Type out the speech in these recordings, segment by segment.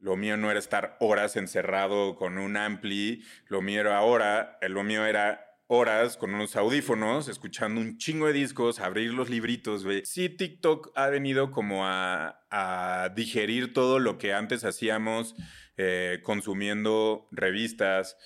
Lo mío no era estar horas encerrado con un ampli. Lo mío era ahora, lo mío era horas con unos audífonos, escuchando un chingo de discos, abrir los libritos. Sí, TikTok ha venido como a, a digerir todo lo que antes hacíamos eh, consumiendo revistas,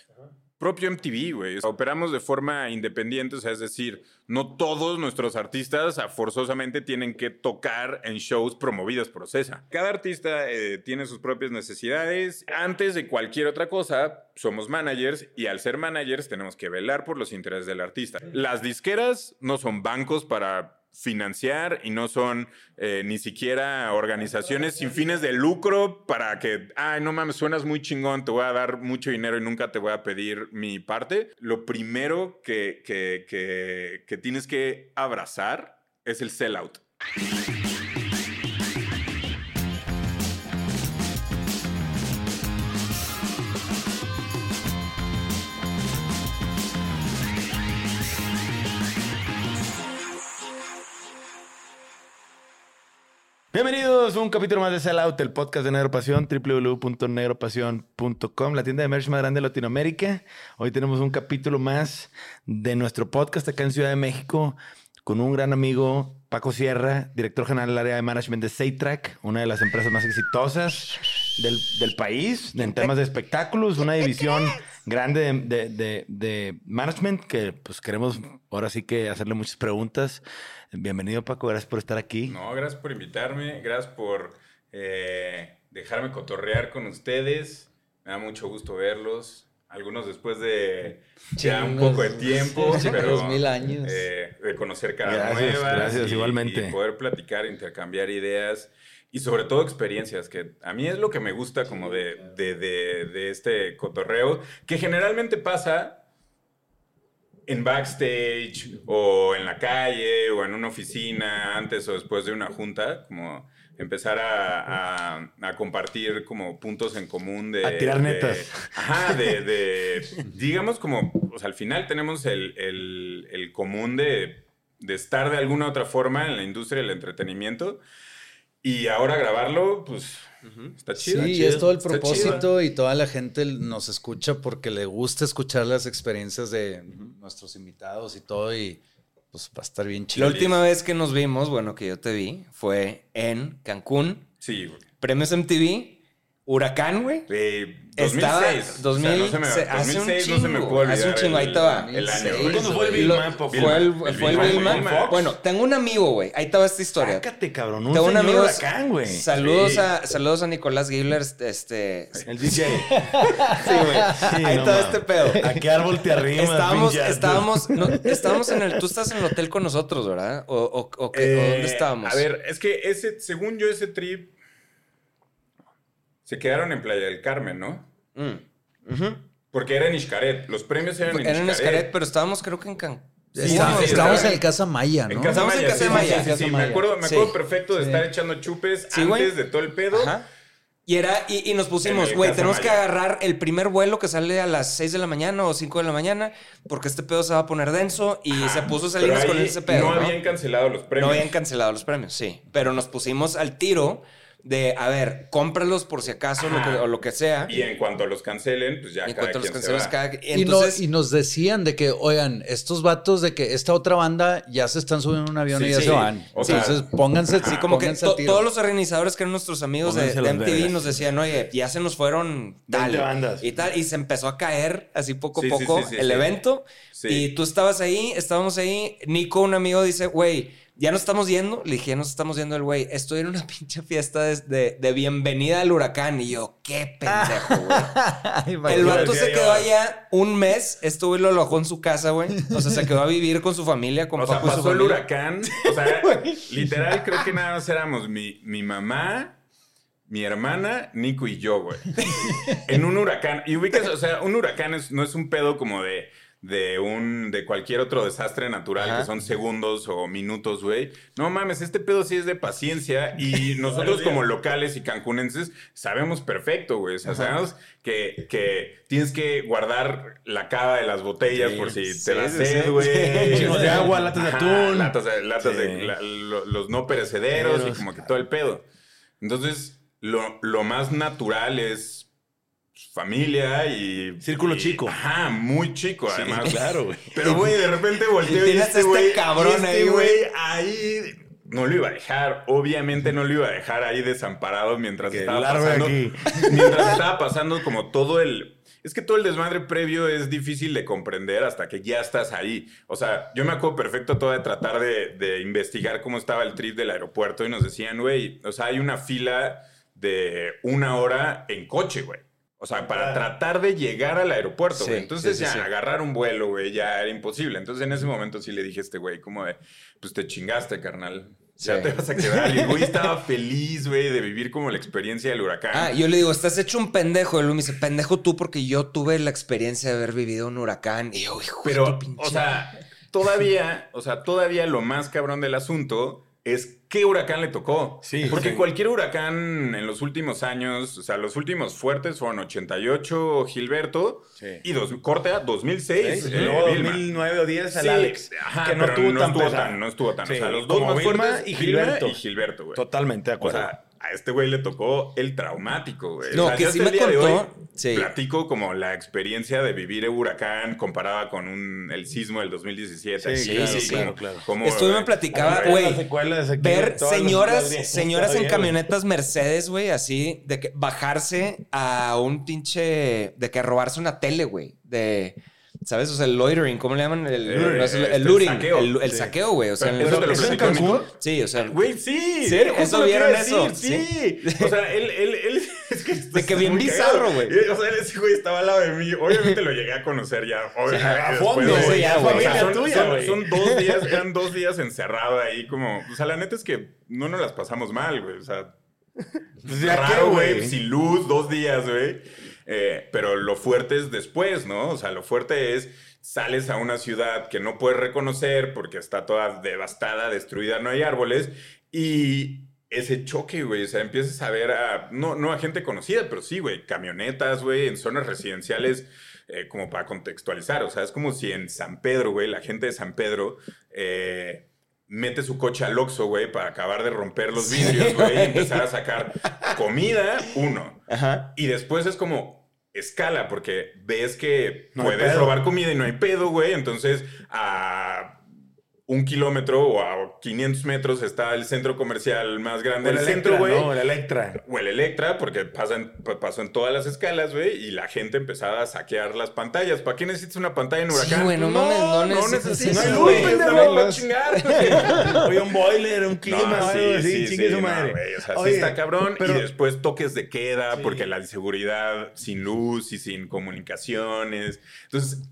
propio MTV, güey. Operamos de forma independiente, o sea, es decir, no todos nuestros artistas forzosamente tienen que tocar en shows promovidos por CESA. Cada artista eh, tiene sus propias necesidades. Antes de cualquier otra cosa, somos managers y al ser managers tenemos que velar por los intereses del artista. Las disqueras no son bancos para financiar y no son eh, ni siquiera organizaciones sin fines de lucro para que, ay, no mames, suenas muy chingón, te voy a dar mucho dinero y nunca te voy a pedir mi parte. Lo primero que, que, que, que tienes que abrazar es el sellout. Bienvenidos a un capítulo más de Sell Out, el podcast de Negro Pasión, www.negropasión.com, la tienda de merch más grande de Latinoamérica. Hoy tenemos un capítulo más de nuestro podcast acá en Ciudad de México con un gran amigo, Paco Sierra, director general del área de management de Saytrack, una de las empresas más exitosas del, del país en temas de espectáculos, una división grande de, de, de, management que pues queremos ahora sí que hacerle muchas preguntas. Bienvenido Paco, gracias por estar aquí. No, gracias por invitarme, gracias por eh, dejarme cotorrear con ustedes. Me da mucho gusto verlos. Algunos después de ya un poco de tiempo, pero mil años. Eh, de conocer cara gracias, nueva. Gracias, y, igualmente. Y poder platicar, intercambiar ideas y sobre todo experiencias, que a mí es lo que me gusta como de, de, de, de este cotorreo, que generalmente pasa en backstage o en la calle o en una oficina antes o después de una junta, como empezar a, a, a compartir como puntos en común de... A tirar de- netas. Ajá, de, de- digamos como, o sea, al final tenemos el, el- el común de, de estar de alguna otra forma en la industria del entretenimiento y ahora grabarlo, pues, está chido. Sí, chido, es todo el propósito y toda la gente nos escucha porque le gusta escuchar las experiencias de nuestros invitados y todo y pues va a estar bien La chido. última vez que nos vimos, bueno, que yo te vi, fue en Cancún, Sí, güey. Premios MTV, Huracán, güey. Eh, Estaba 2006. 2000, o sea, no se me, se- hace un 2006 no se me chingo, puede olvidar. hace un chingo, ahí el- te va. El año. 2006. güey. ¿Cuándo fue el Vilma, Paco? Fue el, fue. Bueno, tengo un amigo, güey. Ahí va esta historia. Sácate, cabrón. Un Tengo un amigo. huracán, güey. Saludos, Sí. a, saludos a Nicolás Gibler. Este. El DJ. Sí, güey. Sí, ahí no mames. este pedo. ¿A qué árbol te arrimas? Estábamos, estábamos, no, estábamos en el. Tú estás en el hotel con nosotros, ¿verdad? ¿O, o, o qué- o Eh, dónde estábamos? A ver, es que ese, según yo, ese trip se quedaron en Playa del Carmen, ¿no? Mm. Porque era en Xcaret. Los premios eran en Era en Xcaret. Escaret, pero estábamos, creo que en Cancún. Sí, Está- sí, estaba- en Casa Maya, ¿no? En Casa Estamos en Maya. Casa sí, Maya, sí, sí, Casa sí, Me acuerdo, me Sí. acuerdo perfecto de Sí. estar echando chupes güey. antes de todo el pedo. Ajá. Y era, y, y nos pusimos, güey, tenemos que agarrar el primer vuelo que sale a las 6 de la mañana o 5 de la mañana, porque este pedo se va a poner denso. Y se puso Pero Salinas con ese pedo. No ¿no? habían cancelado los premios. No habían cancelado los premios, sí. Pero nos pusimos al tiro de, a ver, cómpralos por si acaso lo que- o lo que sea. Y en cuanto los cancelen, pues ya en cada cuanto los quien se canceles, va. cada... Y, no- Entonces, y nos decían de que, oigan, estos vatos de que esta otra banda ya se están subiendo a un avión Sí, y ya sí. se van. O sea, Entonces, pónganse, Sí, como que pónganse tiro. todos los organizadores que eran nuestros amigos de, Pónganse de MTV vergas. nos decían, oye, ya se nos fueron tal 20 bandas. y tal, y se empezó a caer así poco a Sí, sí, poco sí, sí, el sí. evento. Sí. Y tú estabas ahí, estábamos ahí. Nico, un amigo, dice, güey, ya nos estamos yendo. Le dije, ya nos estamos yendo el güey. Estoy en una pinche fiesta de, de- de bienvenida al huracán. Y yo, qué pendejo, güey. El vato se quedó allá un mes, estuvo y lo alojó en su casa, güey. O sea, se quedó a vivir con su familia, con O sea, y su pasó el huracán. O sea, literal, creo que nada más éramos mi, mi mamá, mi hermana, Nico y yo, güey. En un huracán. Y ubicas, o sea, un huracán es- no es un pedo como de, de un de cualquier otro desastre natural Ajá. que son segundos o minutos, güey. No mames, este pedo sí es de paciencia y nosotros como locales y cancunenses sabemos perfecto, güey. O sea, sabemos que, que tienes que guardar la cava de las botellas Sí, por si sí, te da sed, güey. De agua, latas de atún. Latas de, latas de la- lo- los no perecederos y como que todo el pedo. Entonces, lo, lo más natural es familia y... Círculo y- chico. Ajá, muy chico Sí, además. claro, güey. Pero, güey, de repente volteo y Tienes este este güey... cabrón y este ahí, güey. ahí no lo iba a dejar. Obviamente no lo iba a dejar ahí desamparado mientras Que estaba pasando... aquí. Mientras estaba pasando como todo el... Es que todo el desmadre previo es difícil de comprender hasta que ya estás ahí. O sea, yo me acuerdo perfecto todo de tratar de, de investigar cómo estaba el trip del aeropuerto y nos decían, güey, o sea, hay una fila de una hora en coche, güey. O sea, para tratar de llegar al aeropuerto, Sí, güey. Entonces sí, sí, ya sí. agarrar un vuelo, güey, ya era imposible. Entonces en ese momento sí le dije a este güey, como de, pues te chingaste, carnal. Ya te vas a quedar. Y el güey estaba feliz, güey, de vivir como la experiencia del huracán. Ah, yo le digo, estás hecho un pendejo. Y luego me dice, pendejo tú, porque yo tuve la experiencia de haber vivido un huracán. Y yo, hijo de Pero, tu pinche o sea, todavía, o sea, todavía lo más cabrón del asunto es qué huracán le tocó. Sí, Porque sí. cualquier huracán en los últimos años, o sea, los últimos fuertes fueron 88 Gilberto Sí. y dos, corte a 2006. Sí, eh, luego Vilma. 2009 o 10 al Sí, Alex. ajá, que no pero tuvo tan estuvo tan, no estuvo tan. O sea, los dos como más Vilma fuertes, y Vilma Gilberto. y Gilberto, güey. Totalmente de O acuerdo. sea, a este güey le tocó el traumático, güey. No, O sea, que sí me el día de contó, hoy sí. Platico como la experiencia de vivir el huracán comparada con un, el sismo del 2017. Sí, claro, así claro, como- claro. como, Esto me güey, platicaba, güey. Ver señoras, señoras en camionetas Mercedes, güey, así, de que bajarse a un pinche, de que robarse una tele, güey, de, ¿sabes? O sea, el loitering, ¿cómo le llaman? El, Eh, no es el, el looting, saqueo. el, el Sí. saqueo, güey, o sea, Pero en eso sí, o sea, Güey, sí. ¿Sí? ¿Eso vieron eso? decir, Sí. O sea, él, él, él, es que De que bien bizarro, güey. O sea, ese güey estaba al lado de mí. Obviamente lo llegué a conocer ya. Obviamente, a fondo, güey, ya, O sea, familia son, tuya, son- güey. son dos días, eran dos días encerrado ahí como... O sea, la neta es que no nos las pasamos mal, güey. O sea, Pues ya raro, güey, sin luz, dos días, güey. Eh, pero lo fuerte es después, ¿no? O sea, lo fuerte es sales a una ciudad que no puedes reconocer porque está toda devastada, destruida, no hay árboles y ese choque, güey, o sea, empiezas a ver a, no, no a gente conocida, pero sí, güey, camionetas, güey, en zonas residenciales, eh, como para contextualizar, o sea, es como si en San Pedro, güey, la gente de San Pedro... eh, mete su coche al Oxxo, güey, para acabar de romper los vidrios, güey, y empezar a sacar comida, uno. ajá. Y después es como escala, porque ves que No puedes robar comida y no hay pedo, güey. Entonces, a un kilómetro o a 500 metros está el centro comercial más grande El del centro, güey. ¿no? El Electra. O el Electra, porque pasan, pa- pasó en todas las escalas, güey, y la gente empezaba a saquear las pantallas. ¿Para qué necesitas una pantalla en Sí, huracán? güey, no mames, no necesitas No, no. va a chingar. Oye, un boiler, un clima, No, algo así, chingue su no, madre. o sea, sí está cabrón. Y después toques de queda, Sí. porque la inseguridad sin luz y sin comunicaciones. Entonces,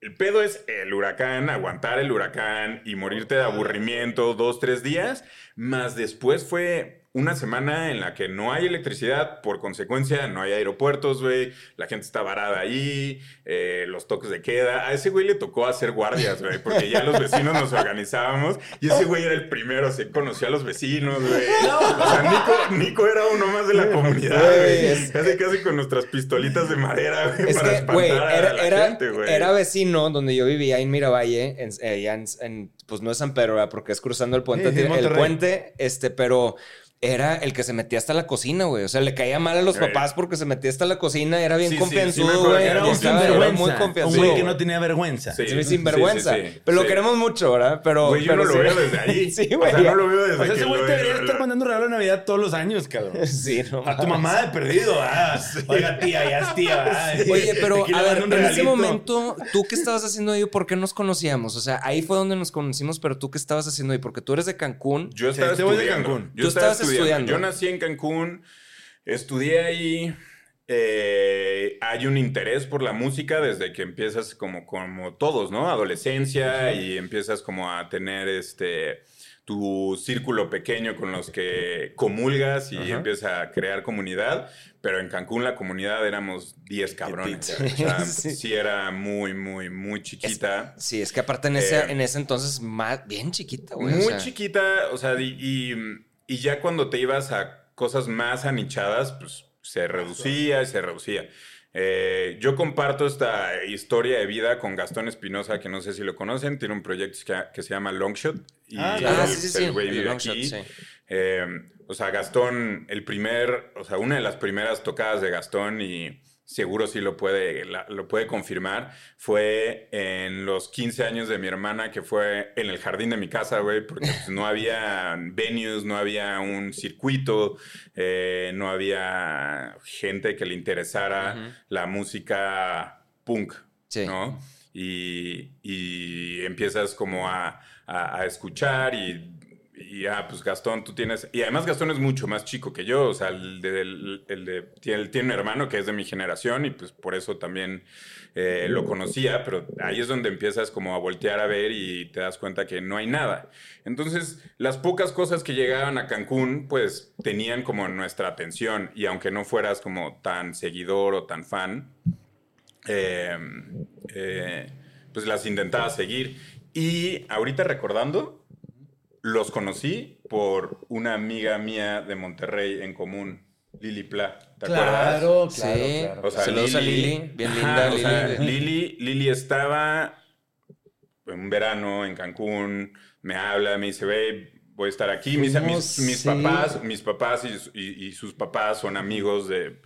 el pedo es el huracán, aguantar el huracán y morirte de aburrimiento dos, tres días. Más después fue una semana en la que no hay electricidad, por consecuencia no hay aeropuertos, güey. La gente está varada ahí, eh, los toques de queda. A ese güey le tocó hacer guardias, güey, porque ya los vecinos nos organizábamos y ese güey era el primero, se conocía a los vecinos, güey. O sea, Nico, Nico era uno más de la comunidad, Güey, Casi, casi con nuestras pistolitas de madera, güey, Es para que, espantar güey, a era, la era, gente, güey. era vecino donde yo vivía en Miravalle, en, eh, en, en- pues no es San Pedro, ¿verdad? porque es cruzando el puente, Sí, sí, el puente, este, pero era el que se metía hasta la cocina, güey. O sea, le caía mal a los papás porque se metía hasta la cocina, era bien Sí, sí, sí me confianzudo, güey. Era un sinvergüenza. muy Un confianzudo. güey que no tenía vergüenza. Sí. Sí, sin vergüenza. sí, sí, pero lo queremos mucho, ¿verdad? Pero, Güey, yo pero no lo sí. veo desde ahí. Sí, O güey. sea, no lo veo desde O sea, ese güey debería estar mandando regalo de Navidad todos los años, cabrón. Sí, no A tu mamá de perdido, ah. Oiga, tía, ya es tía. Oye, pero a ver, un en ese momento, ¿tú qué estabas haciendo ahí? ¿Por qué nos conocíamos? O sea, ahí fue donde nos conocimos, pero ¿tú qué estabas haciendo ahí? Porque tú eres de Cancún. Yo estaba de. Cancún. Yo Tú estaba estabas estudiando. Yo nací en Cancún, estudié ahí. eh, hay un interés por la música desde que empiezas como, como todos, ¿no? Adolescencia y empiezas como a tener este tu círculo pequeño con los que comulgas y Ajá. empiezas a crear comunidad. Pero en Cancún la comunidad éramos 10 cabrones. O sea, Sí. sí. era muy, muy, muy chiquita. Sí, es que aparte en ese, Eh, en ese entonces, más, bien chiquita, güey. Muy o sea, chiquita, o sea, y, y- y ya cuando te ibas a cosas más anichadas, pues se reducía y se reducía. Eh, yo comparto esta historia de vida con Gastón Espinosa, que no sé si lo conocen. Tiene un proyecto que, que se llama Longshot. Y Ah, el- claro. Ah, sí, sí, sí. el güey El vive Longshot, aquí. sí. Eh, o sea, Gastón, el primer, o sea, una de las primeras tocadas de Gastón y seguro sí lo puede, lo puede confirmar, fue en los 15 años de mi hermana, que fue en el jardín de mi casa, güey, porque pues, no había venues, no había un circuito, eh, no había gente que le interesara la música punk, Sí. ¿no? Y, y empiezas como a, a- a escuchar y, y, ah, pues Gastón, tú tienes... Y además Gastón es mucho más chico que yo, o sea, el de, el- el de- tiene, él tiene un hermano que es de mi generación y pues por eso también eh, lo conocía, pero ahí es donde empiezas como a voltear a ver y te das cuenta que no hay nada. Entonces, las pocas cosas que llegaban a Cancún, pues tenían como nuestra atención y aunque no fueras como tan seguidor o tan fan, eh, eh, pues las intentaba seguir. Y ahorita recordando, los conocí por una amiga mía de Monterrey en común, Lili Pla. ¿Te acuerdas? Claro, claro, Sí. claro. O sea, Saludos a Lili, bien Ajá, linda, o sea, Lili. Lili. Lili estaba en un verano en Cancún, me habla, me dice, ve, voy a estar aquí. Mis, mis, mis sí. papás, mis papás y, y- y sus papás son amigos de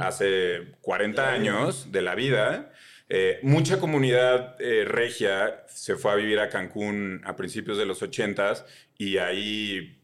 hace 40 años de la vida. Eh, mucha comunidad eh, regia se fue a vivir a Cancún a principios de los 80s y ahí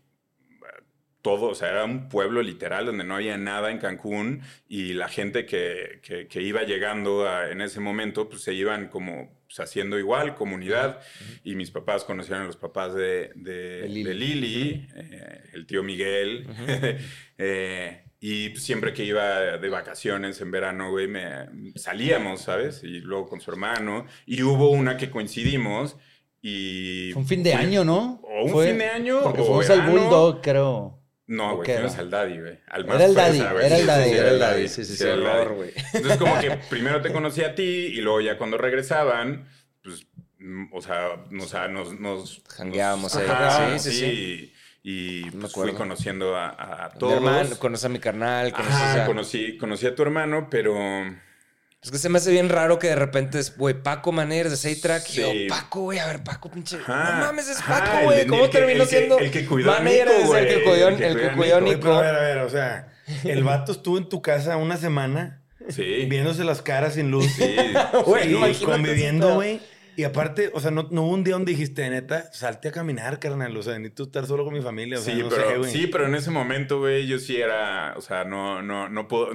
todo, o sea, era un pueblo literal donde no había nada en Cancún y la gente que, que- que iba llegando a- en ese momento, pues se iban como pues, haciendo igual, comunidad. Y mis papás conocieron a los papás de, de- De Lili. de Lili, eh, el tío Miguel. Eh, y pues, siempre que iba de vacaciones en verano, güey, me, salíamos, ¿sabes? Y luego con su hermano. Y hubo una que coincidimos y... Fue un fin de fui- año, ¿no? O un Fue- fin de año. Porque o fuimos al verano. Bulldog, creo. No, ¿O güey, fuimos era? al Daddy, güey. Al Era más el fresa, Daddy, güey. era el Sí, Daddy, sí, era el Daddy. Sí, sí, sí, era el horror, güey. Entonces, como que primero te conocí a ti y luego ya cuando regresaban, pues, mm, o sea, sea, nos... nos Jangueábamos nos- ahí. Ajá, Sí, sí, sí. Y pues, fui conociendo a, a Mi todos. hermano, conoces a mi carnal, conoces Ajá, a... conocí, conocí a tu hermano, pero... Es que se me hace bien raro que de repente es, güey, Paco Maners de Saytrack. Y Sí. yo, Paco, güey, a ver, Paco, pinche. Ajá, no mames, es Paco, güey. ¿Cómo terminó el que- siendo el que cuidó a manager? Nico, es el que cuidó, el que el que cuidó a a Nico. A ver, a ver, o sea, el vato estuvo en tu casa una semana Sí. viéndose las caras sin luz. Sí, Güey, y imagínate conviviendo, güey. Y aparte, o sea, no, no hubo un día donde dijiste, neta, salte a caminar, carnal. O sea, necesito estar solo con mi familia. O sea, sí, no pero, sé, sí, pero en ese momento, güey, yo sí era, o sea, no, no, no puedo,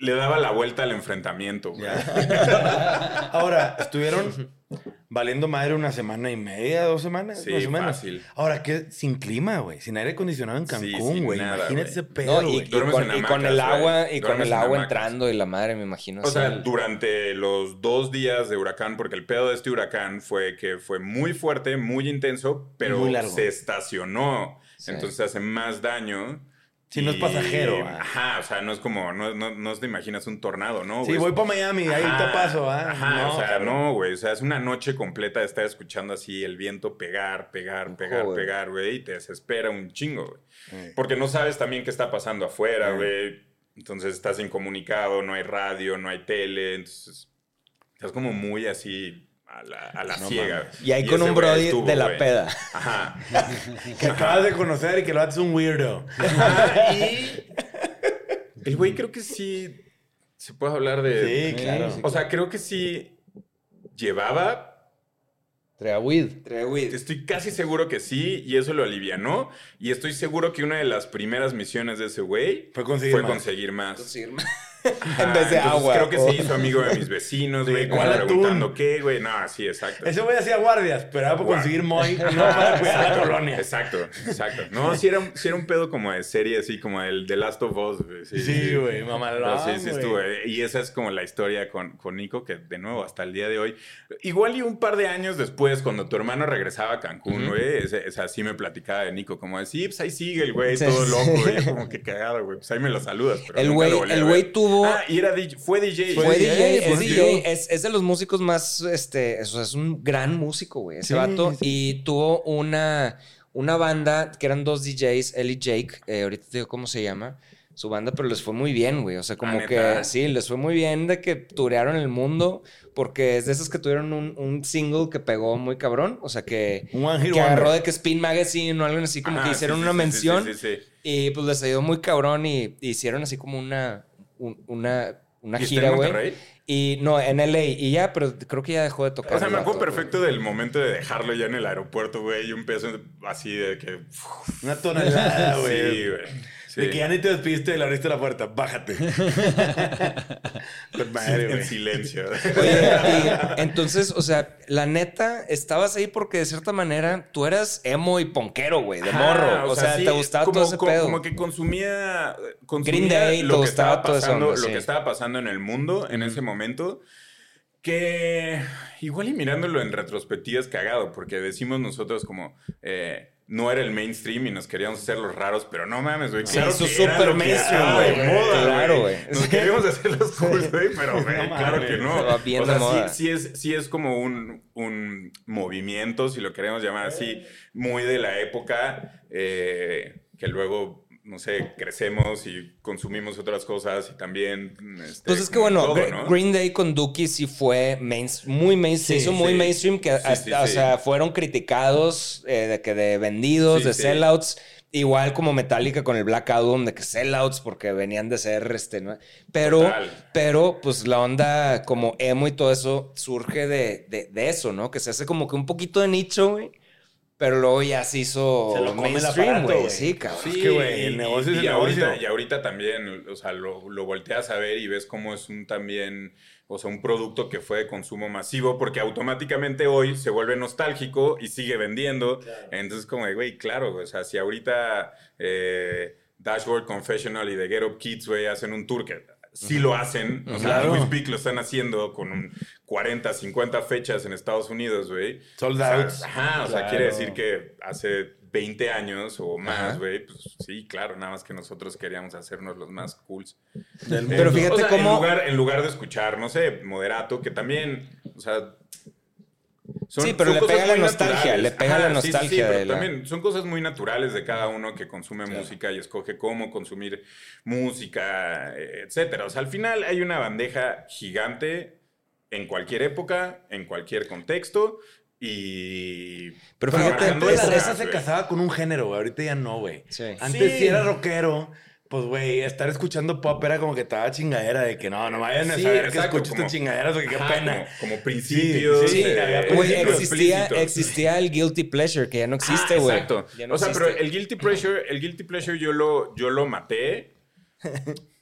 le daba la vuelta al enfrentamiento, güey. Ahora, estuvieron valiendo madre una semana y media, dos semanas, Sí, o menos. fácil. Ahora, ¿qué? Sin clima, güey. Sin aire acondicionado en Sí, Cancún, sin güey. nada, Imagínate güey. ese No, pedo, y, güey. y con, y hamacas, con el güey. agua, y con Duermes el agua entrando y la madre, me imagino. O sea, el- durante los dos días de huracán, porque el pedo de este huracán fue que fue muy fuerte, muy intenso, pero Muy se estacionó. Sí. Entonces hace más daño. Sí, no es pasajero, ah. Ajá, o sea, no es como, no, no, no te imaginas un tornado, ¿no? Sí, güey? voy para Miami, ahí te paso, ¿ah? Ajá, o sea, cabrón. no, güey. O sea, es una noche completa de estar escuchando así el viento pegar, pegar, pegar, Joder. pegar, güey. Y te desespera un chingo, güey. Sí. Porque no sabes también qué está pasando afuera, güey. Entonces estás incomunicado, no hay radio, no hay tele. Entonces estás como muy así a la, a la No ciega. Y ahí con un brody estuvo, de la peda. Ajá. Que acabas de conocer y que lo haces un weirdo. Ajá, y el güey creo que sí se puede hablar de... Sí, claro. sí. O sea, creo que sí llevaba Treahuid. Estoy casi seguro que sí, y eso lo alivianó. Y estoy seguro que una de las primeras misiones de ese güey Fue conseguir fue más. conseguir más. Conseguirme. Ajá, en vez de agua. Creo que Oh. se hizo amigo de mis vecinos, Sí, güey. ¿cuál preguntando qué, güey. No, sí, exacto. Ese güey hacía guardias, pero era por Guau. conseguir Moy, no para cuidar la colonia. Exacto, exacto. No, sí era, un- sí era un pedo como de serie, así como el The Last of Us, güey. Sí, Sí, güey, mamalón, sí, sí güey. estuvo. eh, Y esa es como la historia con, con Nico, que de nuevo, hasta el día de hoy. Igual y un par de años después, cuando tu hermano regresaba a Cancún, güey, ese- ese así me platicaba de Nico, como de, sí, pues ahí sigue el güey, Sí, todo sí. loco, güey. Yo como que cagado, güey. Pues ahí me lo saludas. Pero El güey lo Ah, y era DJ, fue DJ. Fue DJ, DJ, fue es DJ. DJ, es, es de los músicos más, este, es un gran músico, güey, ese Sí, vato. sí. Y tuvo una, una banda que eran dos DJs, él y Jake, eh, ahorita te digo cómo se llama, su banda, pero les fue muy bien, güey. O sea, como Ah, que sí, les fue muy bien de que turearon el mundo, porque es de esos que tuvieron un, un single que pegó muy cabrón. O sea, que, One que agarró de que Spin Magazine o algo así, como que hicieron sí, una sí, mención. Sí, sí, sí. Y pues les ayudó muy cabrón y hicieron así como una, un- una, una ¿Y gira, en güey. Monterrey? Y no, en LA. Y ya, pero creo que ya dejó de tocar. O sea, me acuerdo perfecto del momento de dejarlo ya en el aeropuerto, güey, y un peso así de que... Una tonelada, güey. sí, güey. Sí. De que ya ni te despidiste y le abriste la puerta. Bájate. Con madre, en silencio. Oye, y entonces, o sea, la neta, estabas ahí porque de cierta manera tú eras emo y ponquero, güey, de morro. O, sea, sí, te gustaba como, todo ese como- pedo. Como que consumía, consumía Green Day, lo te que gustaba estaba pasando, onda, lo sí. que estaba pasando en el mundo en ese momento. Que igual y mirándolo en retrospectiva es cagado, porque decimos nosotros como eh, no era el mainstream y nos queríamos hacer los raros, pero no mames, güey. Sí, Claro que súper lo que mainstream, estaba de güey. moda, Claro, güey. Nos queríamos hacer los cool, güey, pero güey, No claro que no. estaba bien o sea, moda. Sí, sí es, sí es como un, un movimiento, si lo queremos llamar así, muy de la época, eh, que luego, no sé, crecemos y consumimos otras cosas y también... Este, Pues es que bueno, todo, Gre- ¿no? Green Day con Dookie sí fue main- muy mainstream, Sí, se hizo muy mainstream que Sí, hasta, sí, o sea, fueron criticados eh, de que de vendidos, Sí, de sí. sellouts, igual como Metallica con el Black Album de que sellouts porque venían de ser este, ¿no? Pero Total. pero pues la onda como emo y todo eso surge de, de, de eso, ¿no? Que se hace como que un poquito de nicho, güey. Pero luego ya se hizo Se lo mainstream, güey. Sí, cabrón. Sí. Es que, güey, el y- negocio es y el ahorita, negocio. Y ahorita también, o sea, lo, lo volteas a ver y ves cómo es un también, o sea, un producto que fue de consumo masivo, porque automáticamente hoy se vuelve nostálgico y sigue vendiendo. Entonces, como de, güey, claro, o sea, si ahorita eh, Dashboard Confessional y The Get Up Kids, güey, hacen un tour que sí lo hacen, o sea, Claro. Louis Peak lo están haciendo con un 40, 50 fechas en Estados Unidos, güey. Sold O sea, out. Ajá, o sea, quiere decir que hace 20 años o más, güey, pues sí, claro, nada más que nosotros queríamos hacernos los más cools. Del Pero fíjate O sea, cómo- En lugar, en lugar de escuchar, no sé, moderato, que también, o sea... son- Sí, pero son le pega la nostalgia, naturales. le pega la sí, sí, sí, nostalgia pero de la- también son cosas muy naturales de cada uno que consume música y escoge cómo consumir música, eh, etcétera. O sea, al final hay una bandeja gigante en cualquier época, en cualquier contexto y... Pero fíjate, antes esa- épocas, esa se casaba con un género, güey. Ahorita ya no, güey. Sí. Antes Sí. si era rockero, pues, güey, estar escuchando pop era como que estaba chingadera de que no, no vayan a Sí, saber que exacto, escucho como- estas chingaderas porque qué pena. Como, como principios. sí, eh, había Güey, existía, existía el guilty pleasure, que ya no existe, Ah, güey. exacto. No o sea, existe. pero el guilty pleasure, el guilty pleasure yo lo, yo lo maté.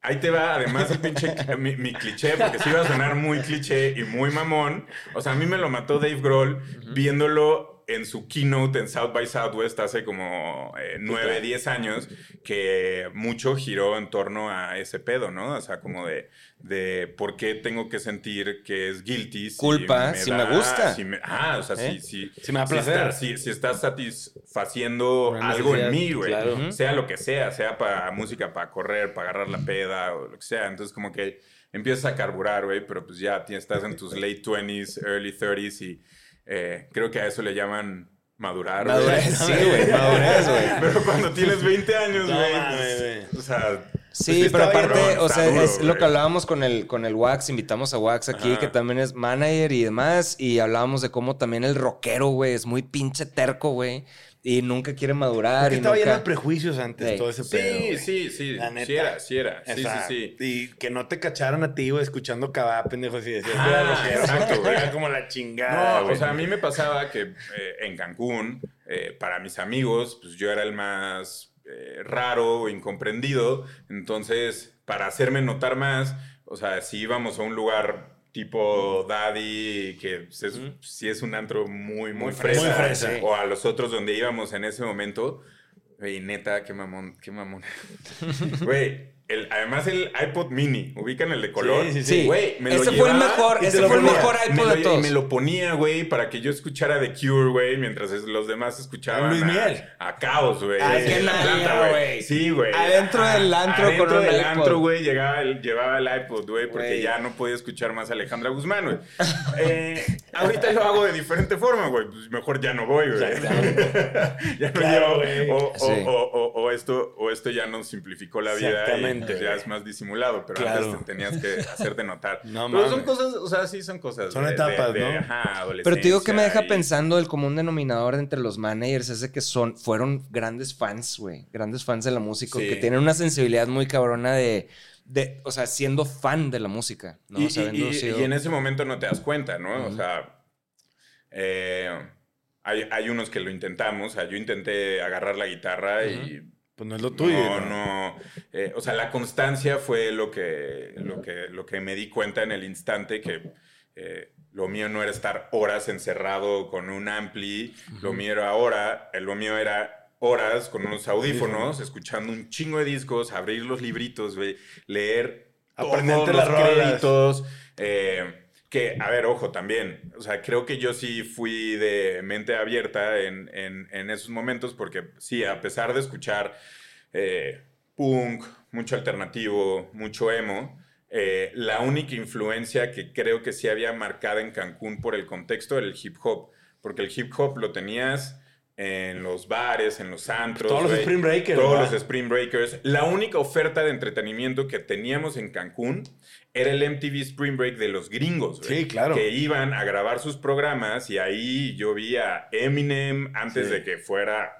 Ahí te va, además, el pinche, mi, mi cliché, porque sí iba a sonar muy cliché y muy mamón. O sea, a mí me lo mató Dave Grohl viéndolo en su keynote en South by Southwest hace como eh, 9, 10 años, que mucho giró en torno a ese pedo, ¿no? O sea, como de, de por qué tengo que sentir que es guilty. si Culpa, si me gusta. si me- ah, o sea, ¿Eh? si, si, Si me da si está- si, estás satisfaciendo Una algo en mí, güey. claro. Sea lo que sea, sea para música, para correr, para agarrar la peda o lo que sea. Entonces, como que empiezas a carburar, güey, pero pues ya estás en tus late 20s, early 30s y eh, creo que a eso le llaman madurar. güey. Madurez, sí, güey, madurez, güey. Pero cuando tienes 20 años, güey, pues, güey. o sea... Sí, pues pero aparte, o sea, duro, es lo que hablábamos con el, con el Wax, invitamos a Wax aquí, Ajá. que también es manager y demás, y hablábamos de cómo también el rockero, güey, es muy pinche terco, güey, y nunca quiere madurar. Es que y estaba lleno de nunca... prejuicios antes, Ey. todo ese pedo. Sí, sí, sí. La neta. Sí era, sí era. Sí, Esa- sí, sí. Y que no te cacharan a ti, güey, escuchando cabá, pendejo, así decías que Ah, era exacto, güey. Era como la chingada, No, o sea, a mí me pasaba que eh, en Cancún, eh, para mis amigos, pues yo era el más eh, raro o incomprendido. Entonces, para hacerme notar más, o sea, si íbamos a un lugar tipo Daddy, que es, sí es un antro muy, muy, Muy fresa, fresa. Muy fresa. o a los otros donde íbamos en ese momento, güey, neta, qué mamón, qué mamón. Güey, el, además el iPod mini, ubican el de color. Sí, sí, Sí, Güey, me lo ese fue el mejor, ese fue el mejor Me iPod lo- de todos. Y me lo ponía, güey, para que yo escuchara The Cure, güey, mientras los demás escuchaban Luis a- Miguel. A, Caos, güey. Ay, qué En la nalga, planta, güey. Sí, güey. Adentro del antro Adentro con del iPod. antro, güey, llegaba el, llevaba el iPod, güey, porque ya no podía escuchar más a Alejandra Guzmán, güey. Eh, ahorita lo hago de diferente forma, güey. Pues mejor ya no voy, güey. ya no Claro, llevo. güey. O, o- Sí. o- o- o esto, o esto ya nos simplificó la vida y Exactamente, pues, ya es más disimulado, pero Claro. antes te tenías que hacerte notar. No pero son cosas, o sea, sí son cosas. Son de- de- etapas, de, ¿no? Ajá, Pero te digo que me deja y- pensando el común denominador entre los managers es de que son, fueron grandes fans, güey. Grandes fans de la música, Sí. que tienen una sensibilidad muy cabrona de, de, o sea, siendo fan de la música, ¿no? Y, O sea, y- sido- y en ese momento no te das cuenta, ¿no? O sea, eh, hay, hay unos que lo intentamos. O sea, yo intenté agarrar la guitarra y Pues no es lo tuyo. no, no. eh, o sea, la constancia fue lo que, lo, que, lo que me di cuenta en el instante que eh, lo mío no era estar horas encerrado con un ampli, lo mío era hora, eh, lo mío era horas con unos audífonos, escuchando un chingo de discos, abrir los libritos, leer las los rolas. créditos, eh, que, a ver, ojo, también, o sea, creo que yo sí fui de mente abierta en, en- esos momentos, porque sí, a pesar de escuchar eh, punk, mucho alternativo, mucho emo, eh, la única influencia que creo que sí había marcada en Cancún por el contexto era el hip hop, porque el hip hop lo tenías en los bares, en los antros. Todos los Spring Breakers, Todos ¿verdad? los Spring Breakers. La única oferta de entretenimiento que teníamos en Cancún era el MTV Spring Break de los gringos. Sí, claro. Que iban a grabar sus programas y ahí yo vi a Eminem antes Sí. de que fuera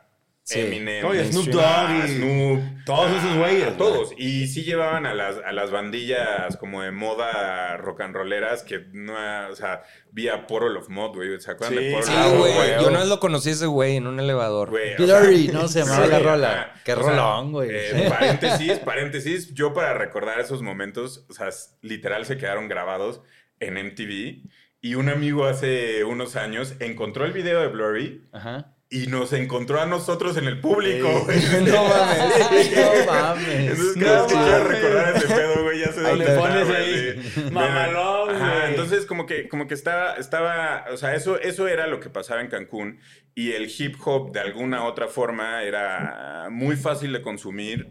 Sí. Eminem. No, y Snoop Dogg y Snoop, todos esos güeyes, todos. Y sí llevaban a las, a las bandillas como de moda rock and rolleras que no, o sea, vi a Portal of Mod, güey. ¿Se acuerdan Sí, de Portal Sí, of Mod, güey. güey. Yo no lo conocí ese güey en un elevador. Güey, o sea, Blurry, ¿no? Se llamaba sí, la rola. Qué rolón, güey. eh, paréntesis, paréntesis. Yo para recordar esos momentos, o sea, literal se quedaron grabados en MTV. Y un amigo hace unos años encontró el video de Blurry Ajá. Y nos encontró a nosotros en el público. Ey. güey. No mames. No mames. Entonces, No vez que quiero recordar ese pedo, güey, ya sé dónde le está, pones ahí, mamalón, Ajá, güey. entonces como que, como que estaba, estaba, o sea, eso, eso era lo que pasaba en Cancún y el hip hop de alguna otra forma era muy fácil de consumir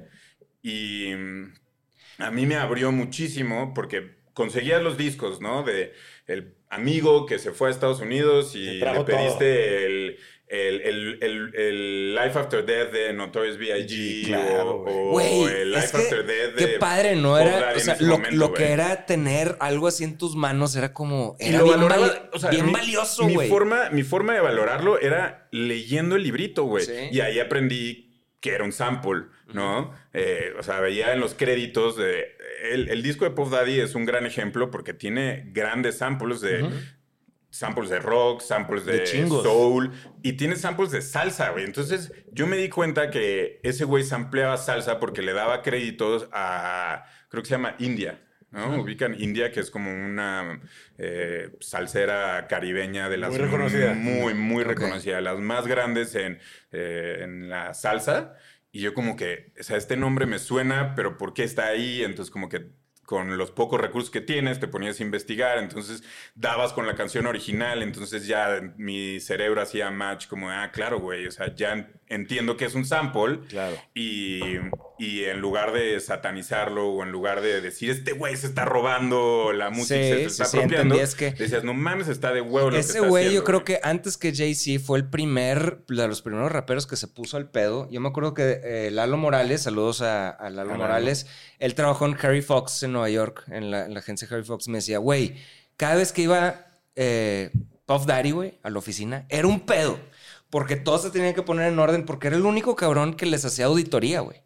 y mm, a mí me abrió muchísimo porque conseguías los discos, ¿no? De el amigo que se fue a Estados Unidos y le pediste el, el, el, el- el Life After Death de Notorious B.I.G. Claro, o, el es Life que After Death de qué padre, ¿no? Era, o sea, lo, momento, lo que era tener algo así en tus manos era como, era lo bien, valoraba, vali- o sea, bien mi- valioso, mi güey. forma, mi forma de valorarlo era leyendo el librito, güey. Sí. Y ahí aprendí que era un sample, ¿no? Eh, o sea, veía en los créditos de... El, el disco de Puff Daddy es un gran ejemplo porque tiene grandes samples de... Samples de rock, samples de, De soul y tiene samples de salsa, güey. Entonces yo me di cuenta que ese güey sampleaba salsa porque le daba créditos a, creo que se llama India, ¿no? Ubican India, que es como una eh, salsera caribeña de las Muy reconocida. Muy, muy Ok. reconocida. Las más grandes en, eh, en la salsa. Y yo como que, o sea, este nombre me suena, pero ¿por qué está ahí? Entonces como que con los pocos recursos que tienes, te ponías a investigar, entonces dabas con la canción original, entonces ya mi cerebro hacía match como, ah, claro, güey, o sea, ya en- entiendo que es un sample Claro. y, y en lugar de satanizarlo o en lugar de decir, este güey se está robando la música, Sí, se está sí, apropiando, entendí, es que- decías, no mames, está de huevo lo que Ese güey, yo creo güey". que antes que Jay-Z fue el primer, de los primeros raperos que se puso al pedo. Yo me acuerdo que eh, Lalo Morales, saludos a, a Lalo. Morales, él trabajó en Harry Fox en Nueva York, en la, en la agencia Harry Fox. Me decía, güey, cada vez que iba eh, Puff Daddy, güey, a la oficina, era un pedo. Porque todos se tenían que poner en orden, porque era el único cabrón que les hacía auditoría, güey.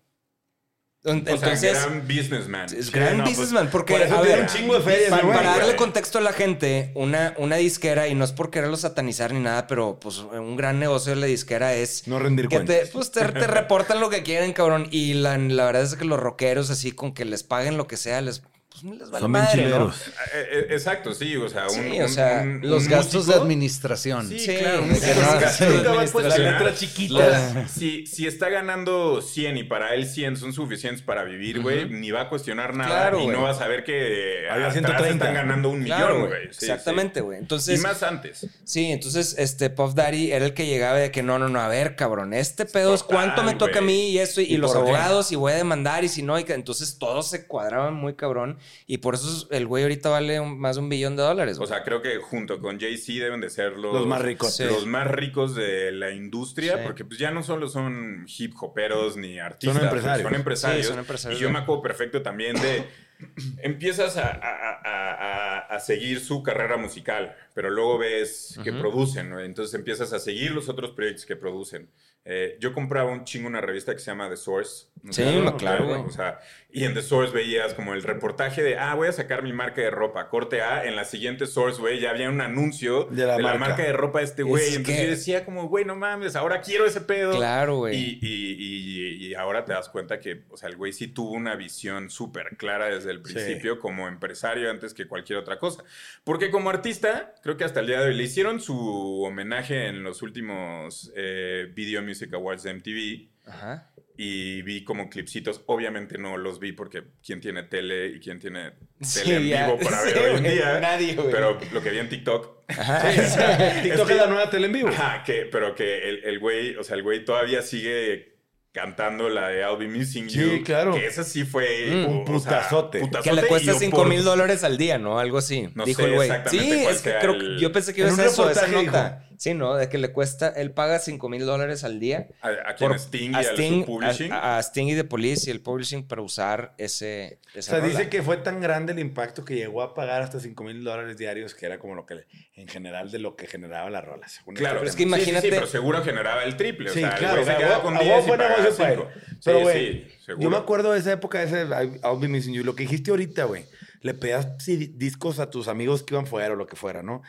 O sea, Entonces, gran businessman. es Sí, gran pues, businessman, porque, por eso a ver, un chingo de feria ese para, darle contexto a la gente, una, una disquera, y no es por quererlo satanizar ni nada, pero pues un gran negocio de la disquera es No rendir que cuentas. te, pues, te, te reportan lo que quieren, cabrón. Y la, la verdad es que los rockeros, así con que les paguen lo que sea, les, pues, les vale Son madre, ¿no? Eh, eh, Exacto, sí, o sea, un, Sí, un- o sea, un- Los un gastos de administración. Sí, Sí, claro. no- sí, nunca va a administración. cuestionar. Las letras chiquitas. Los- si, si está ganando 100 y para él 100 son suficientes para vivir, güey, ni va a cuestionar nada Claro, y no va a saber que Había atrás 130. están ganando un Claro, millón, güey. Exactamente, güey. sí. Entonces, Y más antes. Sí, entonces este Puff Daddy era el que llegaba de que no, no, no, a ver, cabrón, este pedo es cuánto me toca a mí y eso, y, ¿Y los abogados, y voy a demandar, y si no, y entonces todos se cuadraban muy cabrón, y por eso el güey ahorita vale un- más de un billón de dólares. O sea, creo que junto con Jay-Z deben de ser los, Los más ricos. Sí. Los más ricos de la industria, Sí. porque pues ya no solo son hip hoperos ni artistas. Son empresarios. Son empresarios. Sí, son empresarios, Y yo me acuerdo perfecto también de... Empiezas a, a- a- a- a seguir su carrera musical, pero luego ves que producen, ¿no? Entonces empiezas a seguir los otros proyectos que producen. Eh, yo compraba un chingo una revista que se llama The Source. No Sí, claro, recuerdan, güey. O sea, y en The Source veías como el reportaje de, ah, voy a sacar mi marca de ropa, corte A. En la siguiente Source, güey, ya había un anuncio De la marca. marca de ropa de este güey. Es Entonces que- yo decía como, güey, no mames, ahora quiero ese pedo. Claro, güey. Y, y- y- y ahora te das cuenta que, o sea, el güey sí tuvo una visión súper clara desde el Sí. principio como empresario antes que cualquier otra cosa. Porque como artista, creo que hasta el día de hoy le hicieron su homenaje en los últimos eh, Music Awards de MTV Ajá. y vi como clipsitos. Obviamente no los vi porque quién tiene tele y quién tiene tele Sí, en ya. vivo para ver Sí, hoy en día. nadie, güey. Pero lo que vi en TikTok. TikTok es la nueva tele en vivo. Ajá, que, pero que el, el güey, o sea, el güey todavía sigue cantando la de I'll Be Missing Sí, You. claro. Que esa sí fue Mm, un o sea, putazote. Que le cuesta y yo 5 por- mil dólares al día, ¿no? Algo así. No dijo sé el güey. exactamente Sí, es que creo el- yo pensé que iba a ser eso, esa nota. Sí, ¿no? De que le cuesta, él paga 5 mil dólares al día. A, a quien por- Sting y a Sting, publishing. a- a Sting y de Police y el publishing para usar ese. O sea, rola. dice que fue tan grande el impacto que llegó a pagar hasta 5 mil dólares diarios, que era como lo que, en general, de lo que generaba la rola. según Claro, este pero es que tema. Sí, sí, sí, imagínate- pero seguro generaba el triple. O Sí, sea, claro. se o sea, quedaba con huevo 10 y fue negocio para él. 5. Pero, güey, yo me acuerdo de esa época, de ese I'll Be Missing You. Lo que dijiste ahorita, güey. Le pedías discos a tus amigos que iban fuera o lo que fuera, ¿no?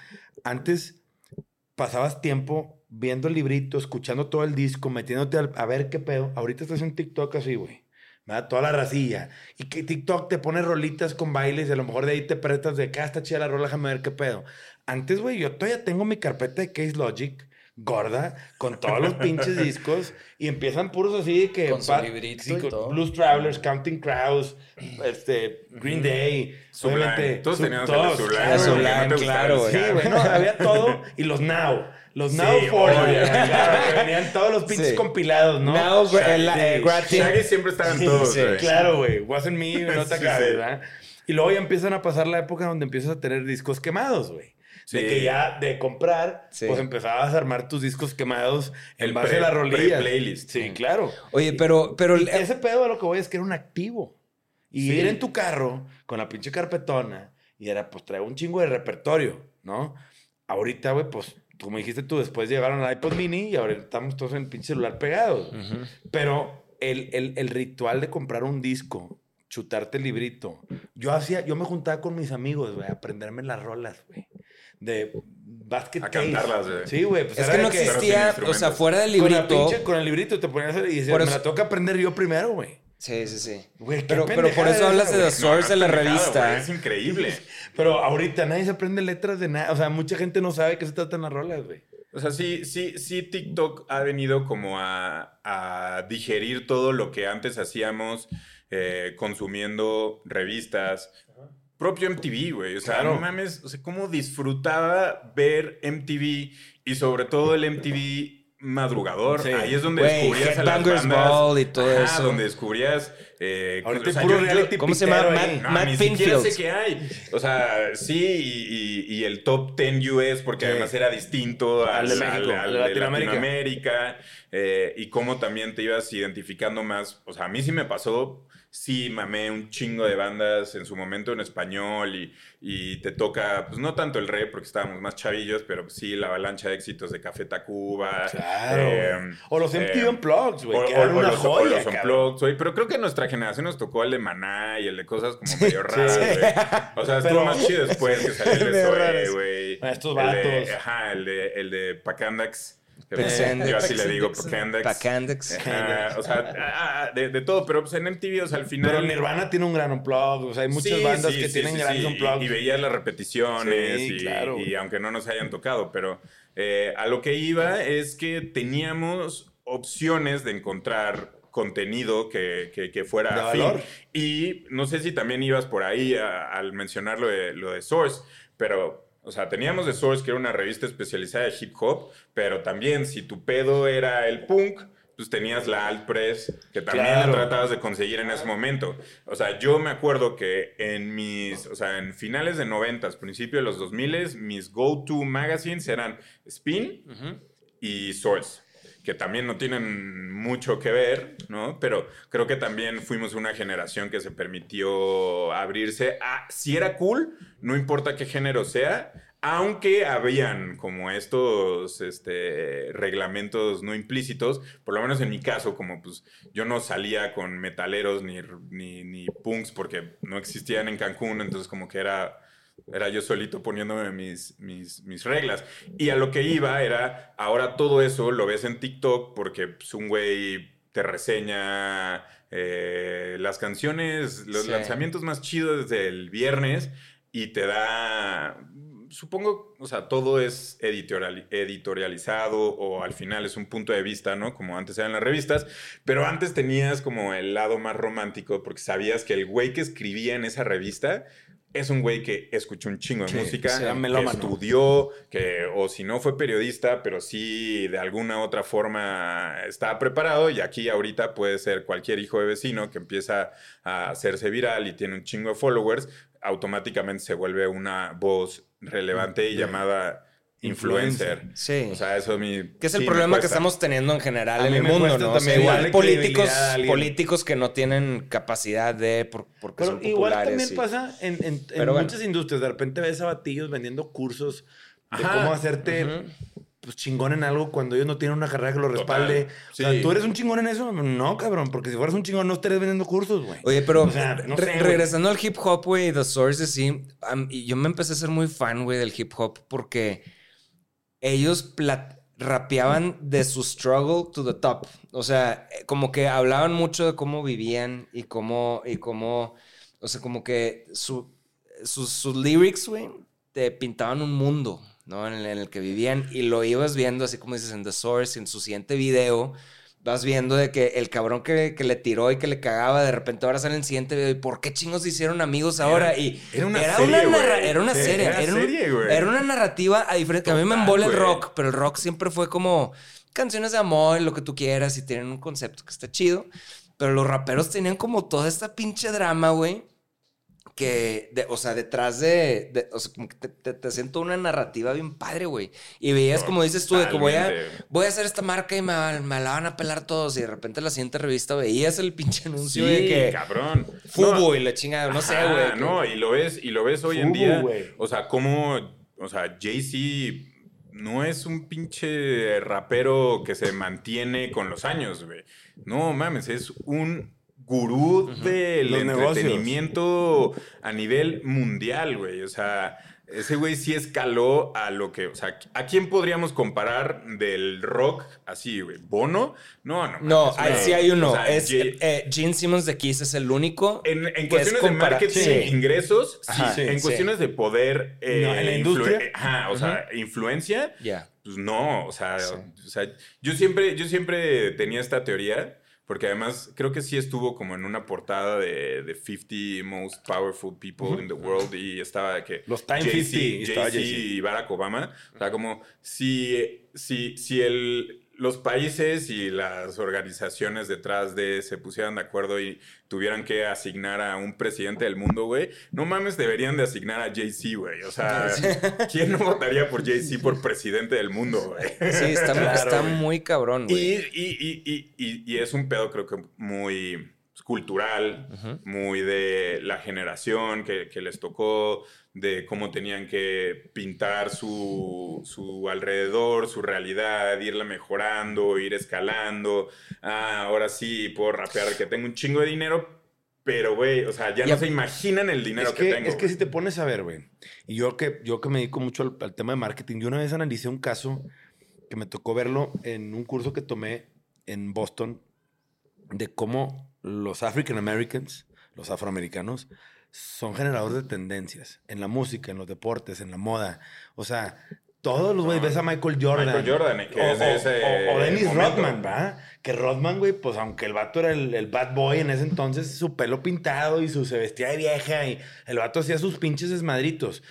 Antes pasabas tiempo viendo el librito, escuchando todo el disco, metiéndote a, ver qué pedo. Ahorita estás en TikTok así, güey. ¿verdad? Toda la racilla. Y que TikTok te pone rolitas con bailes y a lo mejor de ahí te prestas de acá está chida la rola, déjame ver qué pedo. Antes, güey, yo todavía tengo mi carpeta de Case Logic gorda con todos los pinches discos y empiezan puros así de que Con su pa- librito sí, y con todo. Blues Travelers, Counting Crows, este Green Day, Sublime. obviamente, Todos su- teníamos el todos, Sublime, claro, Sublime, no. Sí, güey, no, había todo y los Now. Los Sí, Now for venían todos los pinches Sí. compilados, ¿no? Now, gra- el- eh. Shaggy siempre estaban Sí, todos, sí, güey. claro, güey. Wasn't me, no te Sí, acabes, sí. ¿verdad? Y luego ya empiezan a pasar la época donde empiezas a tener discos quemados, güey. De Sí. que ya de comprar, Sí. pues empezabas a armar tus discos quemados en El base pre- a las rolillas. pre-playlist. Sí, claro. Oye, pero, pero Y ese pedo a lo que voy es que era un activo. Y Sí. ir en tu carro con la pinche carpetona y era, pues, traer un chingo de repertorio, ¿no? Ahorita, güey, pues, como dijiste tú, después llegaron al iPod mini y ahora estamos todos en el pinche celular pegados. Ujú. Pero el, el- el ritual de comprar un disco, chutarte el librito. Yo hacía, yo me juntaba con mis amigos, güey, a aprenderme las rolas, güey. De basket A case. cantarlas, güey. Sí, güey. Pues Es que de no existía, o sea, fuera del Con, la librito. pinche- con el librito te ponías y decías, me la toca aprender yo primero, güey. Sí, sí, sí. Güey, Pero, pero por eso hablas de güey. The Source de la revista. Es increíble. Pero ahorita nadie se aprende letras de nada. O sea, mucha gente no sabe qué se tratan las rolas, güey. O sea, sí, sí, sí, TikTok ha venido como a, a digerir todo lo que antes hacíamos eh, consumiendo revistas. Propio MTV, güey. O sea, Claro. no mames, o sea, cómo disfrutaba ver MTV y sobre todo el MTV madrugador. Sí. Ahí es donde descubrías a las bandas. Ball y todo Ajá, eso. donde descubrías... eh, Ahorita o sea, es puro yo- reality ¿cómo se llama? Matt- no, Matt ni siquiera Pinfield. sé qué hay. O sea, sí, y, y- y el top 10 US, porque Sí. además era distinto al, Al de México, al- al de de Latinoamérica. Latinoamérica, eh, y cómo también te ibas identificando más. O sea, a mí sí me pasó, sí mamé un chingo de bandas en su momento en español y, y te toca, pues no tanto el rey porque estábamos más chavillos, pero sí la avalancha de éxitos de Café Tacuba. Claro. eh, o los MTV eh, Unplugged, güey. o, que o- o o los. Unplugged, güey. Pero creo que nuestra generación nos tocó el de Maná y el de cosas como medio raras, Sí. güey. O sea, estuvo Pero- más chido después que salió el de raras. güey. Estos El de- vatos. Ajá, el de, el de Pacandax. Pexendex. Yo así le digo, Pacandex. Pacandex. Ajá, o sea, ah, de, de todo, pero pues en MTV, o sea, al final. Pero Nirvana tiene un gran unplug. O sea, hay muchas Sí, bandas sí, que sí, tienen sí, grandes sí, unplugs. Y, y veías las repeticiones Sí, y, claro. y aunque no nos hayan tocado, pero eh, a lo que iba es que teníamos opciones de encontrar contenido que, que- que fuera De valor. Y no sé si también ibas por ahí a- al mencionar lo de, lo de Source, pero, o sea, teníamos de Source, que era una revista especializada de hip hop, pero también si tu pedo era el punk, pues tenías la Alt Press, que también la tratabas de conseguir en ese momento. O sea, yo me acuerdo que en mis, o sea, en finales de 90, principios de los 2000, mis go-to magazines eran Spin y Source, que también no tienen mucho que ver, ¿no? Pero creo que también fuimos una generación que se permitió abrirse a, si era cool, no importa qué género sea, aunque habían como estos este, reglamentos no implícitos, por lo menos en mi caso, como pues yo no salía con metaleros ni, ni, ni punks porque no existían en Cancún, entonces como que era era yo solito poniéndome mis, mis, mis reglas. Y a lo que iba era, ahora todo eso lo ves en TikTok porque pues, un güey te reseña eh, las canciones, los Sí. lanzamientos más chidos del viernes y te da, supongo, o sea, todo es editorial, editorializado o al final es un punto de vista, ¿no? Como antes eran las revistas, pero antes tenías como el lado más romántico porque sabías que el güey que escribía en esa revista es un güey que escuchó un chingo de música, sí, que estudió, que o si no fue periodista, pero sí de alguna otra forma estaba preparado y aquí ahorita puede ser cualquier hijo de vecino que empieza a hacerse viral y tiene un chingo de followers, automáticamente se vuelve una voz relevante y llamada influencer. Sí. O sea, eso a mí Que es el sí problema que estamos teniendo en general A en el mundo, ¿no? O sea, también igual políticos, políticos que no tienen capacidad de por- porque Pero son igual populares. también y- pasa en, en- en bueno. muchas industrias. De repente ves a batillos vendiendo cursos de Ajá. cómo hacerte Ujú. pues, chingón en algo cuando ellos no tienen una carrera que lo Total. respalde. O sea, Sí. ¿tú eres un chingón en eso? No, cabrón. Porque si fueras un chingón no estarías vendiendo cursos, güey. Oye, pero O sea, no re- sé, regresando al hip hop, güey, The Source, sí, am- y yo me empecé a ser muy fan, güey, del hip hop porque ellos rapeaban de su struggle to the top. O sea, como que hablaban mucho de cómo vivían y cómo, y cómo, o sea, como que su- sus, sus lyrics, güey, te pintaban un mundo, ¿no? En el, en el que vivían y lo ibas viendo, así como dices, en The Source, en su siguiente video. Vas viendo de que el cabrón que, que le tiró y que le cagaba, de repente ahora sale en el siguiente video. ¿Y por qué chingos se hicieron amigos ahora? Y era una serie, güey. era una Sí, serie. era Era, un- serie, era una narrativa a diferente. A mí me embola el rock, pero el rock siempre fue como canciones de amor, lo que tú quieras, y tienen un concepto que está chido. Pero los raperos tenían como toda esta pinche drama, güey. Que, de- o sea, detrás de, de- o sea, como que te, te, te toda una narrativa bien padre, güey. Y veías, como dices tú, de que voy a, voy a hacer esta marca y me, me la van a pelar todos. Y de repente en la siguiente revista veías el pinche Sí, anuncio de que cabrón. Fubo No, y la chingada, no sé, güey. que- No, y lo ves, y lo ves hoy en día. güey. O sea, como, o sea, Jay-Z no es un pinche rapero que se mantiene con los años, güey. No mames, es un gurú del Los negocios. entretenimiento a nivel mundial, güey. O sea, ese güey sí escaló a lo que, o sea, ¿a quién podríamos comparar del rock así, güey? ¿Bono? No, no. No, ahí sí hay uno. O sea, es Jay- eh, Gene Simmons de Kiss es el único. en, en que es cuestiones de marketing, Sí. ingresos, sí. Ajá, sí, en sí. cuestiones de poder. eh, No, en la influ- industria. eh, Ajá, o sea, influencia, Ya. pues no. O sea, Sí. o sea, yo, siempre, yo siempre tenía esta teoría, porque además creo que sí estuvo como en una portada de, de 50 Most Powerful People in the World y estaba que. Los Time Jay-Z 50, y Barack Obama. O sea, como si, si, si el, los países y las organizaciones detrás de se pusieran de acuerdo y tuvieran que asignar a un presidente del mundo, güey, no mames, deberían de asignar a Jay-Z, güey. O sea, ¿quién no votaría por Jay-Z por presidente del mundo, güey? Sí, está, Claro, está güey. muy cabrón, Y, güey. y, y, y, y- y es un pedo, creo que muy cultural, muy de la generación que, que les tocó, de cómo tenían que pintar su, su alrededor, su realidad, irla mejorando, ir escalando. Ah, ahora sí puedo rapear que tengo un chingo de dinero, pero, güey, o sea, ya Ya- no se imaginan el dinero es que, que, tengo. es que si te pones a ver, güey. Y yo que, yo que me dedico mucho al, al tema de marketing, yo una vez analicé un caso que me tocó verlo en un curso que tomé en Boston de cómo los African Americans, los afroamericanos, son generadores de tendencias en la música, en los deportes, en la moda. O sea, todos los güeyes ves a Michael Jordan. Michael Jordan, que o, es o- ese o- o Dennis momento. Rodman, ¿va? Que Rodman, güey, pues aunque el vato era el, el bad boy en ese entonces, su pelo pintado y su, se vestía de vieja y el vato hacía sus pinches desmadritos.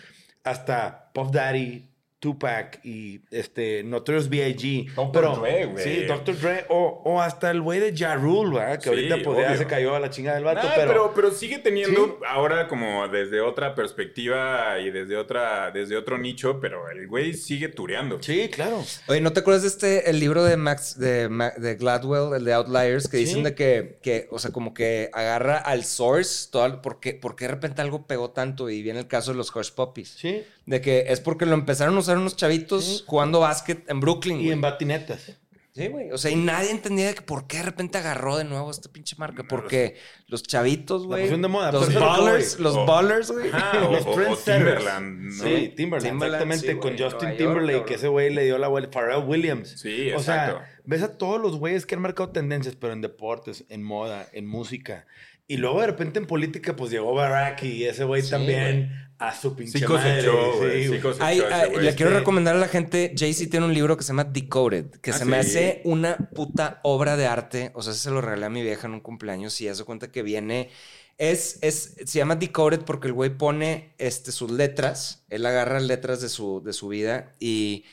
Hasta Puff Daddy, Tupac y este Notorious B.I.G. Dr. Pero, Dre, güey. Sí, Dr. Dre. O, o hasta el güey de Ja Rule, ¿verdad? Que Sí, ahorita pues ya se cayó a la chingada del vato. Nah, pero, pero, pero sigue teniendo Sí. ahora como desde otra perspectiva y desde otra desde otro nicho, pero el güey sigue tureando. Sí, claro. Oye, ¿no te acuerdas de este, el libro de Max, de, de Gladwell, el de Outliers, que Sí. dicen de que, que, o sea, como que agarra al source, todo, el- ¿por qué, por qué de repente algo pegó tanto? Y viene el caso de los Hush Puppies. Sí. De que es porque lo empezaron a usar unos chavitos Sí. jugando básquet en Brooklyn. Y en batinetas. Sí, güey. O sea, y nadie entendía de que por qué de repente agarró de nuevo esta pinche marca. Porque los chavitos, güey. pusieron de moda, Los ballers, los ballers, güey. O, Los o- o trendsetters. Timberland, ¿no? Sí, Timberland, Timberland, exactamente, sí, con Justin Timberlake, que ese güey le dio la vuelta, Pharrell Williams. Sí, O sea, exacto. ves a todos los güeyes que han marcado tendencias, pero en deportes, en moda, en música. Y luego de repente en política, pues llegó Barack y ese güey Sí, también a su pinche Sí madre. cosechó, güey. sí, cosechó Ay, le quiero Sí. recomendar a la gente, Jay-Z tiene un libro que se llama Decoded, que Ah, se me hace una puta obra de arte. O sea, se lo regalé a mi vieja en un cumpleaños y hace cuenta que viene. Es, es, se llama Decoded porque el güey pone este, sus letras. Él agarra letras de su, de su vida y,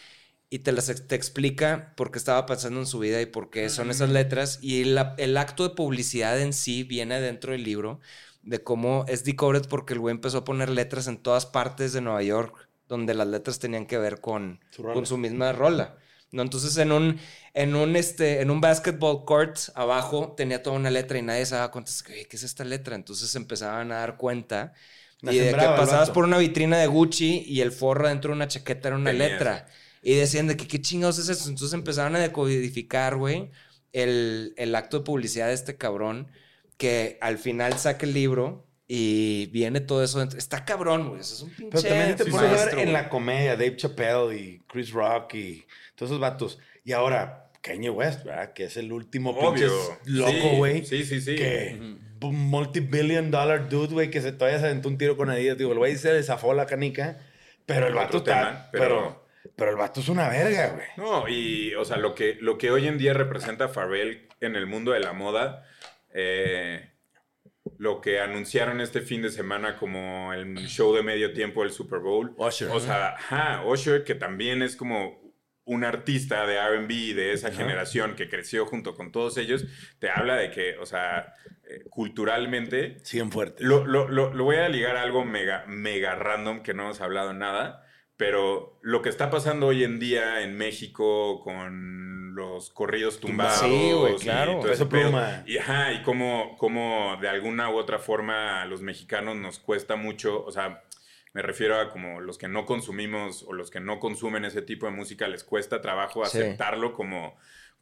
y te las te explica por qué estaba pasando en su vida y por qué son esas letras. Y la- el acto de publicidad en sí viene dentro del libro de cómo es Decoded porque el güey empezó a poner letras en todas partes de Nueva York donde las letras tenían que ver con Su con su misma rola. ¿no? Entonces en un, en un, este, en un basketball court abajo tenía toda una letra y nadie se daba cuenta, es que, "Oye, ¿qué es esta letra? Entonces empezaban a dar cuenta La y de que pasabas por una vitrina de Gucci y el forro dentro de una chaqueta era una Tenía letra. Y decían de que qué chingados es eso. Entonces empezaban a decodificar, güey, el, el acto de publicidad de este cabrón que al final saca el libro y viene todo eso. dentro. Está cabrón, güey. Eso es un pinche Pero también te Sí, pones a ver en la comedia, Dave Chappelle y Chris Rock y todos esos vatos. Y ahora, Kanye West, ¿verdad? Que es el último pinche loco, Sí, güey. Sí, sí, sí. Que un multi-billion dollar dude, güey, que se todavía se aventó un tiro con Adidas. Digo, el güey se desafó la canica, pero el vato está... tema, pero... pero- pero... el vato es una verga, güey. No, y, o sea, lo que, lo que hoy en día representa Pharrell en el mundo de la moda, eh, lo que anunciaron este fin de semana como el show de medio tiempo del Super Bowl. Usher. O sea, ajá, Usher, que también es como un artista de RB de esa generación que creció junto con todos ellos, te habla de que, o sea, eh, culturalmente Siguen fuertes. lo, lo- lo- lo voy a ligar a algo mega, mega random que no hemos hablado nada, pero lo que está pasando hoy en día en México con los corridos tumbados. Sí, güey, y claro. todo ese Peso pedo, Pluma. Y, ajá, y cómo, cómo de alguna u otra forma a los mexicanos nos cuesta mucho, o sea, me refiero a como los que no consumimos o los que no consumen ese tipo de música les cuesta trabajo Sí. aceptarlo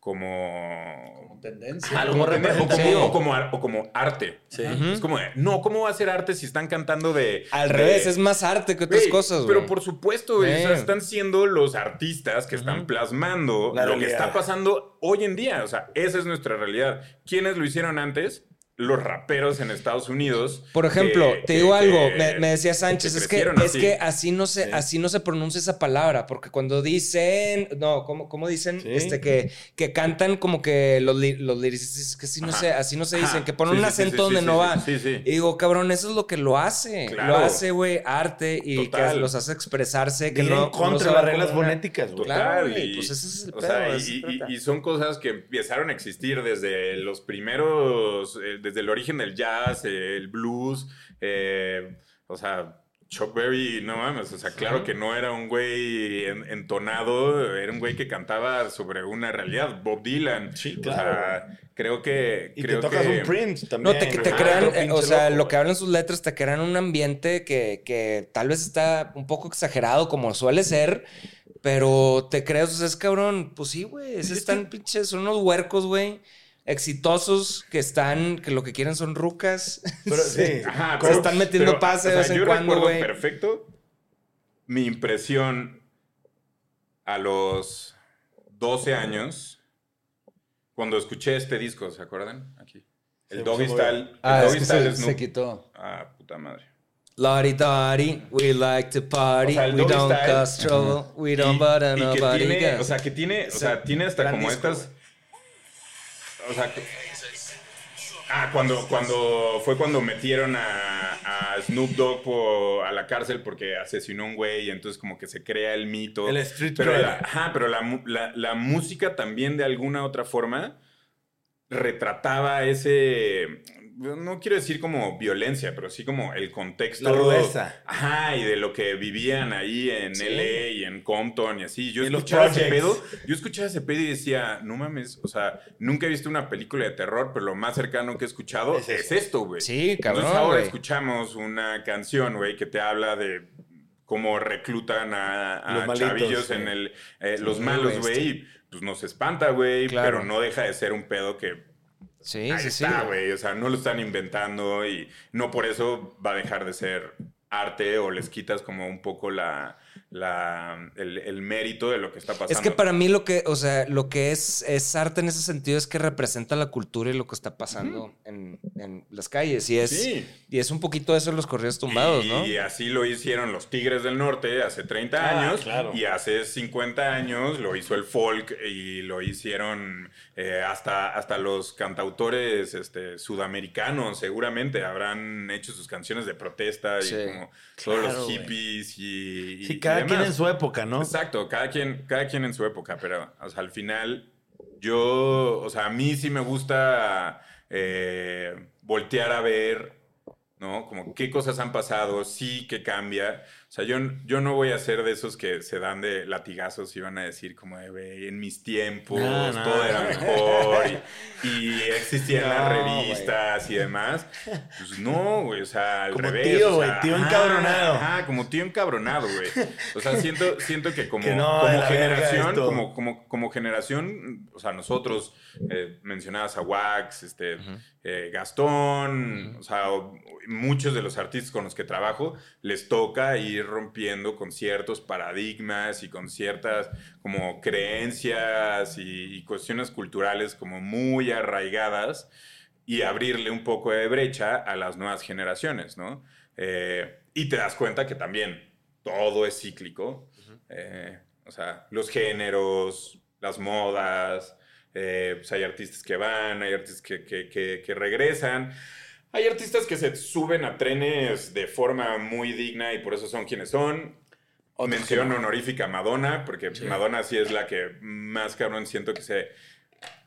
como como Tendencia. Algo como o, como, o como ar- o como arte. Sí. Es como, de, no, ¿cómo va a ser arte si están cantando de... Al de- revés, es más arte que otras cosas, güey. Pero por supuesto, güey, o sea, Sí. están siendo los artistas que están plasmando La lo que está pasando hoy en día. O sea, esa es nuestra realidad. ¿Quiénes lo hicieron antes? Los raperos en Estados Unidos. Por ejemplo, que- te que- digo algo, que- me, me decía Sánchez, que es que, crecieron es así. que así no se, Sí. así no se pronuncia esa palabra, porque cuando dicen, no, ¿cómo, cómo dicen? Sí. Este, que, que cantan como que los, los lyricistas, que así no, Ajá. se, así no se dicen, Ajá. que ponen Sí, un acento sí, donde sí, no sí, va. sí, sí. Y digo, cabrón, eso es lo que lo hace. Claro. Lo hace, güey, arte y Total. que los hace expresarse, que no contra no las reglas fonéticas, güey. Claro, y, pues ese es el o pedo, sea, y son cosas que empezaron a existir desde los primeros, eh, desde el origen del jazz, el blues, eh, o sea, Chuck Berry, no mames, o sea, claro que no era un güey en- entonado, era un güey que cantaba sobre una realidad, Bob Dylan. Sí, O sea, creo que... Y creo te tocas que, un Prince también. No, te, crean, eh, o sea, loco, lo que hablan sus letras te crean un ambiente que, que tal vez está un poco exagerado como suele ser, pero te crees, o sea, es cabrón, pues sí, güey, es- están pinches, son unos huercos, güey, exitosos que están, que lo que quieren son rucas. Pero sí. Ajá, Se están metiendo pero, pase de o vez sea, en yo cuando, güey. perfecto mi impresión a los 12 años cuando escuché este disco, ¿se acuerdan? Aquí. El Se Doggy Style. el Ah, es Doggy que Style se, se quitó. Ah, puta madre. Lottie Dottie, we like to party, O sea, el we don't style. cause trouble, we don't Y- bother y que nobody. tiene, o sea, que tiene, o sea, tiene hasta como disco, estas. O sea, ah, cuando, cuando fue cuando metieron a, a Snoop Dogg po- a la cárcel porque asesinó a un güey y entonces como que se crea el mito. El street pero la, ajá, pero la- la música también de alguna otra forma retrataba ese, no quiero decir como violencia, pero sí como el contexto. La rudeza. Ajá, y de lo que vivían ahí en Sí. LA y en Compton y así. Yo Y escuchaba ese pedo, yo escuchaba ese pedo y decía, no mames, o sea, nunca he visto una película de terror, pero lo más cercano que he escuchado Es es, esto. güey. Sí, cabrón, Entonces ahora escuchamos una canción, güey, que te habla de cómo reclutan a, a Los malitos, chavillos en el... eh, los malos, güey, pues nos espanta, güey, Claro. pero no deja de ser un pedo que Sí, Ahí sí, sí. está, güey. O sea, no lo están inventando y no por eso va a dejar de ser arte o les quitas como un poco la, la, el, el mérito de lo que está pasando. Es que para mí lo que, o sea, lo que es, es arte en ese sentido es que representa la cultura y lo que está pasando en, en las calles. Y es, Sí. y es un poquito eso los corridos tumbados, y, ¿no? Y así lo hicieron los Tigres del Norte hace 30 Ah, años. claro. Y hace 50 años lo hizo el folk y lo hicieron eh, hasta, hasta los cantautores este, sudamericanos, seguramente habrán hecho sus canciones de protesta Sí. y como todos Claro, los hippies y, y- Sí, y cada quien en su época, ¿no? Exacto, cada quien, cada quien en su época, pero o sea, al final yo, o sea, a mí sí me gusta eh, voltear a ver, ¿no? Como qué cosas han pasado, sí que cambia. O sea, yo, yo no voy a ser de esos que se dan de latigazos y van a decir como, en mis tiempos No, no. todo era mejor y, y existían las No, revistas y demás. Pues no, güey, o sea, al Como revés. tío, o güey, sea, tío encabronado. Ajá, como tío encabronado, güey. O sea, siento, siento que como, Que como generación, como, como, como generación, o sea, nosotros eh, mencionabas a Wax, este, eh, Gastón, o sea, muchos de los artistas con los que trabajo, les toca ir rompiendo con ciertos paradigmas y con ciertas como creencias y, y cuestiones culturales como muy arraigadas y abrirle un poco de brecha a las nuevas generaciones, ¿no? Eh, y te das cuenta que también todo es cíclico. Eh, o sea, los géneros, las modas, eh, pues hay artistas que van, hay artistas que, que- que- que regresan. Hay artistas que se suben a trenes de forma muy digna y por eso son quienes son. Mención no. honorífica a Madonna, porque Madonna sí es la que más cabrón siento que se...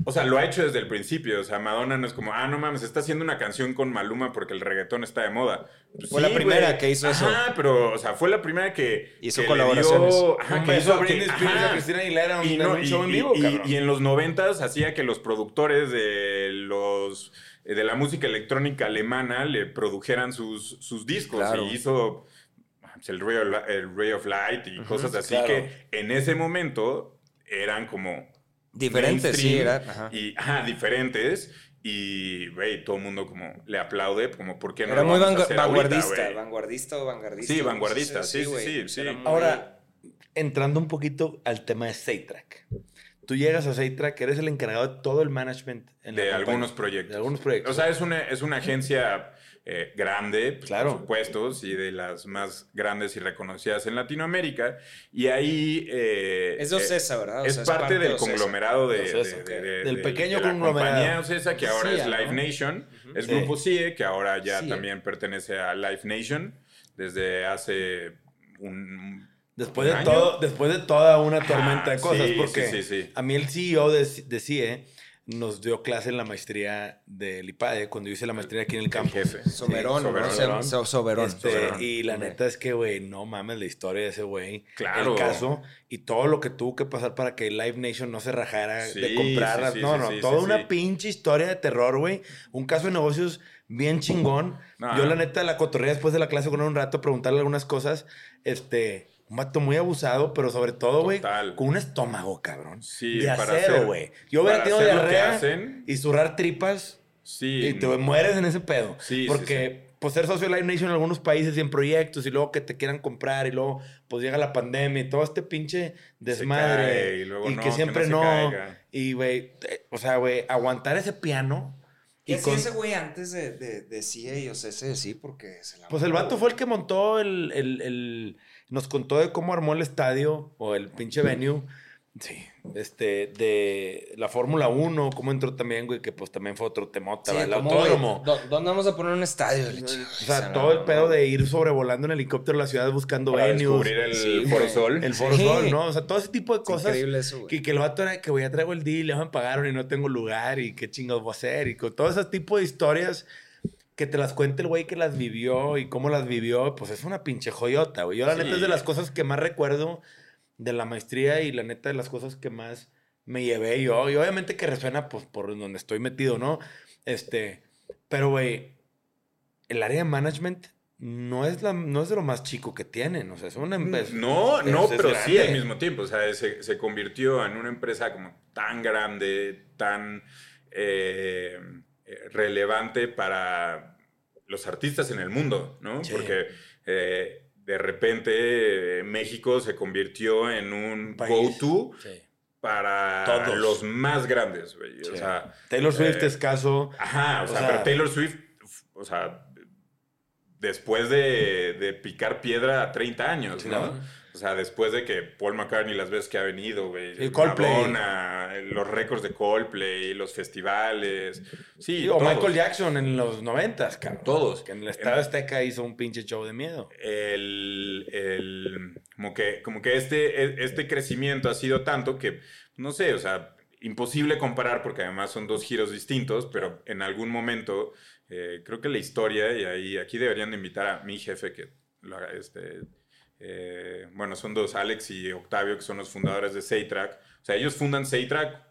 O sea, lo ha hecho desde el principio. O sea, Madonna no es como, ah, no mames, está haciendo una canción con Maluma porque el reggaetón está de moda. Pues Fue la primera que hizo eso. Ajá, pero, o sea, fue la primera que. Hizo que colaboraciones. dio- ajá, Un que hizo que- y a. Cristina Aguilera Y, no- un y- show en y- vivo, y- y en los noventas hacía que los productores de los de la música electrónica alemana le produjeran sus, sus discos Claro. y hizo pues, el Ray of, el Ray of Light y cosas así claro. que en ese momento eran como Diferente, sí, mainstream era. ajá. y ajá, diferentes y güey todo el mundo como le aplaude como por qué no Era lo muy vamos a hacer ahorita, vanguardista, güey? vanguardista o vanguardista. Sí, vanguardista, sí, sí, sí, sí. Era muy- Ahora, entrando un poquito al tema de Saytrack. Tú llegas a Saytrack, eres el encargado de todo el management en la de compañía. algunos proyectos. De algunos proyectos. O sea, es una, es una agencia eh, grande, pues, Claro. por supuesto, y de las más grandes y reconocidas en Latinoamérica. Y ahí... eh, Es de eh, Ocesa, ¿verdad? O es parte, del Ocesa. conglomerado de, Ocesa, de- ok. de- de- Del de- pequeño de la conglomerado. compañía Ocesa, que ahora es Live ¿no? Nation. Es Sí. Grupo CIE, que ahora ya también pertenece a Live Nation desde hace un... Después un de, año. todo, después de toda una tormenta de cosas, sí, porque sí, sí. a mí el CEO de, de CIE nos dio clase en la maestría del IPADE cuando yo hice la maestría aquí en el campo. jefe. Soberón. Soberón. Se llama So- Soberón. Este, Soberón. y la neta es que, güey, no mames la historia de ese güey. Claro. El caso y todo lo que tuvo que pasar para que Live Nation no se rajara de Sí, comprar. sí, sí, no, sí, no, sí, toda sí, una sí. pinche historia de terror, güey. Un caso de negocios bien chingón. No. Yo, la neta, la cotorrea después de la clase con él un rato, preguntarle algunas cosas. Este, un vato muy abusado, pero sobre todo, güey, Total. con un estómago, cabrón. Sí, de para acero, güey. Yo hubiera tenido que diarrea hacen. y zurrar tripas Sí. y te mueres en ese pedo. Sí, sí, Porque pues ser socio de Live Nation en algunos países y en proyectos y luego que te quieran comprar y luego pues llega la pandemia y todo este pinche desmadre cae, y luego no, que que siempre no no, se caiga. y güey, eh, o sea, güey, aguantar ese piano ¿Qué y hacía con- ese güey antes de, de, de CIA y Ocese de sí? Porque se la pues el vato fue el que montó el, el- el- nos contó de cómo armó el estadio o el pinche venue. Sí, este, de la Fórmula 1, cómo entró también, güey, que pues también fue otro temota, Sí, el autódromo. güey, ¿dó- ¿Dónde vamos a poner un estadio? O sea, todo el pedo de ir sobrevolando en helicóptero la ciudad buscando Para venues. descubrir el Sí, Foro. Sol. El Foro Sí. Sol, ¿no? O sea, todo ese tipo de cosas. increíble eso, güey. Que, que el vato era que, güey, ya traigo el deal, ya me pagaron y no tengo lugar y qué chingados voy a hacer. Y con todo ese tipo de historias que te las cuente el güey que las vivió y cómo las vivió, pues es una pinche joyota, güey. Yo la Sí. neta es de las cosas que más recuerdo de la maestría y la neta de las cosas que más me llevé yo. Y obviamente que resuena, pues, por donde estoy metido, ¿no? Este, pero, güey, el área de management no es, la, no es de lo más chico que tienen. O sea, es una empresa. No, no, es pero sí al mismo tiempo. O sea, se, se convirtió en una empresa como tan grande, tan eh, relevante para los artistas en el mundo, ¿no? Sí. Porque eh, de repente eh, México se convirtió en un go-to Sí. para Todos. los más grandes, güey. Sí. O sea, Taylor Swift eh, es caso. Ajá, o, O sea, sea- pero Taylor Swift, o sea, después de, de picar piedra a 30 años. ¿no? O sea, después de que Paul McCartney las veces que ha venido, güey. Sí, Coldplay. Madonna, los récords de Coldplay, los festivales. Sí, o todos. Michael Jackson en los noventas, cabrón. Todos. Que en el Estado Azteca hizo un pinche show de miedo. el, el- como que, como que este, e- este crecimiento ha sido tanto que, no sé, o sea, imposible comparar porque además son dos giros distintos, pero en algún momento eh, creo que la historia, y ahí aquí deberían de invitar a mi jefe que lo haga, este, eh, bueno, son dos, Alex y Octavio, que son los fundadores de Saytrack. O sea, ellos fundan Saytrack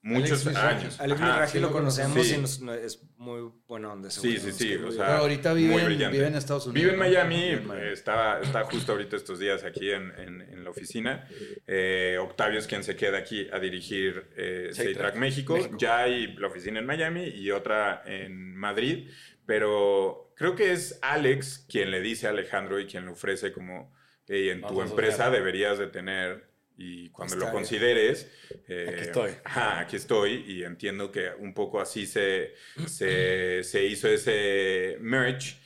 muchos Alex años. Alex Ajá, sí, lo conocemos sí. y nos- no- es muy buena onda. Sí, sí, sí, o sea, Pero ahorita muy vive en, brillante. vive en Estados Unidos. Vive en ¿no? Miami, eh, está, está justo ahorita estos días aquí en, en- en la oficina. Eh, Octavio es quien se queda aquí a dirigir eh, México. México. Ya hay la oficina en Miami y otra en Madrid, pero creo que es Alex quien le dice a Alejandro y quien le ofrece como, "Hey, en tu Vamos empresa asociar". deberías de tener... Y cuando Está lo consideres, eh, Aquí estoy. Ajá, aquí estoy y entiendo que un poco así se, se, se hizo ese merge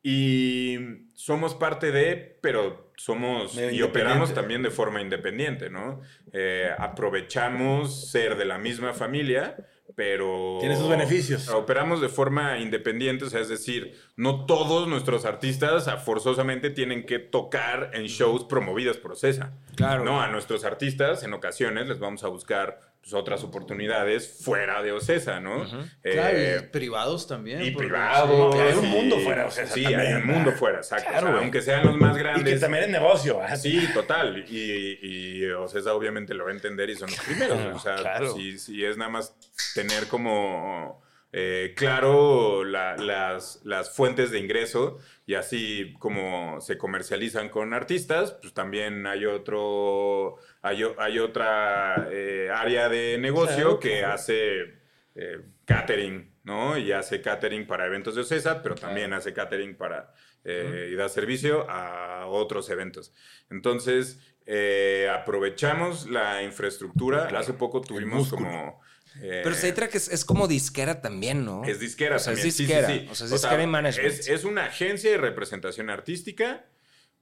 y somos parte de, pero somos Medio y operamos también de forma independiente, ¿no? Eh, aprovechamos ser de la misma familia, pero... Tiene sus beneficios. Operamos de forma independiente, o sea, es decir, no todos nuestros artistas ah, forzosamente tienen que tocar en shows promovidos por CESA. Claro. No, a nuestros artistas en ocasiones les vamos a buscar pues, otras oportunidades fuera de Ocesa, ¿no? Eh, Claro, y privados también. y privados. sí, hay un y- mundo fuera de Ocesa Sí, también, hay un mundo fuera, exacto. Claro, O sea, güey. aunque sean los más Y grandes. que también es negocio. ¿ah? Sí, total. Y, y Ocesa obviamente lo va a entender y son los primeros. O sea, Claro. si, si es nada más tener como eh, claro la- las, las fuentes de ingreso y así como se comercializan con artistas, pues también hay otro, hay, hay otra eh, área de negocio Claro, que claro. hace eh, catering, ¿no? Y hace catering para eventos de Ocesa, pero también hace catering para eh, y da servicio a otros eventos. Entonces, eh, aprovechamos la infraestructura. Claro. Hace poco tuvimos como... eh, Pero Saytrack es, es como disquera también, ¿no? es disquera O sea, es también. sí, sí, disquera. sí. O sea, es disquera y management. Es, es una agencia de representación artística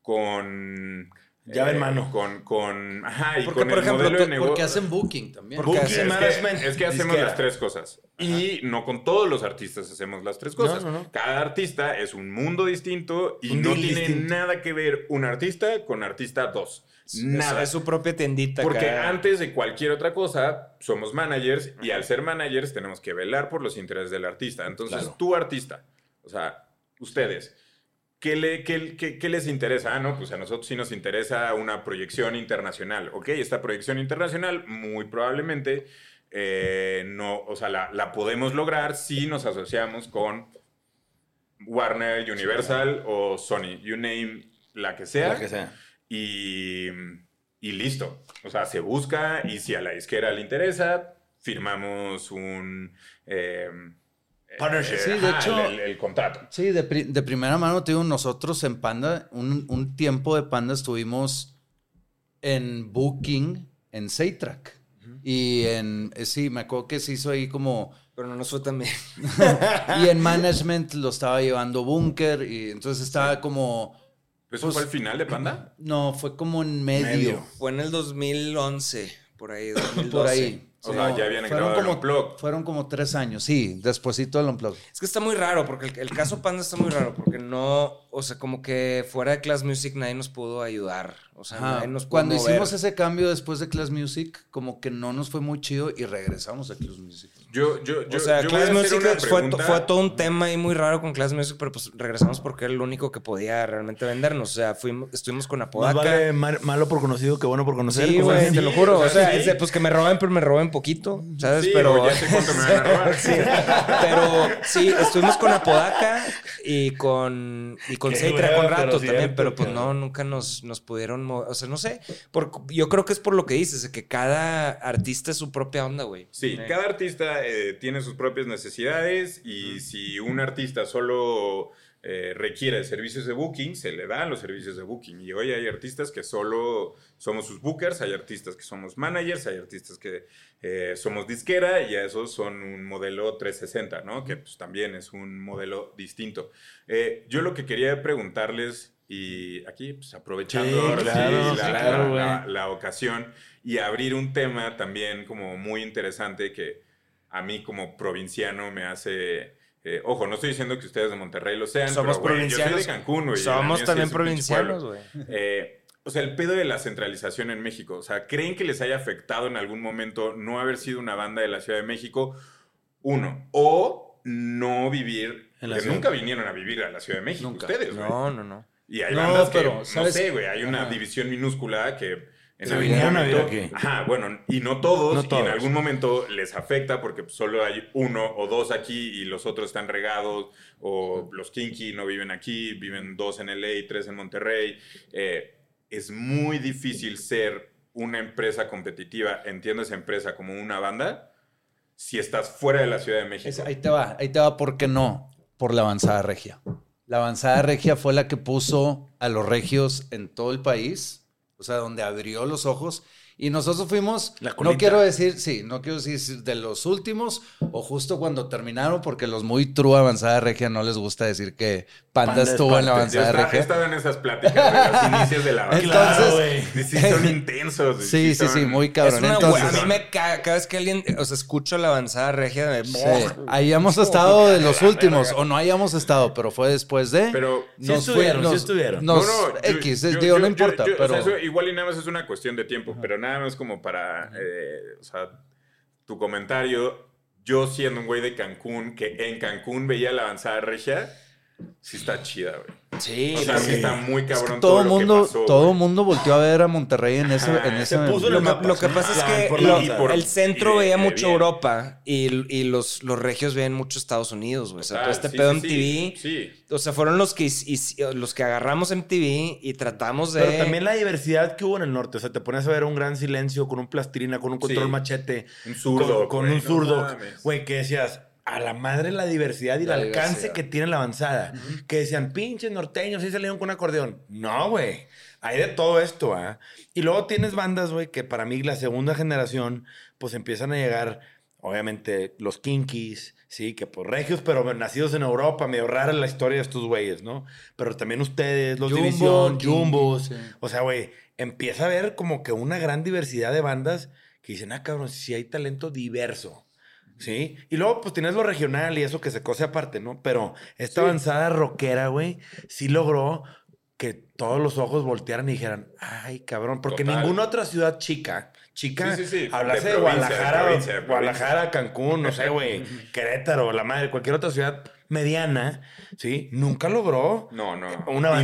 con... Llave en mano. Con, con, ajá, y Porque, con por el ejemplo, modelo de negocio. Porque hacen booking también. Porque Booking, Es que- management, Es que, hacemos disquera. las tres cosas. Y no con todos los artistas hacemos las tres cosas. No, no, no. Cada artista es un mundo distinto y Un no tiene distinto. nada que ver un artista con artista dos. Es- Nada. Es, su propia tiendita. Porque acá. antes de cualquier otra cosa, somos managers y al ser managers tenemos que velar por los intereses del artista. Entonces, Claro. tu artista, o sea, ustedes, ¿qué, le, qué, qué- qué les interesa? Ah, no, pues a nosotros sí nos interesa una proyección internacional. Ok, esta proyección internacional muy probablemente eh, no, o sea, la, la podemos lograr si nos asociamos con Warner, Universal o Sony, you name la que sea La que sea. y, y listo. O sea, se busca y si a la disquera le interesa, firmamos un, eh, Partnership. Sí, de ajá, hecho- el, el- el contrato. Sí, de, pri- de primera mano, te digo, nosotros en Panda, un, un tiempo de Panda estuvimos en Booking, en Saytrack. Y en, eh, sí, me acuerdo que se hizo ahí como, Pero no nos fue tan bien. y en Management lo estaba llevando Bunker, y entonces estaba como, ¿Eso Pues- fue el final de Panda? no, fue como en medio. Medio. Fue en el 2011, por ahí, 2012. Por ahí. O sea, ya habían fueron grabado el como, Unplugged. fueron como tres años, sí, despuesito del Unplugged. Es que está muy raro, porque el, el caso Panda está muy raro, porque no, o sea, como que fuera de Class Music nadie nos pudo ayudar. O sea, Ajá. nadie nos pudo Cuando mover. hicimos ese cambio después de Class Music, como que no nos fue muy chido y regresamos a Class Music. Yo, yo, yo, o sea, yo Class Music fue, fue todo un tema ahí muy raro con Class Music, pero pues regresamos porque era el único que podía realmente vendernos. O sea, fuimos, estuvimos con Más Apodaca. vale mar- malo por conocido que bueno por conocer. Sí, güey, te lo juro. o sea, sí. es pues que me roben, pero me roben poquito, ¿sabes? Sí, pero o ya sé cuánto me van a robar. Sí, pero sí, estuvimos con Apodaca y con, y con Seitra con rato pero también, cierto, pero pues no, nunca nos, nos pudieron mover. O sea, no sé. Por, yo creo que es por lo que dices, que cada artista es su propia onda, güey. Sí, cada artista eh, tiene sus propias necesidades y si un artista solo eh, requiere servicios de booking, se le dan los servicios de booking. Y hoy hay artistas que solo somos sus bookers, hay artistas que somos managers, hay artistas que eh, somos disquera y a esos son un modelo 360, ¿no? Que pues, también es un modelo distinto. Eh, yo lo que quería preguntarles, y aquí pues, aprovechando Sí, ahora sí claro, la- sí, claro, la- la ocasión y abrir un tema también como muy interesante que a mí como provinciano me hace... eh, ojo, no estoy diciendo que ustedes de Monterrey lo sean, Somos pero, güey, yo soy de provincianos. Cancún, güey. Somos también provincianos, güey. Eh, o sea, el pedo de la centralización en México. O sea, ¿creen que les haya afectado en algún momento no haber sido una banda de la Ciudad de México? Uno. O no vivir... En la que ciudad. nunca vinieron a vivir a la Ciudad de México Nunca. ustedes, güey. No, no, no. Y hay No, bandas que, pero, no ¿sabes? sé, güey, hay una Ajá. división minúscula que en algún momento... aquí. Ajá, bueno, y no todos, No y en todos. algún momento les afecta porque solo hay uno o dos aquí y los otros están regados, o los Kinky no viven aquí, viven dos en LA, tres en Monterrey. Eh, es muy difícil ser una empresa competitiva, entiendo esa empresa como una banda, si estás fuera de la Ciudad de México. Es- ahí te va, ahí te va, ¿por qué no? Por la avanzada regia. La avanzada regia fue la que puso a los regios en todo el país, o sea, donde abrió los ojos. Y nosotros fuimos, La no quiero decir, sí, no quiero decir de los últimos o justo cuando terminaron, porque los muy true avanzada regia no les gusta decir que Panda, Panda es estuvo en la. Yo avanzada he regia. estado en esas pláticas de los inicios de la. Entonces-. Y sí son intensos. Sí, sí, son- sí, muy cabrón. es una Entonces, a mí me caga cada vez que alguien, o sea, escucho la avanzada regia de... sí, hayamos estado de los últimos o no hayamos estado, pero fue después de... Pero Sí estuvieron, sí estuvieron. nos- No, no, X, yo- digo, yo- no importa, yo- o pero... sea, eso igual y nada más es una cuestión de tiempo, pero nada más como para, eh, o sea, tu comentario, yo siendo un güey de Cancún, que en Cancún veía la avanzada regia, sí está chida, güey. Sí, O sea, sí está muy Es cabrón que todo lo mundo, que pasó, todo mundo volteó a ver a Monterrey en ese, Ajá, en se ese puso Lo el que, lo pasa es que lo- por- el centro de- veía mucho bien. Europa y, y los, los regios veían mucho Estados Unidos, güey. O sea, Ah, todo este sí, pedo en sí, TV. Sí. O sea, fueron los que, los que agarramos en TV y tratamos de... Pero también la diversidad que hubo en el norte. O sea, te pones a ver un gran silencio con un plastilina, con un control Sí. machete. Un zurdo, Con, con güey, un zurdo. Güey, que decías, a la madre la diversidad y La el alcance diversidad. que tiene la avanzada. Que decían, pinches norteños, sí salieron con un acordeón. No, güey. Hay de todo esto, ¿ah? Y luego tienes bandas, güey, que para mí la segunda generación, pues empiezan a llegar, obviamente, los Kinkies, sí, que pues regios, pero nacidos en Europa, medio rara la historia de estos güeyes, ¿no? Pero también ustedes, los Jumbo, División, Jumbos. sí. O sea, güey, empieza a haber como que una gran diversidad de bandas que dicen, ah, cabrón, si hay talento diverso. ¿Sí? Y luego, pues tienes lo regional y eso que se cose aparte, ¿no? Pero esta avanzada rockera, güey, sí logró que todos los ojos voltearan y dijeran, ay, cabrón, porque Total. ninguna otra ciudad chica, chica, Sí, hablase de de, provincia, de Guadalajara, provincia, de provincia. Guadalajara, Cancún, no sé, güey, Querétaro, la madre, cualquier otra ciudad mediana, ¿sí? Nunca logró No, no. Una avanzada.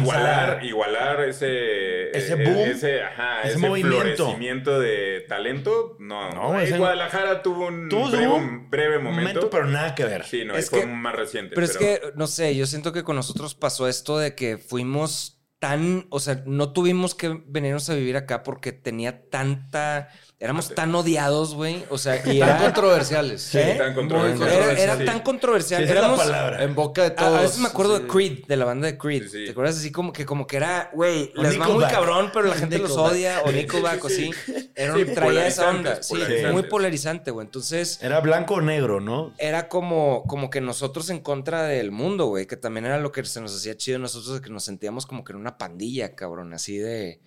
igualar, igualar ese... Ese eh, boom, Ese, ajá, ese ese, movimiento. florecimiento de talento. No, No, Eh, ese- Guadalajara tuvo un Tuvo breve, un breve momento. pero nada que ver. Sí, no, Es fue que- más reciente. Pero es que, no sé, yo siento que con nosotros pasó esto de que fuimos tan, o sea, no tuvimos que venirnos a vivir acá porque tenía tanta, éramos tan odiados, güey. O sea, y Tan era, controversiales. Sí, ¿Eh? tan Muy controversial. era, controversial, era Sí. tan controversial. Sí, la palabra. En boca de todos. a veces me acuerdo Sí. de Creed, de la banda de Creed. Sí, sí. ¿Te acuerdas así como que como que era, güey, les va muy cabrón, pero la gente los odia o Nickelback o Sí. Era Sí, un, traía esa onda, sí, muy polarizante, güey. Entonces, Era blanco o negro, ¿no? era como, como que nosotros en contra del mundo, güey, que también era lo que se nos hacía chido nosotros, de que nos sentíamos como que en una pandilla, cabrón, así de...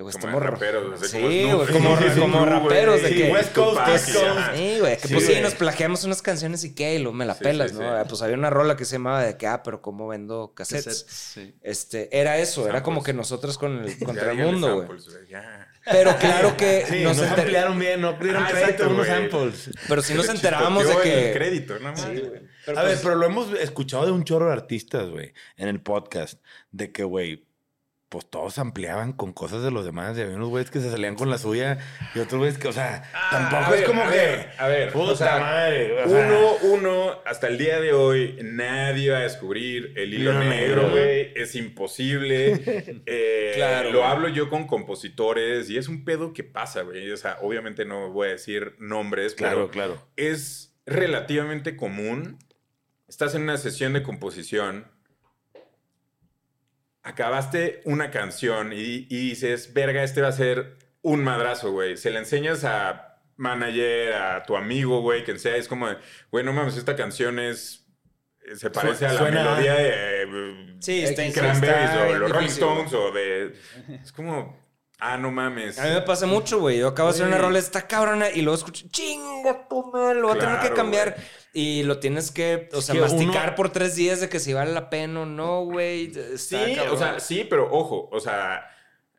güey, Como raperos, Sí, como güey, como, sí, sí, como sí, raperos de que... West Coast, Tupac, West y Coast. Sí, güey, que Sí, pues sí, nos plagiamos unas canciones y qué, y lo me la Sí, pelas, sí, ¿no? sí. Ah, Pues había una rola que se llamaba de que, ah, pero ¿cómo vendo cassettes? Cassettes, sí. Este, era eso, era como que nosotros con el, contra el mundo, güey. Pero claro que Sí, nos nos, enter- ampliaron bien, no dieron Ah, crédito unos samples. Pero sí nos enterábamos de que... el crédito, no. Sí, güey. Pero a ver, pues- pero lo hemos escuchado de un chorro de artistas, güey, en el podcast, de que, güey, pues todos ampliaban con cosas de los demás. Y había unos güeyes que se salían con la suya y otros güeyes que, o sea, tampoco a es ver, como a que. ver, a ver, Puta o sea, madre. o sea, Uno, uno, hasta el día de hoy, nadie va a descubrir el hilo negro, güey. Es imposible. Eh, Claro, Lo hablo yo con compositores y es un pedo que pasa, güey. O sea, obviamente no voy a decir nombres, Claro, pero claro. es relativamente común. Estás en una sesión de composición, acabaste una canción y, y dices, verga, este va a ser un madrazo, güey. Se la enseñas a manager, a tu amigo, güey, quien sea, es como, de, güey, no mames, esta canción es... Se parece a la suena- melodía de eh, Sí, está, X, Cranberries está o los Rolling. Stones o de... Es como, ah, no mames. A mí me pasa mucho, güey. Yo acabo de hacer una rola, está cabrona, y luego escucho, chinga tu madre, lo voy a tener que cambiar. güey. Y lo tienes que, o sea, que masticar uno- por tres días de que si vale la pena o no, güey. Sí, cabrón. o sea, sí, pero ojo, o sea,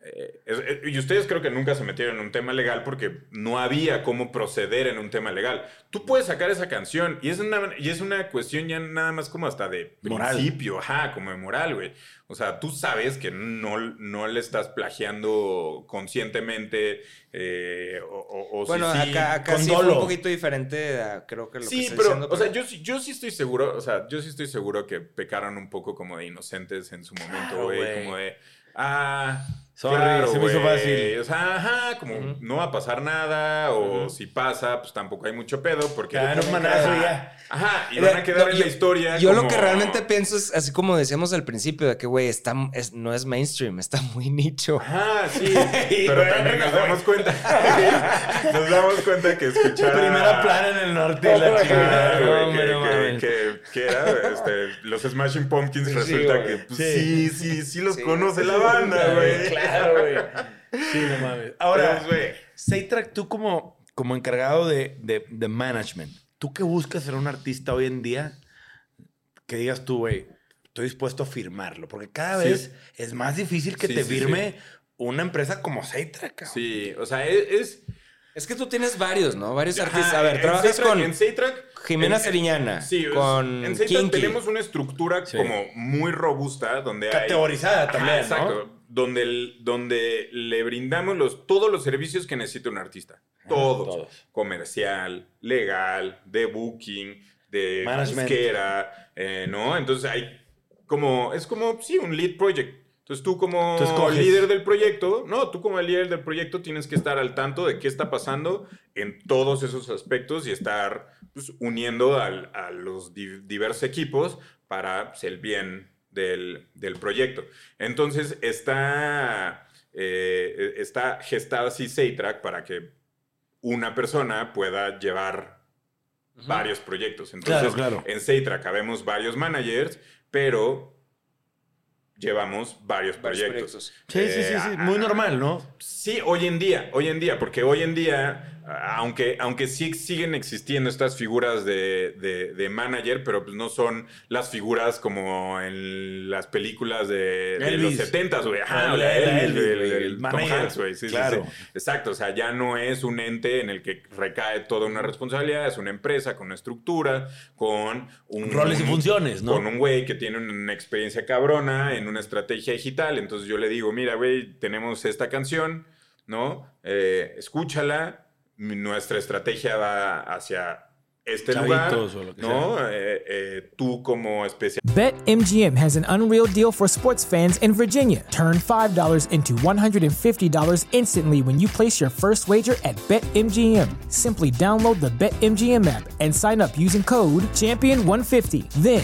eh, eh, y ustedes creo que nunca se metieron en un tema legal porque no había cómo proceder en un tema legal. Tú puedes sacar esa canción y es una, y es una cuestión ya nada más como hasta de Moral. principio, ajá, como de moral, güey. O sea, tú sabes que no, no le estás plagiando conscientemente eh, o, o- o si Bueno, sí. acá, acá sí fue un poquito diferente, a, creo que lo que Sí, estoy pero, diciendo, o sea, yo, sí- yo sí estoy seguro, o sea, yo sí estoy seguro que pecaron un poco como de inocentes en su momento, güey. como de, ah, Sorry, claro, se me hizo fácil. O sea, ajá, como no va a pasar nada, o si pasa, pues tampoco hay mucho pedo, porque... No, Ajá, manazo, ya. Ajá, y van a quedar No, en yo- la historia Yo lo que realmente pienso es, así como decíamos al principio, de que, güey, está, es- no es mainstream, está muy nicho. Ajá, sí, pero también nos damos cuenta, nos damos cuenta que escuchar... Primera plana en el norte de la chingada. Claro, que, que- que era este, los Smashing Pumpkins Sí, resulta que pues, Sí. sí, sí, sí los Sí. conoce la banda, güey. Claro, güey. Sí, no mames. Ahora, güey, Saytrack, tú como, como encargado de, de, de management, ¿tú qué buscas ser un artista hoy en día? Que digas tú, güey, estoy dispuesto a firmarlo. Porque cada Sí. vez es más difícil que Sí, te sí, firme una empresa como Saytrack. cabrón. Sí, o sea, es... es- Es que tú tienes varios, ¿no? Varios artistas. A ver, trabajas con En. Jimena en- Seriñana, Sí, con en Kinky. tenemos una estructura Sí. como muy robusta donde hay... Categorizada Ajá, también, ¿no? exacto. Donde, el- donde le brindamos los, todos los servicios que necesita un artista. Todos. todos. Comercial, legal, de booking, de Management. disquera, eh, ¿no? Entonces hay como, es como, sí, un lead project. Entonces tú como Tú líder del proyecto, no, tú como el líder del proyecto tienes que estar al tanto de qué está pasando en todos esos aspectos y estar pues, uniendo al- a los di- diversos equipos para pues, el bien del, del proyecto. Entonces está, eh, está gestado así Saytrack para que una persona pueda llevar varios proyectos. Entonces, Claro, claro. en Saytrack habemos varios managers, pero llevamos varios proyectos. proyectos. Sí, sí, sí, sí. Eh, Muy normal, ¿no? Sí, hoy en día, hoy en día, porque hoy en día, aunque, aunque sí siguen existiendo estas figuras de, de- de manager, pero pues no son las figuras como en las películas de, de los Elvis. 70, güey. Ajá, Ah, el- el el manager. Hanks, güey. Sí, sí, Claro. sí. Exacto, o sea, ya no es un ente en el que recae toda una responsabilidad, es una empresa con una estructura, con un... Roles y funciones, ¿no? Con un güey que tiene una experiencia cabrona en una estrategia digital. Entonces yo le digo, mira, güey, tenemos esta canción, ¿no? Eh, escúchala. Mi- Nuestra estrategia va hacia este Chavitos lugar, o lo que ¿no? Eh, eh, tú como especialista BetMGM has an unreal deal for sports fans in Virginia. Turn $5 into $150 instantly when you place your first wager at BetMGM. Simply download the BetMGM app and sign up using code Champion150. Then,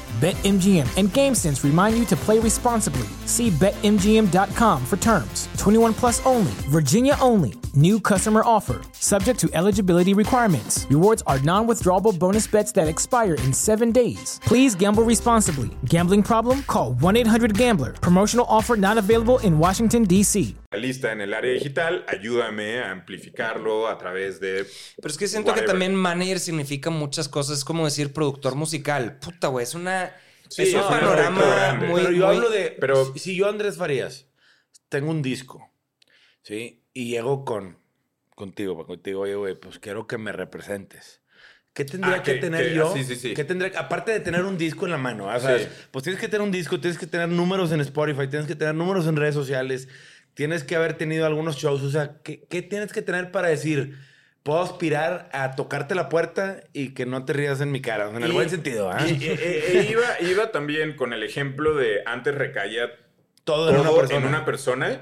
BetMGM and GameSense remind you to play responsibly. See BetMGM.com for terms. 21 plus only, Virginia only. New customer offer. Subject to eligibility requirements. Rewards are non withdrawable bonus bets that expire in seven days. Please gamble responsibly. Gambling problem? Call 1 800 Gambler. Promotional offer not available in Washington, D.C. Lista en el área digital, ayúdame a amplificarlo a través de... Pero es que siento que también manager significa muchas cosas. Es como decir productor musical. Puta, güey. Es una. Sí, es es un un panorama muy. pero yo muy- hablo de. pero- si, si yo, Andrés Farías, tengo un disco, ¿sí? Y llego con contigo, digo, oye, güey, pues quiero que me representes. ¿Qué tendría Ah, que, que- tener que- yo? sí, sí, sí. ¿Qué tendría, aparte de tener un disco en la mano, o sea, pues tienes que tener un disco, tienes que tener números en Spotify, tienes que tener números en redes sociales, tienes que haber tenido algunos shows, o sea, ¿qué, qué tienes que tener para decir, puedo aspirar a tocarte la puerta y que no te rías en mi cara, en el Y- buen sentido, ¿ah? y- y- e- e iba, iba también con el ejemplo de antes recaía Todo todo en una persona. en una persona.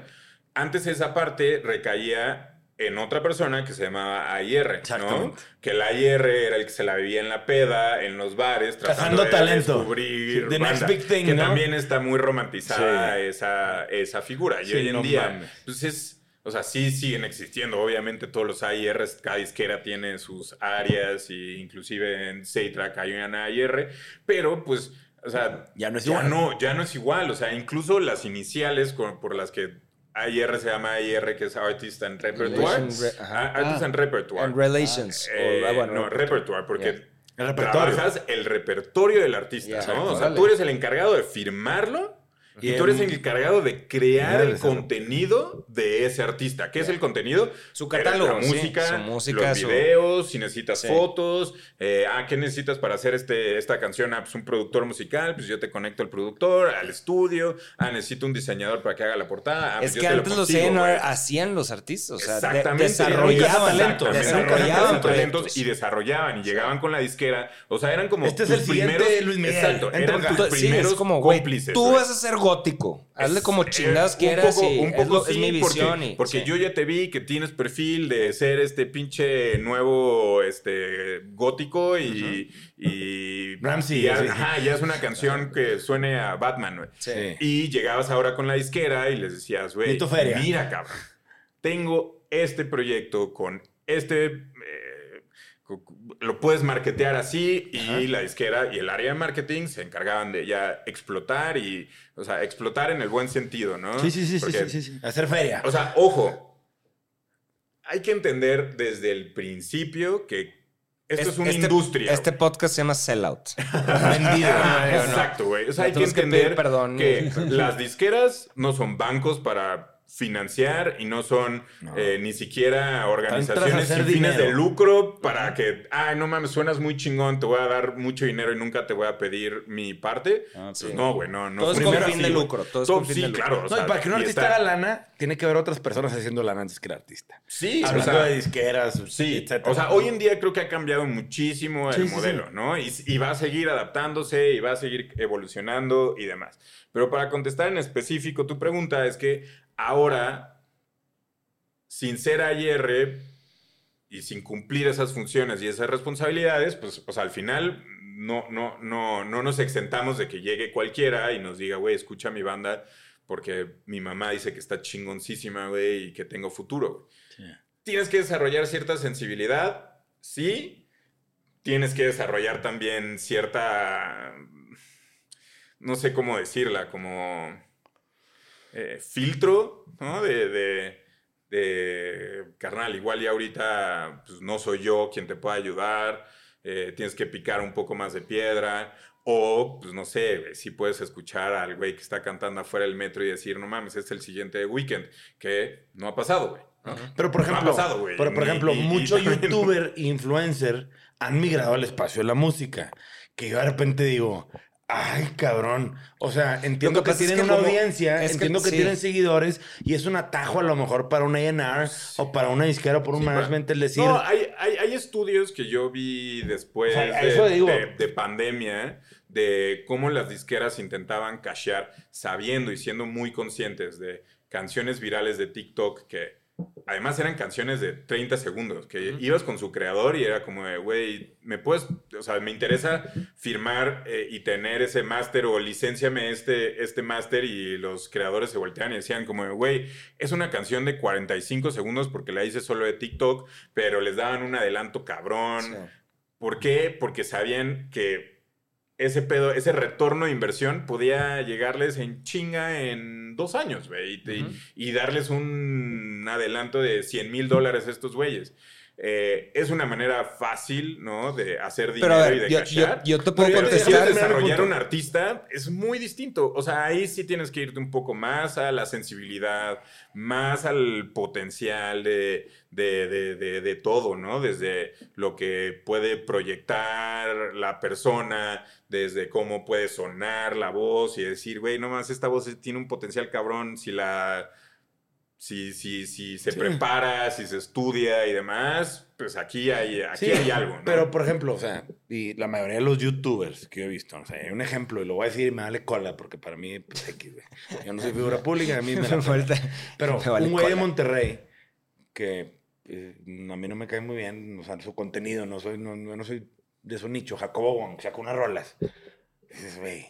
Antes esa parte recaía en otra persona que se llamaba AIR, ¿no? Que el AIR era el que se la vivía en la peda, en los bares, Cazando tratando de talento. descubrir The next big thing, que ¿no? también está muy romantizada Sí. esa, esa figura. Y Sí, hoy en no día, mames. pues es, o sea, sí siguen existiendo. Obviamente todos los AIRs, cada disquera tiene sus áreas y inclusive en Seitrack hay una AIR, pero pues, o sea, Ya no es ya igual. no, ya no es igual. O sea, incluso las iniciales con- por las que AIR se llama AIR, que es Artist and Repertoire. Re-. Ah, Artist Ah. and Repertoire. And relations. Eh, o, ah, bueno, no, repertoire, porque Ya. El repertorio. trabajas el repertorio del artista, ¿no? O sea, tú eres el encargado de firmarlo y, tú eres el encargado de crear el contenido de ese artista. ¿Qué es el contenido? Su catálogo, La sí. música, Su música, los su- videos, si necesitas Sí. fotos. eh, ah, ¿qué necesitas para hacer este, esta canción? Ah, pues un productor musical, pues yo te conecto al productor, al estudio. Ah, necesito un diseñador para que haga la portada. Ah, Es pues yo que te lo antes los consigo, hacían los artistas. O sea, Exactamente. desarrollaban talentos. Desarrollaban talentos y desarrollaban y llegaban con la disquera. O sea, eran como Este es tus el siguiente primeros. Luis Miguel. Exacto, eran tus sí, primeros es como, cómplices. tú vas a ser gótico. Hazle como chingados quieras un poco, y un es, poco lo- es sí, mi visión. Porque, y- porque sí. yo ya te vi que tienes perfil de ser este pinche nuevo este, gótico y. y Ramsey, y ya, sí. ajá, ya es una canción que suene a Batman, güey. Sí. Y llegabas ahora con la disquera y les decías, güey, mira, cabrón, tengo este proyecto con este... eh, lo puedes marketear así y la disquera y el área de marketing se encargaban de ya explotar y, o sea, explotar en el buen sentido, ¿no? Sí, sí, sí, sí, Porque, sí, sí, sí. Hacer feria. O sea, ojo, hay que entender desde el principio que esto es, una este, industria. Este podcast se llama Sellout. Vendido. Ah. Exacto, güey. O sea, No hay que que entender pedir perdón. que las disqueras no son bancos para financiar y no son No. eh, ni siquiera organizaciones sin fines dinero. de lucro para que, ay, no mames, suenas muy chingón, te voy a dar mucho dinero y nunca te voy a pedir mi parte. Ah, Pues no, güey, no, no. Todo es con fin así, de lucro, todo es Todo- con fin sí, de lucro. claro. o No, y para que un artista está- haga lana, tiene que haber otras personas haciendo lana antes que el artista. Sí, o Hablando sea, de disqueras, Sí, etcétera. o sea, hoy en día creo que ha cambiado muchísimo el sí, modelo, sí. ¿no? Y, y va a seguir adaptándose y va a seguir evolucionando y demás. Pero para contestar en específico tu pregunta es que ahora, sin ser AIR y sin cumplir esas funciones y esas responsabilidades, pues, al final no, no, no, no nos exentamos de que llegue cualquiera y nos diga, güey, escucha mi banda porque mi mamá dice que está chingoncísima, güey, y que tengo futuro. tienes que desarrollar cierta sensibilidad, sí. Tienes que desarrollar también cierta, no sé cómo decirla, como eh, filtro, ¿no? De, de, de, carnal, igual y ahorita pues, no soy yo quien te pueda ayudar. eh, tienes que picar un poco más de piedra. O, pues no sé, si puedes escuchar al güey que está cantando afuera del metro y decir, no mames, este es el siguiente weekend, que no ha pasado, güey. ¿no? Pero por No ha ejemplo, pasado, güey. pero por ejemplo, muchos youtuber e influencer han migrado al espacio de la música. Que yo de repente digo, ay, cabrón. O sea, entiendo que que, pasa es tienen que una audiencia, es que entiendo que, sí. tienen seguidores y es un atajo a lo mejor para un A&R o para una disquera o por un Sí, management el decir, No, hay, hay, hay estudios que yo vi después O sea, a de, de- de pandemia de cómo las disqueras intentaban cashear sabiendo y siendo muy conscientes de canciones virales de TikTok que además eran canciones de 30 segundos, que ibas con su creador y era como de, güey, me puedes, o sea, me interesa firmar eh, y tener ese máster o licenciame este, este máster y los creadores se voltean y decían como, de, güey, es una canción de 45 segundos porque la hice solo de TikTok, pero les daban un adelanto cabrón. Sí. ¿Por qué? Porque sabían que ese pedo, ese retorno de inversión podía llegarles en chinga en dos años, güey, y, y darles un adelanto de 100 mil dólares a estos güeyes. Eh, es una manera fácil, ¿no? De hacer dinero Pero y de yo- cashear. yo- yo te puedo Pero contestar. desarrollar un artista, es muy distinto. O sea, ahí sí tienes que irte un poco más a la sensibilidad, más al potencial de, de, de- de- de todo, ¿no? Desde lo que puede proyectar la persona, desde cómo puede sonar la voz y decir, güey, no más, esta voz tiene un potencial cabrón si la... Si, si, si se Sí. prepara, si se estudia y demás, pues aquí hay, aquí Sí, hay algo, ¿no? Pero, por ejemplo, o sea, y la mayoría de los youtubers que yo he visto, o sea, hay un ejemplo, y lo voy a decir y me vale cola, porque para mí, pues, yo no soy figura pública, a mí me la Me falta- Pero me vale un güey de. Monterrey, que eh, a mí no me cae muy bien, o sea, su contenido, no soy, no, no soy de su nicho, Jacobo Wong, sacó unas rolas. Dices, güey,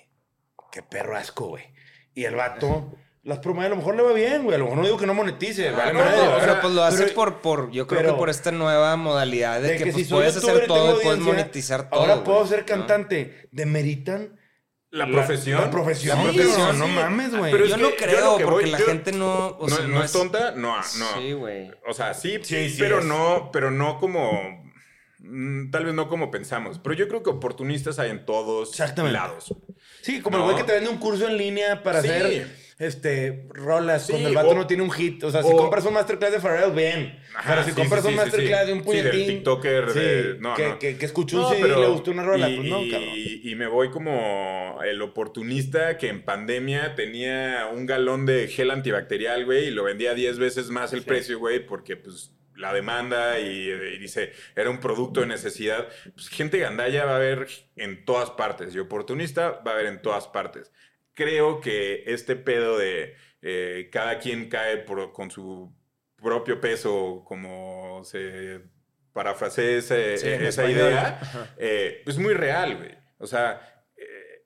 qué perro asco, güey. Y el vato las promueve, a lo mejor le va bien, güey, a lo mejor no digo que no monetice, Ah, vale no, madre, o pero sea, pues lo hace pero- por, por, yo creo pero- que por esta nueva modalidad de, de que, que pues, si puedes hacer todo y puedes monetizar todo. Ahora puedo güey, ser ¿no? cantante. Demeritan La profesión. La profesión. La profesión, No sí. mames, güey. Pero es yo que no yo creo, que porque voy- la yo- gente no. o no, sea, no es tonta, no, no. Sí, güey. O sea, sí, Sí, sí pero es. no, pero no como. mm, Tal vez no como pensamos. Pero yo creo que oportunistas hay en todos lados. Sí, como el No. güey que te vende un curso en línea para Sí. hacer este, rolas Sí, cuando el vato o- no tiene un hit. O sea, si compras un masterclass de Pharrell, bien. Ajá, pero si sí, compras sí, un sí, sí, masterclass sí. de un Sí, puñetín. del TikToker de- no, que, no. Que, que escuchó un No, CD y le gustó una rola. y, pues no, y- cabrón. y me voy como el oportunista que en pandemia tenía un galón de gel antibacterial, güey, y lo vendía 10 veces más el precio, güey, porque pues la demanda y, y dice, era un producto de necesidad. Pues gente gandalla va a haber en todas partes y oportunista va a haber en todas partes. Creo que este pedo de eh, cada quien cae por- con su propio peso, como se parafraseé ese- Sí, en esa idea, eh, es muy real, güey. O sea, eh,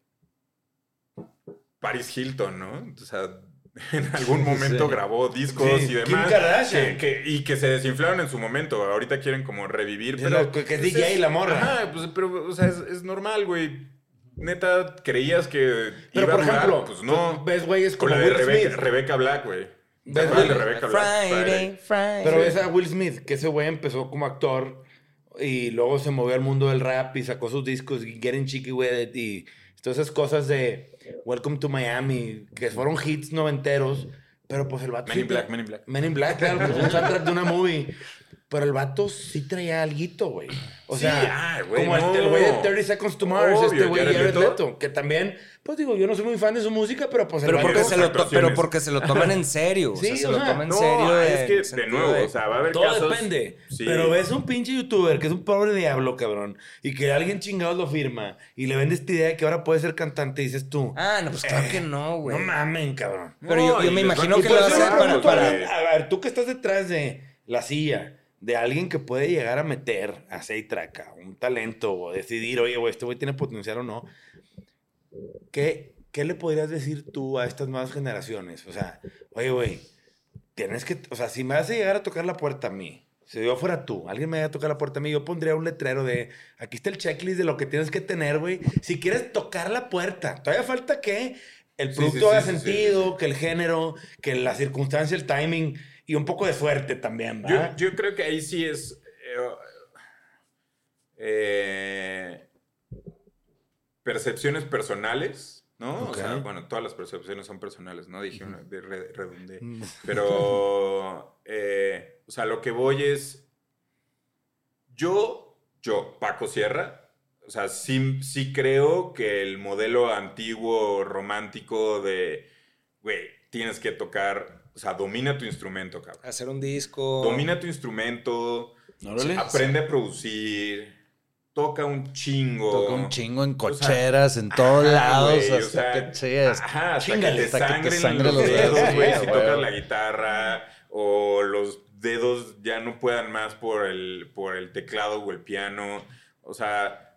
Paris Hilton, ¿no? O sea, en algún momento Sí. grabó discos Sí, y demás. Kardashian. que- que- y que se desinflaron en su momento. Ahorita quieren como revivir. Pero, que- que es pues, DJ la morra. Ajá, pues, pero, o sea, es, es normal, güey. Neta, creías que Pero, iba por a durar? ejemplo, pues no. ves güeyes Con como la de Will Rebeca, Smith. Rebecca Black, güey. ¿Te ¿Ves, acuerdas de güey? Rebecca Black? Friday, Friday. Pero ves a Will Smith, que ese güey empezó como actor y luego se movió al mundo del rap y sacó sus discos y Getting Chicky With It y todas esas cosas de Welcome to Miami, que fueron hits noventeros, pero pues el vato... Men in Black, Men in Black. Men in Black, claro, pues un soundtrack de una movie. Pero el vato sí traía alguito, güey. O Sí, sea, güey, como el- no. el güey de 30 Seconds to Mars, Obvio, este güey Jared Leto. Que también, pues digo, yo no soy muy fan de su música, pero pues el Pero porque, se lo pero porque se lo toman en serio. o sea, Sí, se o lo sea, toman en No, serio. es en que de nuevo, de- o sea, va a haber Todo casos. depende. Sí. Pero ves un pinche youtuber que es un pobre diablo, cabrón, y que alguien chingados lo firma y le vende esta idea de que ahora puede ser cantante y dices tú. Ah, no, pues claro eh, que no, güey. No mamen, cabrón. Pero No, yo, me imagino que lo por hace eso yo le para, a ver, tú que estás detrás de la silla, de alguien que puede llegar a meter a Seitraca un talento o decidir, oye, güey, este güey tiene potencial o no, ¿qué, ¿qué le podrías decir tú a estas nuevas generaciones? O sea, oye, güey, tienes que, o sea, si me vas a llegar a tocar la puerta a mí, si yo fuera tú, alguien me vaya a tocar la puerta a mí, yo pondría un letrero de, aquí está el checklist de lo que tienes que tener, güey. Si quieres tocar la puerta, todavía falta que el producto sí, sí, haga sí, sentido, que el género, que la circunstancia, el timing y un poco de suerte también, Yo, ¿va? yo creo que ahí sí es. eh, percepciones personales, ¿no? O sea, bueno, todas las percepciones son personales, ¿no? Dije, una, de re- redundé. Mm. Pero, eh, o sea, lo que voy es, yo, yo, Paco Sierra, o sea, sí, sí creo que el modelo antiguo romántico de, güey, tienes que tocar, o sea, domina tu instrumento, cabrón. Hacer un disco. Domina tu instrumento, Órale. aprende a producir, toca un chingo. Toca un chingo en O sea, cocheras, en todos Ajá, lados. o sea, que, sí, es- Ajá, hasta que te hasta que te sangren sangre los los dedos, güey, sí, si tocas la guitarra o los dedos ya no puedan más por el, por el teclado o el piano. O sea,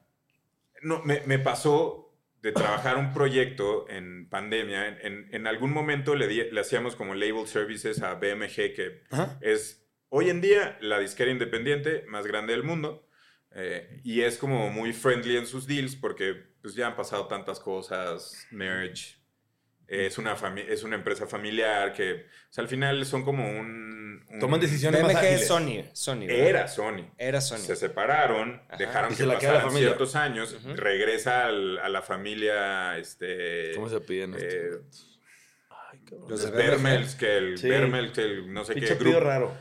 no, me, me pasó de trabajar un proyecto en pandemia. En, en- algún momento le, di- le hacíamos como label services a BMG, que Ajá. es hoy en día la disquera independiente más grande del mundo. eh, y es como muy friendly en sus deals porque pues, ya han pasado tantas cosas, merge. Es, una fami- es una empresa familiar que o sea, al final son como un... un- Toman decisiones más es Sony. Sony ¿verdad? Era Sony. Era Sony. Se separaron, Ajá. dejaron que se la la pasaran familia. ciertos años, regresa al- a la familia, este... ¿Cómo se piden eh? Ay. Los de Vermels, que el Sí. Que el no sé qué grupo. raro.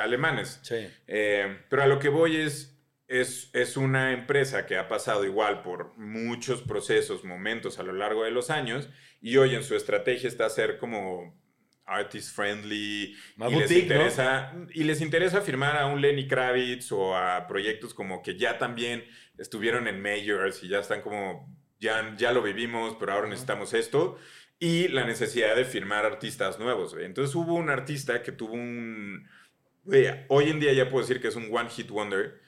Alemanes. Sí. Eh, pero a lo que voy es, es, es una empresa que ha pasado igual por muchos procesos, momentos a lo largo de los años, y hoy en su estrategia está ser como artist friendly Más y, les boutique, ¿no? interesa, y les interesa firmar a un Lenny Kravitz o a proyectos como que ya también estuvieron en majors y ya están como ya, ya lo vivimos pero ahora necesitamos esto y la necesidad de firmar artistas nuevos güey. entonces hubo un artista que tuvo un güey, hoy en día ya puedo decir que es un one hit wonder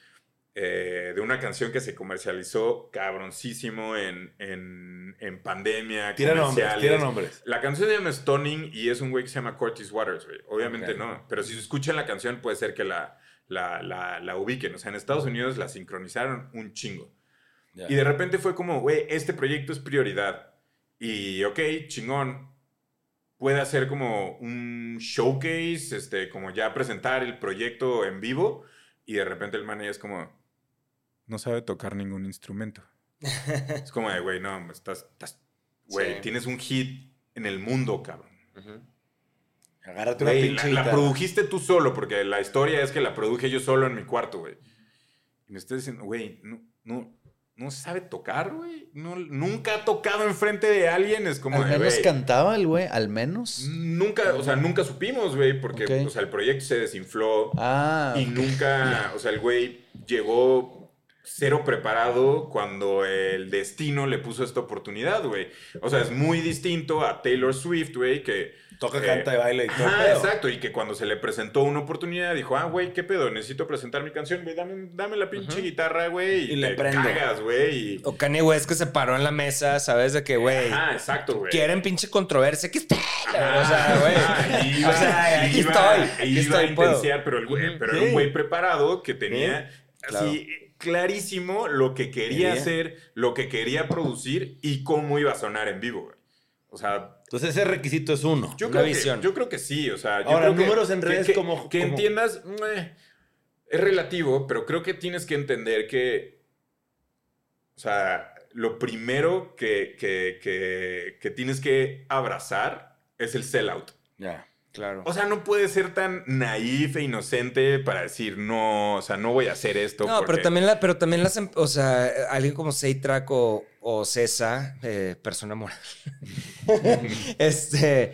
eh, de una canción que se comercializó cabroncísimo en, en, en pandemia Tira nombres, comerciales. tira nombres. La canción se llama Stunning y es un güey que se llama Curtis Waters, güey. Obviamente no, pero si escuchan la canción puede ser que la, la, la, la ubiquen. O sea, en Estados Unidos la sincronizaron un chingo. Y de repente fue como, güey, este proyecto es prioridad. Y, ok, chingón. Puede hacer como un showcase, este, como ya presentar el proyecto en vivo. Y de repente el manager es como, no sabe tocar ningún instrumento. es como de, güey, no, estás, estás- güey, Sí. tienes un hit en el mundo, cabrón. Ujú. Agárrate una Güey, pinche la, la produjiste tú solo, porque la historia es que la produje yo solo en mi cuarto, güey. Y me estás diciendo, güey, no, no, no sabe tocar, güey. No, nunca ha tocado enfrente de alguien. Es como, al de, menos güey, cantaba el güey, al menos. Nunca, o sea, nunca supimos, güey, porque Ok. o sea, el proyecto se desinfló Ah, y nunca, o sea, el güey llegó cero preparado cuando el destino le puso esta oportunidad, güey. O sea, es muy distinto a Taylor Swift, güey, que Toca, eh, canta y baila y todo. Pedo. exacto. Y que cuando se le presentó una oportunidad, dijo, ah, güey, ¿qué pedo? Necesito presentar mi canción, güey. Dame, dame la pinche guitarra, güey. Y le te prendo. cagas, güey. y- O Kanye West que se paró en la mesa, ¿sabes? De que, güey, Ajá, exacto, güey. quieren pinche controversia. Aquí está. Ajá, o sea, güey. y o sea, aquí iba- estoy. Aquí iba estoy, a puedo. intensear, pero, el güey, pero era Sí. un güey preparado que tenía Claro. así clarísimo lo que quería, Quería. hacer, lo que quería producir y cómo iba a sonar en vivo, güey. O sea, Entonces ese requisito es uno. Yo Una creo, visión. Que, yo creo que sí, o sea... yo Ahora, creo que- números en que- redes que, como- Que como- entiendas... es relativo, pero creo que tienes que entender que... O sea, lo primero que, que, que, que tienes que abrazar es el sellout. Ya. Claro. O sea, no puedes ser tan naif e inocente para decir, no, o sea, no voy a hacer esto. No, porque-". pero también, la, pero también las, em- o sea, alguien como Seitrack o, o Cesa, eh, persona moral. este,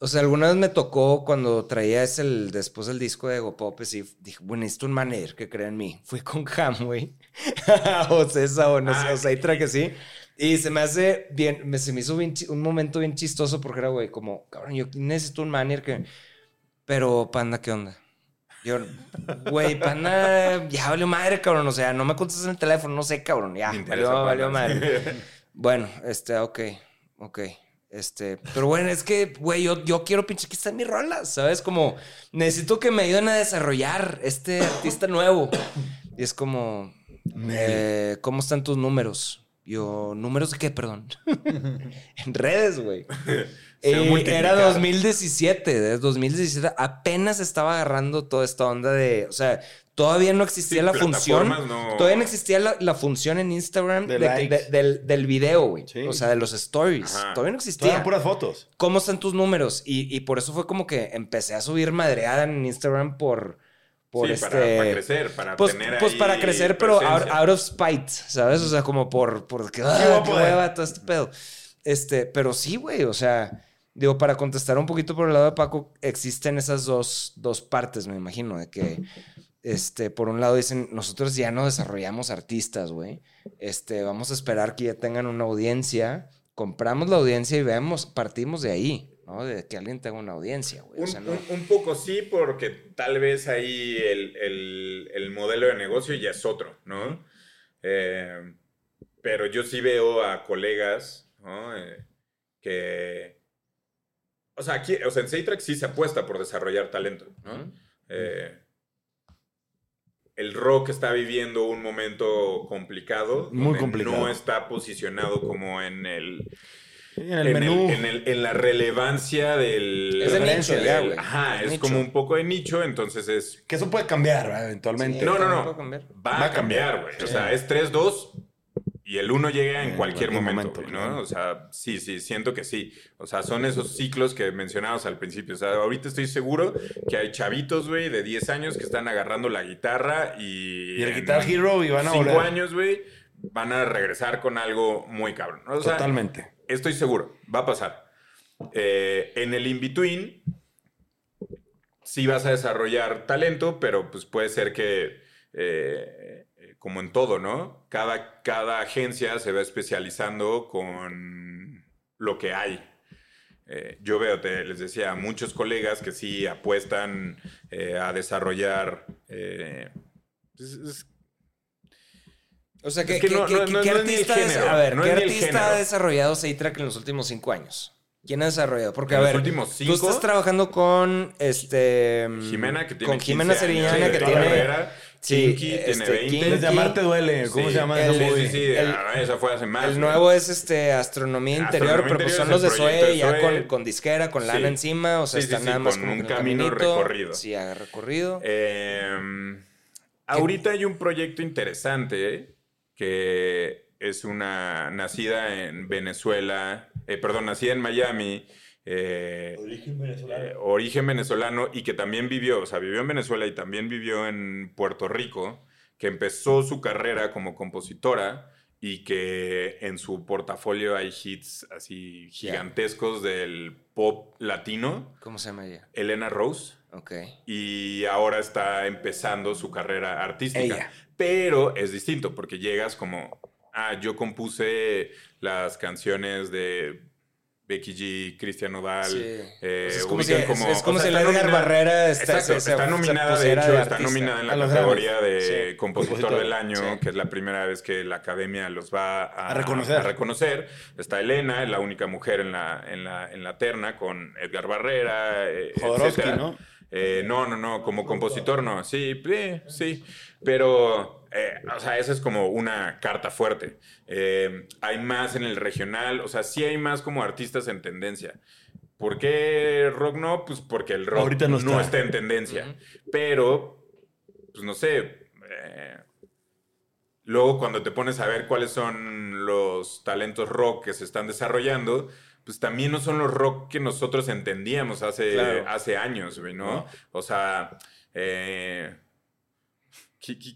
o sea, alguna vez me tocó cuando traía ese el, después el disco de Ego Pop, y dije, bueno, necesito un manager que crea en mí. Fui con Ham, güey. o Cesa o no sé, Ah, o Seitrack, sí. Y se me hace bien, me, se me hizo bien un momento bien chistoso porque era, güey, como, cabrón, yo necesito un manager que... Pero, panda, ¿qué onda? Yo, güey, panda, ya valió madre, cabrón. O sea, no me contestas en el teléfono, no sé, cabrón. Ya, valió, valió madre. Bueno, este, ok, ok. Este, pero bueno, es que, güey, yo, yo quiero pinche que están mis rolas, ¿sabes? Como, necesito que me ayuden a desarrollar este artista nuevo. Y es como, eh, ¿cómo están tus números? Yo, ¿números de qué, perdón? en redes, güey. Eh, era multiplicaron. 2017, desde 2017 apenas estaba agarrando toda esta onda de, o sea, todavía no existía Sí, la función, no- todavía no existía la, la función en Instagram De de- likes. de- del, del video, güey, Sí. o sea, de los stories, Ajá. todavía no existía. eran puras fotos. ¿Cómo están tus números? Y, y por eso fue como que empecé a subir madreada en Instagram por, por Sí, este... para, para crecer, para Pues, tener pues ahí para crecer, pero out, out of spite, ¿sabes? O sea, como por, por que, voy ah, qué hueva, todo este pedo. Este, pero sí, güey, o sea, digo, para contestar un poquito por el lado de Paco, existen esas dos, dos partes, me imagino, de que, este, por un lado dicen, nosotros ya no desarrollamos artistas, güey. Este, vamos a esperar que ya tengan una audiencia, compramos la audiencia y vemos, partimos de ahí, ¿no? De que alguien tenga una audiencia, güey. O Un, sea, no- un- un poco sí, porque tal vez ahí el, el- el modelo de negocio ya es otro, ¿no? Eh, pero yo sí veo a colegas, ¿no? Eh, que... O sea, aquí, o sea, en Seitrack sí se apuesta por desarrollar talento. Eh, el rock está viviendo un momento complicado. Muy complicado. No está posicionado como en el, En el en, menú. el- en el- en la relevancia del. Es de nicho ya, güey. Ajá, Es es nicho. como un poco de nicho, entonces es. Que eso puede cambiar ¿verdad? eventualmente. Sí. No, no, no. cambiar. Va, a cambiar, güey. O sea, es 3-2 y el 1 llega en En cualquier cualquier momento, momento, güey, claro. ¿no? O sea, sí, sí, siento que sí. O sea, son esos ciclos que mencionabas al principio. O sea, ahorita estoy seguro que hay chavitos, güey, de 10 años que están agarrando la guitarra y. Y el Guitar Hero y van a cinco volver. años, güey, van a regresar con algo muy cabrón. O sea, Totalmente. Estoy seguro, va a pasar. Eh, en el in-between, sí vas a desarrollar talento, pero pues puede ser que, eh, eh, como en todo, ¿no? Cada, cada agencia se va especializando con lo que hay. Yo veo, te, les decía, muchos colegas que sí apuestan a desarrollar... pues, es ni el artista, des- género, a ver, no ¿qué artista ha desarrollado Seitrack en los últimos cinco años? ¿Quién ha desarrollado? Porque, En a ver, últimos tú estás trabajando con este... Jimena, que tiene Con Jimena 15 años, Seriñana, sí, que tiene... carrera. Sí, Kinky este, tiene 20. Kinky. Desde Amarte duele. ¿Cómo Sí, se llama el- esa Sí, sí, sí. El- esa fue hace más. El nuevo es este Astronomía Interior, Astronomía pero pues son los de Zoe ya Zoe. con, con disquera, con lana Sí. encima, o sea, Sí, sí, está sí, nada más con como un camino caminito. recorrido. Sí, haga recorrido. Eh, ahorita hay un proyecto interesante eh, que es una nacida en Venezuela, eh, perdón, nacida en Miami. eh, eh, origen venezolano y que también vivió, o sea, vivió en Venezuela y también vivió en Puerto Rico, que empezó su carrera como compositora y que en su portafolio hay hits así gigantescos del pop latino, ¿Cómo se llama ella? Elena Rose, Ok. y ahora está empezando su carrera artística. Ella. Pero es distinto porque llegas como, ah, yo compuse las canciones de Becky G, Cristian Nodal. Sí. eh, Pues es como si, es- es como o sea, si está el Edgar nominada- Barrera está, Exacto, está se nominada, de hecho, de está nominada en la categoría de Sí. compositor Compositor. del año, Sí. que es la primera vez que la academia los va a, A reconocer. a reconocer. Está Elena, es la única mujer en la, en la, en la terna, con Edgar Barrera, eh, Jodorowsky, etcétera. ¿no? Eh, no, no, no, como compositor no, sí, sí, sí, pero, eh, o sea, esa es como una carta fuerte. Eh, hay más en el regional, o sea, sí hay más como artistas en tendencia. ¿Por qué rock no? Pues porque el rock Ahorita no no está. está, en tendencia, Ujú. pero, pues no sé, eh, luego cuando te pones a ver cuáles son los talentos rock que se están desarrollando, pues también no son los rock que nosotros entendíamos hace, Claro. hace años, ¿no? ¿No? O sea, eh, ¿qui- qui-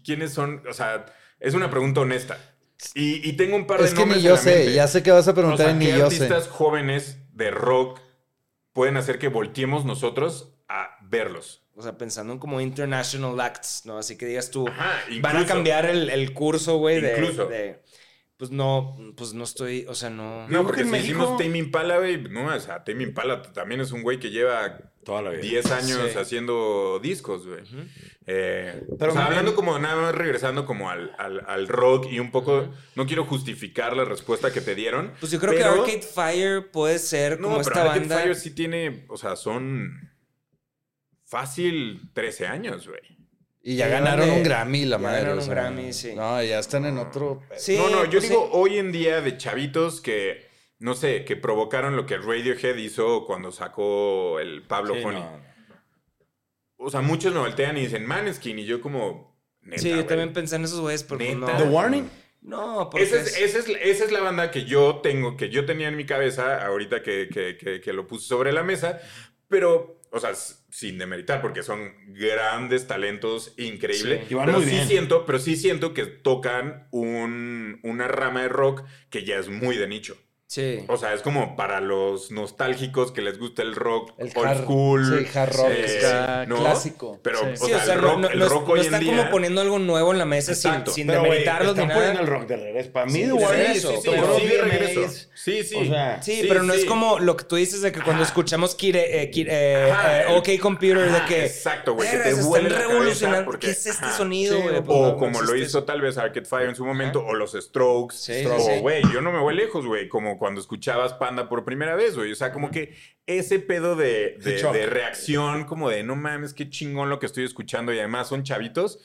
¿quiénes son? O sea, es una pregunta honesta. Y, y tengo un par de Es que nombres ni en yo la sé, mente. ya sé que vas a O preguntar sea, ni ¿qué yo sé. artistas jóvenes de rock pueden hacer que volteemos nosotros a verlos? O sea, pensando en como international acts, ¿no? Así que digas tú, Ajá, van a incluso. cambiar el, el curso, güey, de, Incluso. de- Pues no, pues no estoy, o sea, no... No, porque si hicimos Tame Impala, güey, no, o sea, Tame Impala también es un güey que lleva Toda la vida. 10 años Sí. haciendo discos, güey. Eh, Pero o sea, hablando como nada más regresando como al, al- al rock y un poco, no quiero justificar la respuesta que te dieron. Pues yo creo pero- que Arcade Fire puede ser como No, esta pero Arcade banda... Fire sí tiene, o sea, son fácil 13 años, güey. Y ya ganaron un Grammy, la Ya madre. ganaron o un sea, Grammy, sí. No, ya están en otro. Sí, no, no, yo pues digo sí. hoy en día de chavitos que no sé, que provocaron lo que Radiohead hizo cuando sacó el Pablo Sí, Honey. no. O sea, muchos me voltean y dicen Maneskin y yo como... Neta, Sí, yo güey. también pensé en esos güeyes, pero pues Neta. no. The Warning. No, porque Esa es, es- esa, es, esa es la banda que yo tengo, que yo tenía en mi cabeza ahorita que, que- que- que lo puse sobre la mesa, pero, o sea, sin demeritar, porque son grandes talentos increíbles. Sí. Pero sí bien. siento, pero sí siento que tocan un- una rama de rock que ya es muy de nicho. Sí. O sea, es como para los nostálgicos que les gusta el rock El old hard- school. sí, hard rock, eh, ska, clásico. Pero, Sí. o Sí, sea, o sea, el no, rock, no- el no- rock no hoy en están día... como poniendo algo nuevo en la mesa sin, Exacto. sin Pero, güey, demeritarlos ni están nada. poniendo el rock de regreso. Para mí, de regreso, sí, sí, pero- sí, de regreso. Sí, sí. O sea, Sí, Sí, pero no es como lo que tú dices de que cuando Ajá. escuchamos Kire, eh, Kire- eh, Ajá, eh, OK Computer, de que. exacto, güey, que "Verga, te están cabeza revolucionando. porque- ¿Qué es este sonido, güey? o no, no como lo hizo tal vez Arcade Fire en su momento, o los Strokes. O, güey, yo no me voy lejos, güey, como cuando escuchabas Panda por primera vez, güey. O sea, como que ese pedo de, reacción, como de no mames, qué chingón lo que estoy escuchando y además son chavitos.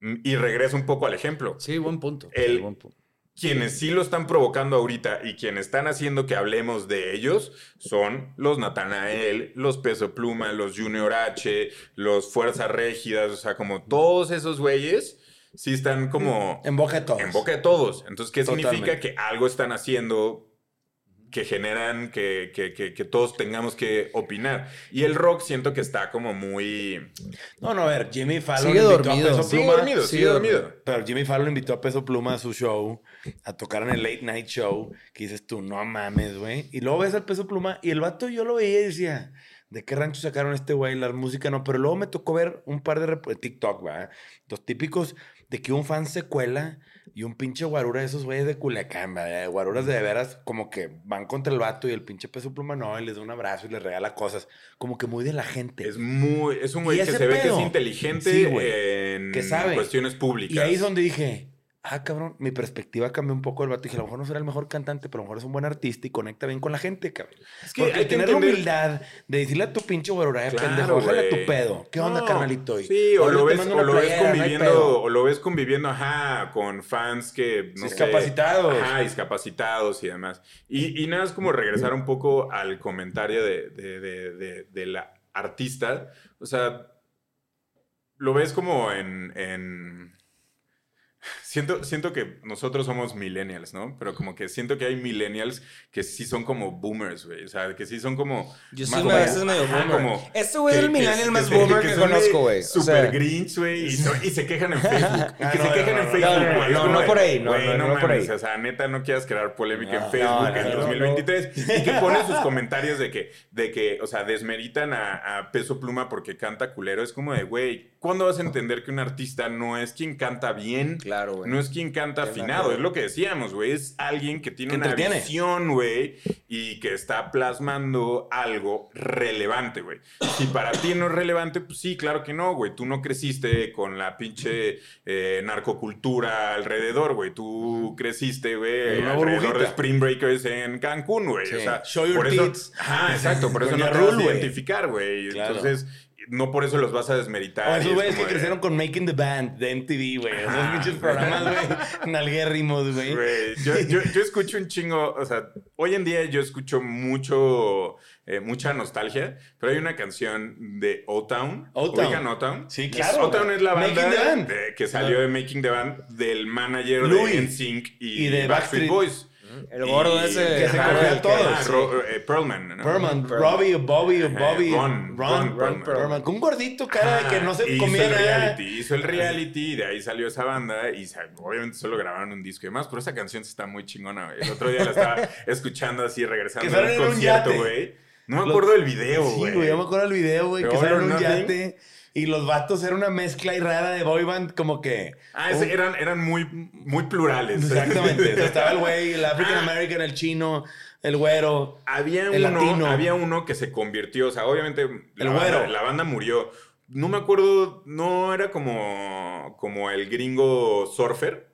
Mm, Y regreso un poco al ejemplo. Sí, buen punto. Sí, El- buen punto. Quienes sí lo están provocando ahorita y quienes están haciendo que hablemos de ellos son los Natanael, los Peso Pluma, los Junior H, los Fuerzas Rígidas, o sea, como todos esos güeyes sí están como En boca de todos. en boca de todos. Entonces, ¿qué significa? Totalmente. Que algo están haciendo que generan que, que- que- que todos tengamos que opinar. Y el rock siento que está como muy... No, no, a ver, Jimmy Fallon Sigue invitó dormido. a Peso Sigue Pluma. dormido, sigue dormido. Pero Jimmy Fallon invitó a Peso Pluma a su show, a tocar en el Late Night Show, que dices tú, no mames, güey. Y luego ves al Peso Pluma y el vato yo lo veía y decía, ¿de qué rancho sacaron este güey? La música no. Pero luego me tocó ver un par de TikTok, ¿verdad? Los típicos de que un fan se cuela y un pinche guarura de esos güeyes de Culiacán, ¿verdad? Guaruras de veras como que van contra el vato y el pinche Peso Pluma no, y les da un abrazo y les regala cosas. Como que muy de la gente. Es muy... Es un güey que se ve que es inteligente Sí, güey. en Que sabe. cuestiones públicas. Y ahí es donde dije, ah, cabrón, mi perspectiva cambió un poco del vato. Dije, a lo mejor no será el mejor cantante, pero a lo mejor es un buen artista y conecta bien con la gente, cabrón. Es que Porque hay que tener la humildad de decirle a tu pinche güerura, eh, Claro, pendejo, güey. tu pedo. ¿Qué onda, No, carnalito? Y Sí, o lo ves, o lo playera, conviviendo, o lo ves conviviendo, ajá, con fans que no sé, Discapacitados. ajá, discapacitados y demás. Y, y nada, es como regresar un poco al comentario de, de, de, de- de la artista. O sea, lo ves como en. en- Siento, siento que nosotros somos millennials, ¿no? Pero como que siento que hay millennials que sí son como boomers, güey. O sea, que sí son como... Yo más sí me veces medio ajá, boomer. como- Este güey es el que- millennial que- más que- boomer que, conozco, güey. O Super sea, grinch, güey. Y, so- y se quejan en Facebook. Y Ah, que no, se no, quejan no, en no, Facebook. no, no, no, no por ahí, no, güey, no, no por mames, ahí. O sea, neta, no quieras crear polémica en Facebook no, en no, 2023. Y que ponen sus comentarios de que, de que o sea, desmeritan a, a Peso Pluma porque canta culero. Es como de, güey, ¿cuándo vas a entender que un artista no es quien canta bien? Claro, güey. No es quien canta afinado, es lo que decíamos, güey. Es alguien que tiene una visión, güey, y que está plasmando algo relevante, güey. Si para ti no es relevante, pues sí, claro que no, güey. Tú no creciste con la pinche eh, narcocultura alrededor, güey. Tú creciste, güey, alrededor burbujita. de Spring Breakers en Cancún, güey. Sí. O sea, Show your por eso. Ajá, exacto. Por eso no te vas a identificar, güey. Claro. Entonces, no por eso los vas a desmeritar. O esos es güeyes que como de- crecieron con Making the Band de MTV, güey. Esos pinches programas, güey. Nalguérrimos, güey. Güey, yo, yo, yo escucho un chingo, o sea, hoy en día yo escucho mucho, eh, mucha nostalgia, pero hay una canción de O-Town. ¿Ubican O-Town? Sí, claro. O-Town es la banda de- que salió de Making the Band del manager Louis. de NSYNC y, Y de Backstreet Backstreet. Boys. El gordo Y- ese. Que se cogía a todos. Ro- eh, Perlman, ¿no? Perman, Robbie o Bobby o Bobby. Ron, Ron Perlman. Perlman. Con un gordito, cara de que no se hizo comía el nada. reality, hizo el reality y de ahí salió esa banda y sa- obviamente solo grabaron un disco y demás, pero esa canción sí está muy chingona, güey. El otro día la estaba escuchando así, regresando Que salen un en un concierto, yate. güey. No me Lo- acuerdo del video, Sí, güey. yo me acuerdo del video, güey, que salen or en un Nothing. yate y los vatos eran una mezcla y rara de boy band, como que. Ah, ese- eran, eran muy, muy plurales. Exactamente. O sea, estaba el güey, el African American, el chino, el güero. Había El uno, latino. había uno que se convirtió, o sea, obviamente la, El banda, güero. la banda murió. No me acuerdo, no era como, como el gringo surfer.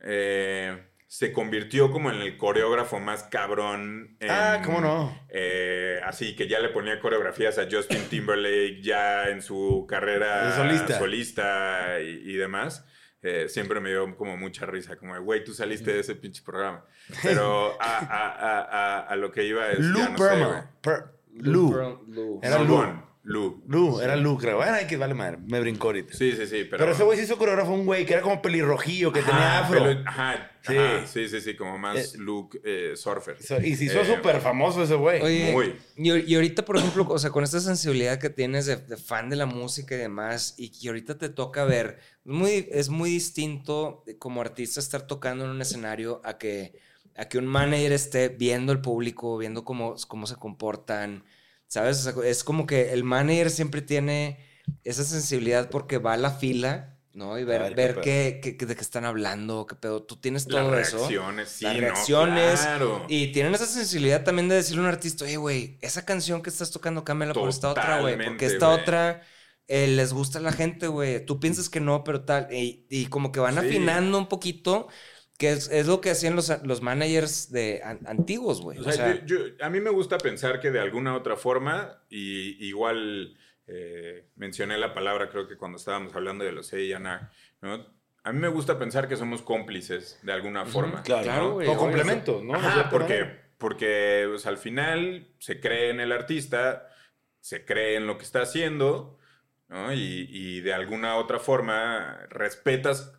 Eh, se convirtió como en el coreógrafo más cabrón. en- Ah, ¿cómo no? eh, así que ya le ponía coreografías a Justin Timberlake ya en su carrera De solista. solista y, y demás. eh, siempre me dio como mucha risa, como, de, güey, tú saliste de ese pinche programa. Pero a, a- a- a- a lo que iba es... Lou no sé, Lou. Lou. Era Lou. Lou. Lou, era Lou, creo. Bueno, hay que vale madre. Me brincó ahorita. Sí, sí, sí, pero... Pero, ese güey se hizo coreógrafo un güey que era como pelirrojillo, que tenía afro. pelo- ajá, Sí. ajá, sí, sí, sí, como más Eh, look eh, surfer. Y se hizo Eh, súper famoso ese güey. Oye, Muy. Y, y ahorita, por ejemplo, o sea, con esta sensibilidad que tienes de, de fan de la música y demás, y que ahorita te toca ver, muy, es muy distinto como artista estar tocando en un escenario a que, a que un manager esté viendo el público, viendo cómo, cómo se comportan, ¿sabes? O sea, es como que el manager siempre tiene esa sensibilidad porque va a la fila. ¿no? Y ver, ver qué ver qué, qué- qué- de qué están hablando, qué pedo. Tú tienes Las todo eso. reacciones, sí, Las no, reacciones. claro. Y tienen esa sensibilidad también de decirle a un artista, oye, güey, esa canción que estás tocando, cámbiala por esta otra, güey. Porque esta otra eh, les gusta a la gente, güey. Tú piensas que no, pero tal. Y, y como que van Sí. afinando un poquito, que es, es lo que hacían los, los managers de an- antiguos, güey. O O sea, sea, yo- yo- a mí me gusta pensar que de alguna otra forma, y igual eh, mencioné la palabra, creo que cuando estábamos hablando de los A&R, ¿no? A mí me gusta pensar que somos cómplices de alguna forma. Claro, Claro, ¿no? güey, Con obvio. complementos, ¿no? Ajá, porque, porque pues, al final se cree en el artista, se cree en lo que está haciendo, ¿no? Y, y de alguna otra forma respetas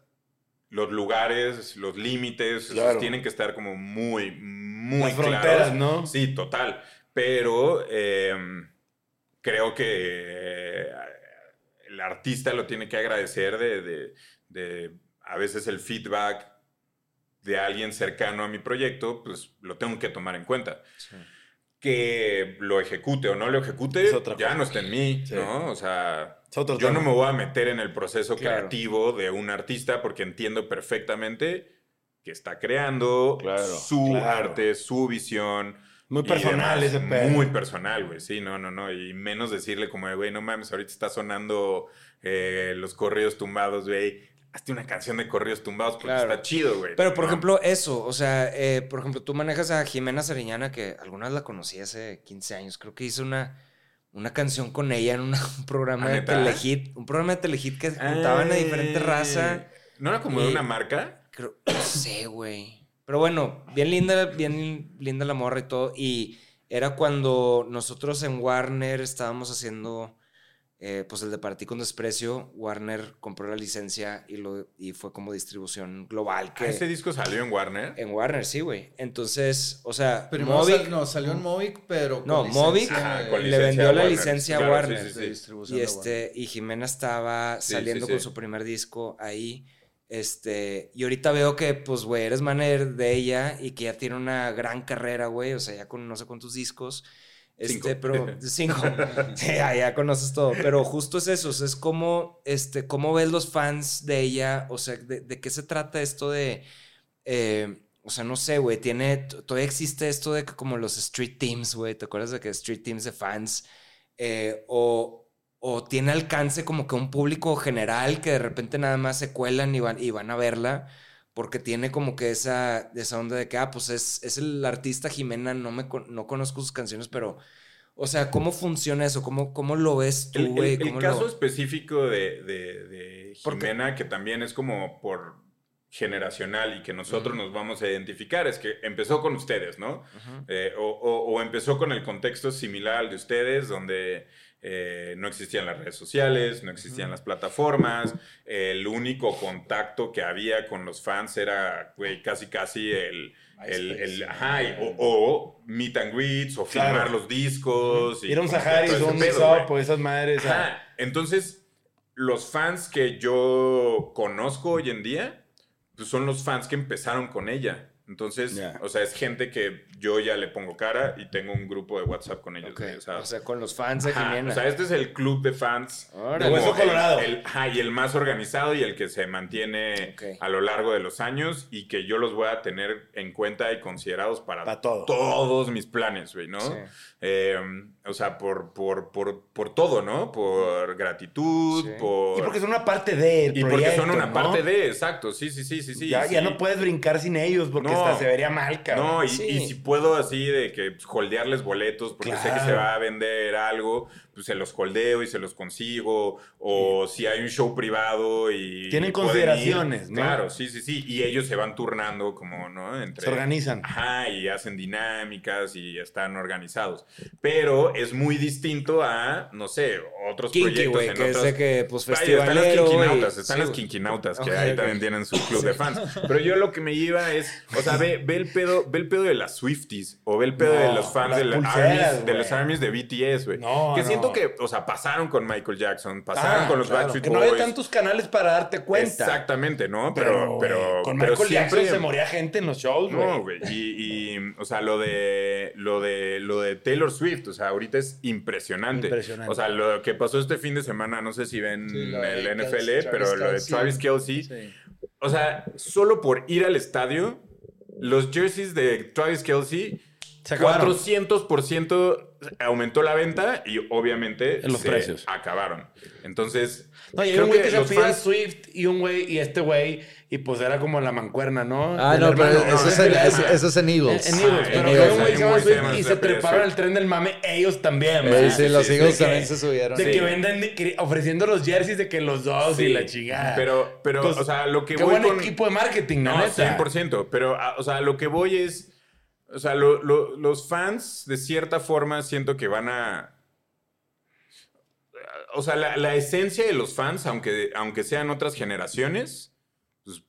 los lugares, los límites, esos tienen que estar como muy, muy Las fronteras, claros. ¿no? Sí, total. Pero eh, creo que eh, el artista lo tiene que agradecer de, de- de a veces el feedback de alguien cercano a mi proyecto, pues lo tengo que tomar en cuenta. Que lo ejecute o no lo ejecute, Es otra ya cosa. no está en mí, Sí. ¿no? O sea, otro yo tema. no me voy a meter en el proceso Claro. creativo de un artista porque entiendo perfectamente que está creando Claro, su claro. arte, su visión. Muy personal demás. ese pedo. Muy personal, güey. Sí, no, no, no. Y menos decirle como güey, no mames, ahorita está sonando eh, los corridos tumbados, güey. Hazte una canción de corridos tumbados porque está chido, güey. Pero, por ¿no? ejemplo, eso, o sea, eh, por ejemplo, tú manejas a Jimena Sariñana, que alguna vez la conocí hace 15 años. Creo que hizo una, una canción con ella en una- un programa ¿Ah, de? Telehit. Un programa de Telehit que juntaban a diferente Ay. raza. ¿No era como de una marca? Creo, no sé, güey. Pero bueno, bien linda, bien linda la morra y todo. Y era cuando nosotros en Warner estábamos haciendo, eh, pues el de Para ti con desprecio. Warner compró la licencia y, lo, y fue como distribución global. Que, Ah, ¿Ese disco salió en Warner? En Warner, sí, güey. Entonces, o sea, Primero Movic sal- no, salió en Movic, pero No, Movic Ajá, de- con le vendió a la Warner. licencia a Claro, Warner. sí, sí, de sí. distribución y, de Warner. este, y Jimena estaba Sí, saliendo sí, con su primer disco ahí. Este, y ahorita veo que, pues, güey, eres manager de ella y que ya tiene una gran carrera, güey. O sea, ya con no sé cuántos discos. Este, Cinco. pero cinco. Sí, ya, ya conoces todo. Pero justo es eso. o sea, es como, este, cómo ves los fans de ella. O sea, de, de qué se trata esto de. eh, o sea, no sé, güey. Tiene. Todavía existe esto de que como los street teams, güey. ¿Te acuerdas de que street teams de fans? Eh, o, o tiene alcance como que un público general que de repente nada más se cuelan y van, y van a verla. Porque tiene como que esa, esa onda de que, ah, pues es, es el artista Jimena, no, me, no conozco sus canciones, pero, o sea, ¿cómo funciona eso? ¿Cómo, cómo lo ves tú, El, güey? el- el ¿Cómo caso lo- específico de, de- Jimena, que también es como por generacional y que nosotros nos vamos a identificar, es que empezó con ustedes, ¿no? Eh, o, o- o empezó con el contexto similar al de ustedes, donde eh, no existían las redes sociales, no existían las plataformas, el único contacto que había con los fans era, güey, casi casi el... el, el- ajá, y- o, o meet and greets, o Claro. filmar los discos. y Ir a un Sahari, un o esas madres. Ajá. Entonces, los fans que yo conozco hoy en día, pues son los fans que empezaron con ella. Entonces, o sea, es gente que yo ya le pongo cara y tengo un grupo de WhatsApp con ellos. Ok, güey, O sea, O sea, con los fans de ajá, Jimena. o sea, este es el club de fans. De Hueso el- Colorado. el- ajá, y el más organizado y el que se mantiene a lo largo de los años y que yo los voy a tener en cuenta y considerados para, Pa' todo. todos mis planes, güey, ¿no? Sí. Eh, o sea, por, por, por, por todo, ¿no? Por gratitud, Sí. por... Y porque son una parte del y proyecto, porque son una ¿no? parte de, exacto, sí, sí, sí, sí, sí. ya, sí. ya no puedes brincar sin ellos porque No, hasta se vería mal, cabrón. No, y, Sí. y si puedo así de que pues, holdearles boletos porque sé que se va a vender algo, pues se los holdeo y se los consigo. O si hay un show privado y. Tienen y consideraciones, ¿no? Claro, sí, sí, sí. Y ellos se van turnando como, ¿no? Entre, Se organizan. Ajá, y hacen dinámicas y están organizados. Pero es muy distinto a, no sé, otros Kinky, proyectos güey, en que otras- de que, pues, Vaya, están los festivalero, quinquinautas, están Sí, güey. quinquinautas, que Ok, ahí ok. también tienen su club de fans. Pero yo lo que me iba es, o sea, ve, ve el pedo, ve el pedo de las Swifties o ve el pedo No, de los fans las de, la pulseras, armies, de los armies de BTS, güey. No, que no. siento que, o sea, pasaron con Michael Jackson, pasaron Ah, con los claro, Backstreet Que no Boys. había tantos canales para darte cuenta. Exactamente, ¿no? Pero, Pero, con pero Michael siempre Jackson se moría gente en los shows, güey. no, güey. Y, y, o sea, lo de, lo de lo de Taylor Swift, o sea, ahorita es impresionante. Impresionante. O sea, lo que pasó este fin de semana, no sé si ven Sí, el NFL, Travis pero lo de. Travis Kelsey. Sí. O sea, solo por ir al estadio, los jerseys de Travis Kelsey, Se acabaron. 400% aumentó la venta y obviamente En los se precios. acabaron. Entonces, No, y hay un güey que, se a Swift y un güey y este güey, y pues era como la mancuerna, ¿no? Ah, no, pero hermano. eso, es en, eso- eso es en Eagles. en Eagles, Ah, pero Eagles, un güey se llama que se Swift y se treparon al tren del mame ellos también, Sí, sí, los Eagles que- también se subieron. De Sí. que venden que- ofreciendo los jerseys de que los dos Sí, y la chingada. Pero, pero Pues, o sea, lo que Qué voy buen con... equipo de marketing, No, neta. 100%. Pero, ah, o sea, lo que voy es. O sea, lo- lo- los fans, de cierta forma, siento que van a. O sea, la, la esencia de los fans, aunque, aunque sean otras generaciones, pues,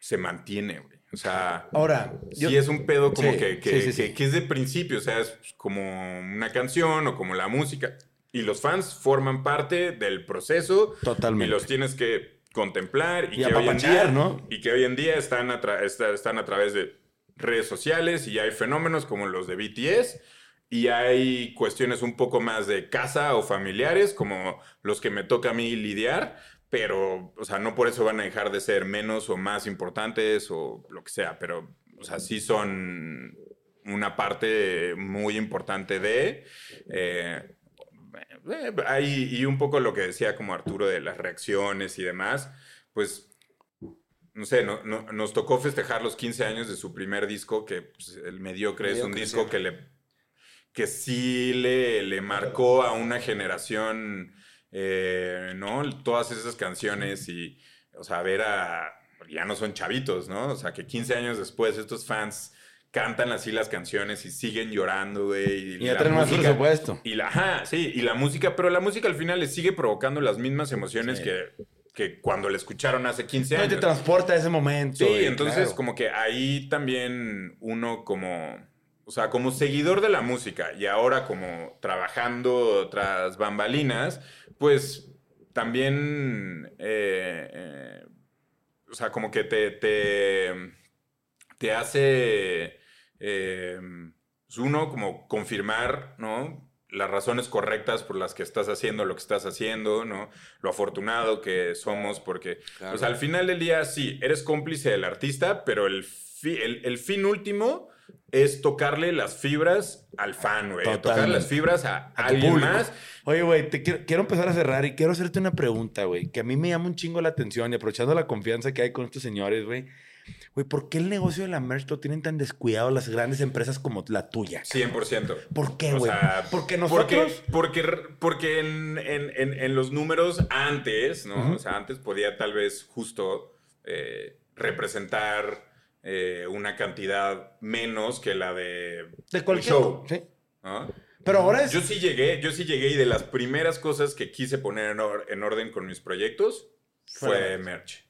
se mantiene, güey. O sea. Ahora, yo- sí es un pedo como Sí, que, que, sí, sí, que- sí. que es de principio, o sea, es como una canción o como la música. Y los fans forman parte del proceso. Totalmente. Y los tienes que contemplar y, Y que hoy en día, ¿no? y que hoy en día están a, están a través de redes sociales y hay fenómenos como los de BTS y hay cuestiones un poco más de casa o familiares como los que me toca a mí lidiar, pero, o sea, no por eso van a dejar de ser menos o más importantes o lo que sea, pero, o sea, sí son una parte muy importante de... eh, eh, y un poco lo que decía como Arturo de las reacciones y demás, pues no sé, no- no- nos tocó festejar los 15 años de su primer disco, que pues, el mediocre es un disco sí. que le que sí le, le marcó a una generación, eh, ¿no? Todas esas canciones y, o sea, ver a, ya no son chavitos, ¿no? O sea, que 15 años después estos fans cantan así las canciones y siguen llorando, güey. Y ya la traen más presupuesto. y la, ajá, sí, y la música, pero la música al final les sigue provocando las mismas emociones Sí. que, que cuando la escucharon hace 15 No, y años. te transporta a ese momento. Sí, y entonces claro. como que ahí también uno como, o sea, como seguidor de la música y ahora como trabajando tras bambalinas, pues también, eh, eh, o sea, como que te, te, te hace, eh, pues uno como confirmar, ¿no? Las razones correctas por las que estás haciendo lo que estás haciendo, ¿no? Lo afortunado que somos porque, Claro. pues al final del día, sí, eres cómplice del artista, pero el, fi- el, el fin último es tocarle las fibras al fan, güey. Tocar las fibras a, A alguien público. más. Oye, güey, te quiero, quiero empezar a cerrar y quiero hacerte una pregunta, güey, que a mí me llama un chingo la atención y aprovechando la confianza que hay con estos señores, güey. Güey, ¿por qué el negocio de la merch lo tienen tan descuidado las grandes empresas como la tuya? 100%. ¿Por qué, O güey? sea, Porque nosotros... Porque, porque, porque en, en- en- en los números antes, ¿no? O sea, antes podía tal vez justo eh, representar eh, una cantidad menos que la de, de cualquier... show, Sí. ¿no? Pero ahora es... Yo sí llegué, yo sí llegué y de las primeras cosas que quise poner en, or- en orden con mis proyectos Fue merch.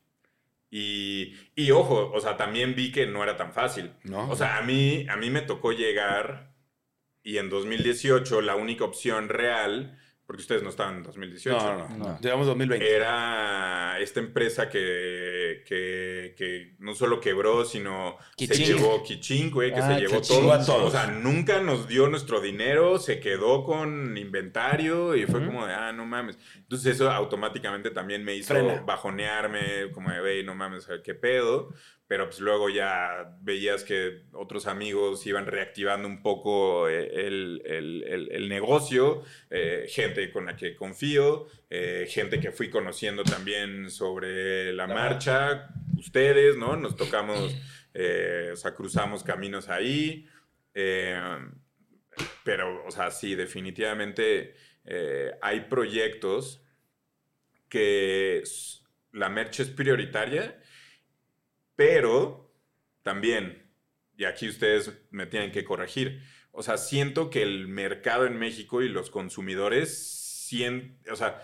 Y, y ojo, o sea, también vi que no era tan fácil. No. O sea, a mí, a mí me tocó llegar y en 2018 la única opción real, porque ustedes no estaban en 2018, no, no, no, No. Llevamos 2020. era esta empresa que, que, que no solo quebró, sino se Kichink. llevó Kichink, güey, que Ah, se llevó todo. a todos. O sea, nunca nos dio nuestro dinero, se quedó con inventario y fue Ujú. como de, ah, no mames. Entonces eso automáticamente también me hizo Frena. bajonearme, como de, güey, no mames, qué pedo. Pero pues luego ya veías que otros amigos iban reactivando un poco eh, el, el- el- el negocio, eh, gente con la que confío, eh, gente que fui conociendo también sobre la marcha, ustedes, ¿no? Nos tocamos eh, o sea, cruzamos caminos ahí. pero, o sea, sí, definitivamente hay proyectos que la merch es prioritaria, pero también, y aquí ustedes me tienen que corregir, o sea, siento que el mercado en México y los consumidores, sien- o sea,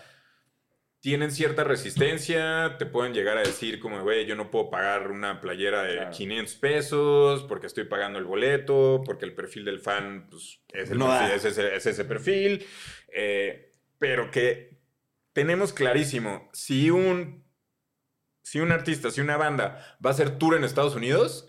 tienen cierta resistencia, te pueden llegar a decir como, güey, yo no puedo pagar una playera de Claro. 500 pesos porque estoy pagando el boleto, porque el perfil del fan pues, es, el No perfil- es ese, es ese perfil, eh, pero que tenemos clarísimo, si un, si un artista, si una banda va a hacer tour en Estados Unidos,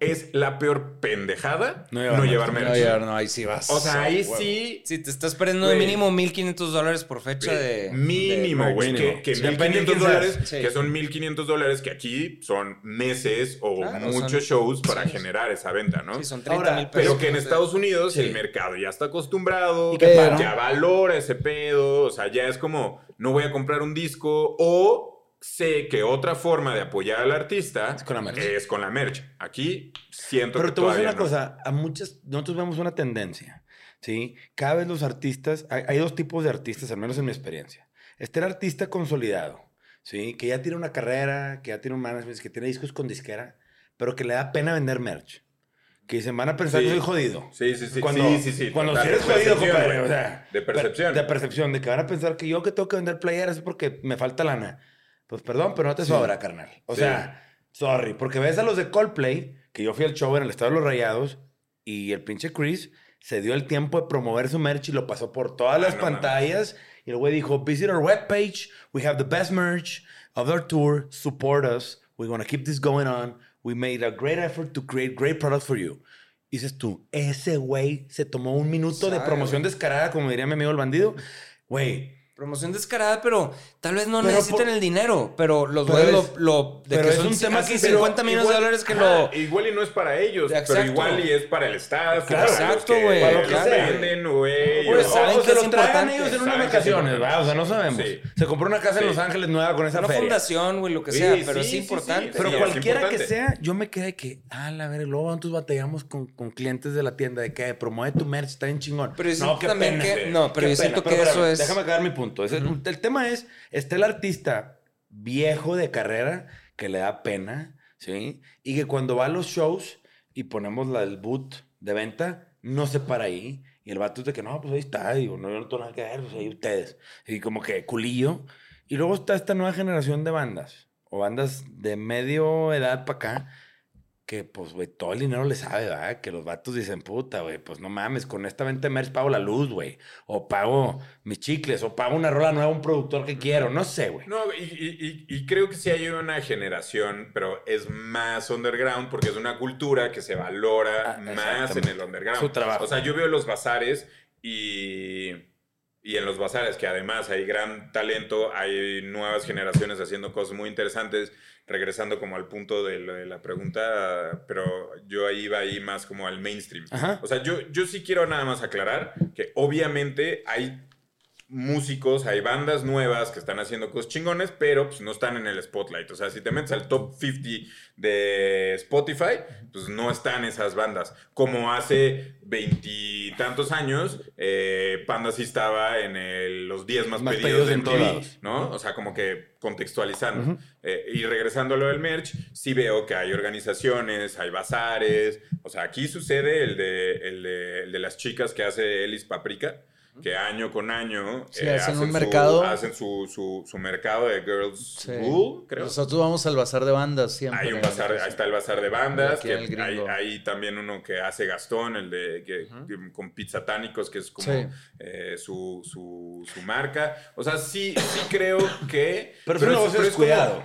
es la peor pendejada No no llevar llevar, merch. No, ya, no, ahí sí vas. O sea, ahí Huevo. sí... Si te estás perdiendo de mínimo 1.500 dólares por fecha de... Mínimo, güey. Que, que Sí. Depende de 1.500 quién dólares. Sí. que son 1.500 dólares que aquí son meses o Claro, muchos son- shows para sí. generar esa venta, ¿no? Sí, son 30 Ahora, mil pesos. Pero que en. Estados Unidos Sí. el mercado ya está acostumbrado, Y que ya valora ese pedo, o sea, ya es como, no voy a comprar un disco o sé que otra forma de apoyar al artista Es con la merch. es con la merch. Aquí siento Pero que te voy a decir una no. cosa, a muchas, nosotros vemos una tendencia, ¿sí? Cada vez los artistas, hay, hay dos tipos de artistas, al menos en mi experiencia. Está el artista consolidado, ¿sí? Que ya tiene una carrera, que ya tiene un management, que tiene discos con disquera, pero que le da pena vender merch. Que dicen, van a pensar Sí. que soy jodido. Sí, sí, sí. Cuando, sí, sí, sí. cuando si eres jodido, compadre, güey. o sea, De percepción. De percepción, de que van a pensar que yo que tengo que vender playeras es porque me falta lana. Pues perdón, pero no te sobra, carnal. O Sí. sea, sorry, porque ves a los de Coldplay, que yo fui al show en el Estado de los Rayados, y el pinche Chris se dio el tiempo de promover su merch y lo pasó por todas las no pantallas. Y el güey dijo, visit our webpage, we have the best merch of our tour, support us, we're gonna keep this going on, we made a great effort to create great products for you. Y dices tú, ese güey se tomó un minuto de Sabe, promoción güey. descarada, como diría mi amigo el bandido. Güey, Promoción descarada, pero tal vez no Pero necesitan por- el dinero, pero los Pero güeyes es- lo, lo- de pero que es son un tema casi que- 50 Pero millones igual- de dólares que ajá, lo Igual y no es para ellos, Exacto. pero igual y es para el staff. para Exacto, güey, Para los que claro. venden, güey. Pues, o- saben o que se es lo tragan importante. ellos en unas es vacaciones. ¿va? O sea, no sabemos. Sí. Se compró una casa en Sí. Los Ángeles nueva con esa una feria. fundación, güey, lo que Sí, sea, pero sí, es sí, sí. importante. Pero Sí, es cualquiera que sea, yo me quedé que, ah, la ver, luego nosotros batallamos con, con clientes de la tienda de que promueve tu merch, está bien chingón. Pero yo no, que- no, pero yo siento Pero que eso es- Déjame acabar mi punto. Es el, el tema es, está el artista viejo de carrera que le da pena, ¿sí? Y que cuando va a los shows y ponemos la, el boot de venta, no se para ahí. Y el vato es de que, no, pues ahí está. Digo, no, yo no tengo nada que ver, pues ahí ustedes. Y como que culillo. Y luego está esta nueva generación de bandas, o bandas de medio edad para acá, que pues, güey, todo el dinero le sabe, ¿verdad? Que los vatos dicen, puta, güey, pues no mames, con esta venta de merch pago la luz, güey. O pago mis chicles, o pago una rola nueva a un productor que quiero, no sé, güey. No, y, y- y- creo que sí hay una generación, pero es más underground porque es una cultura que se valora Ah, más en el underground. Su trabajo. O sea, yo veo los bazares y, y en los bazares, que además hay gran talento, hay nuevas generaciones haciendo cosas muy interesantes, regresando como al punto de, la pregunta, pero yo ahí iba ahí más como al mainstream. Ajá. O sea, yo, yo sí quiero nada más aclarar que obviamente hay músicos, hay bandas nuevas que están haciendo cosas chingones, pero pues no están en el spotlight. O sea, si te metes al top 50 de Spotify, pues no están esas bandas. Como hace veintitantos años, eh, Panda sí estaba en el- los 10 más, Más pedidos, pedidos de MTV. ¿no? O sea, como que contextualizando. Eh, y regresando a lo del merch, sí veo que hay organizaciones, hay bazares. O sea, aquí sucede el de, el de, el de las chicas que hace Elis Paprika, que año con año eh, hacen un su- mercado. hacen su, su, su mercado de Girls Sí. Rule, creo. Nosotros vamos al bazar de bandas siempre. Hay un bazar, ahí está el bazar de bandas, que hay, también uno que hace Gastón, el de que- con pizzatánicos, que es como Sí. eh, su, su, su marca. O sea, sí, sí creo que... Pero es un negocio como- descuidado.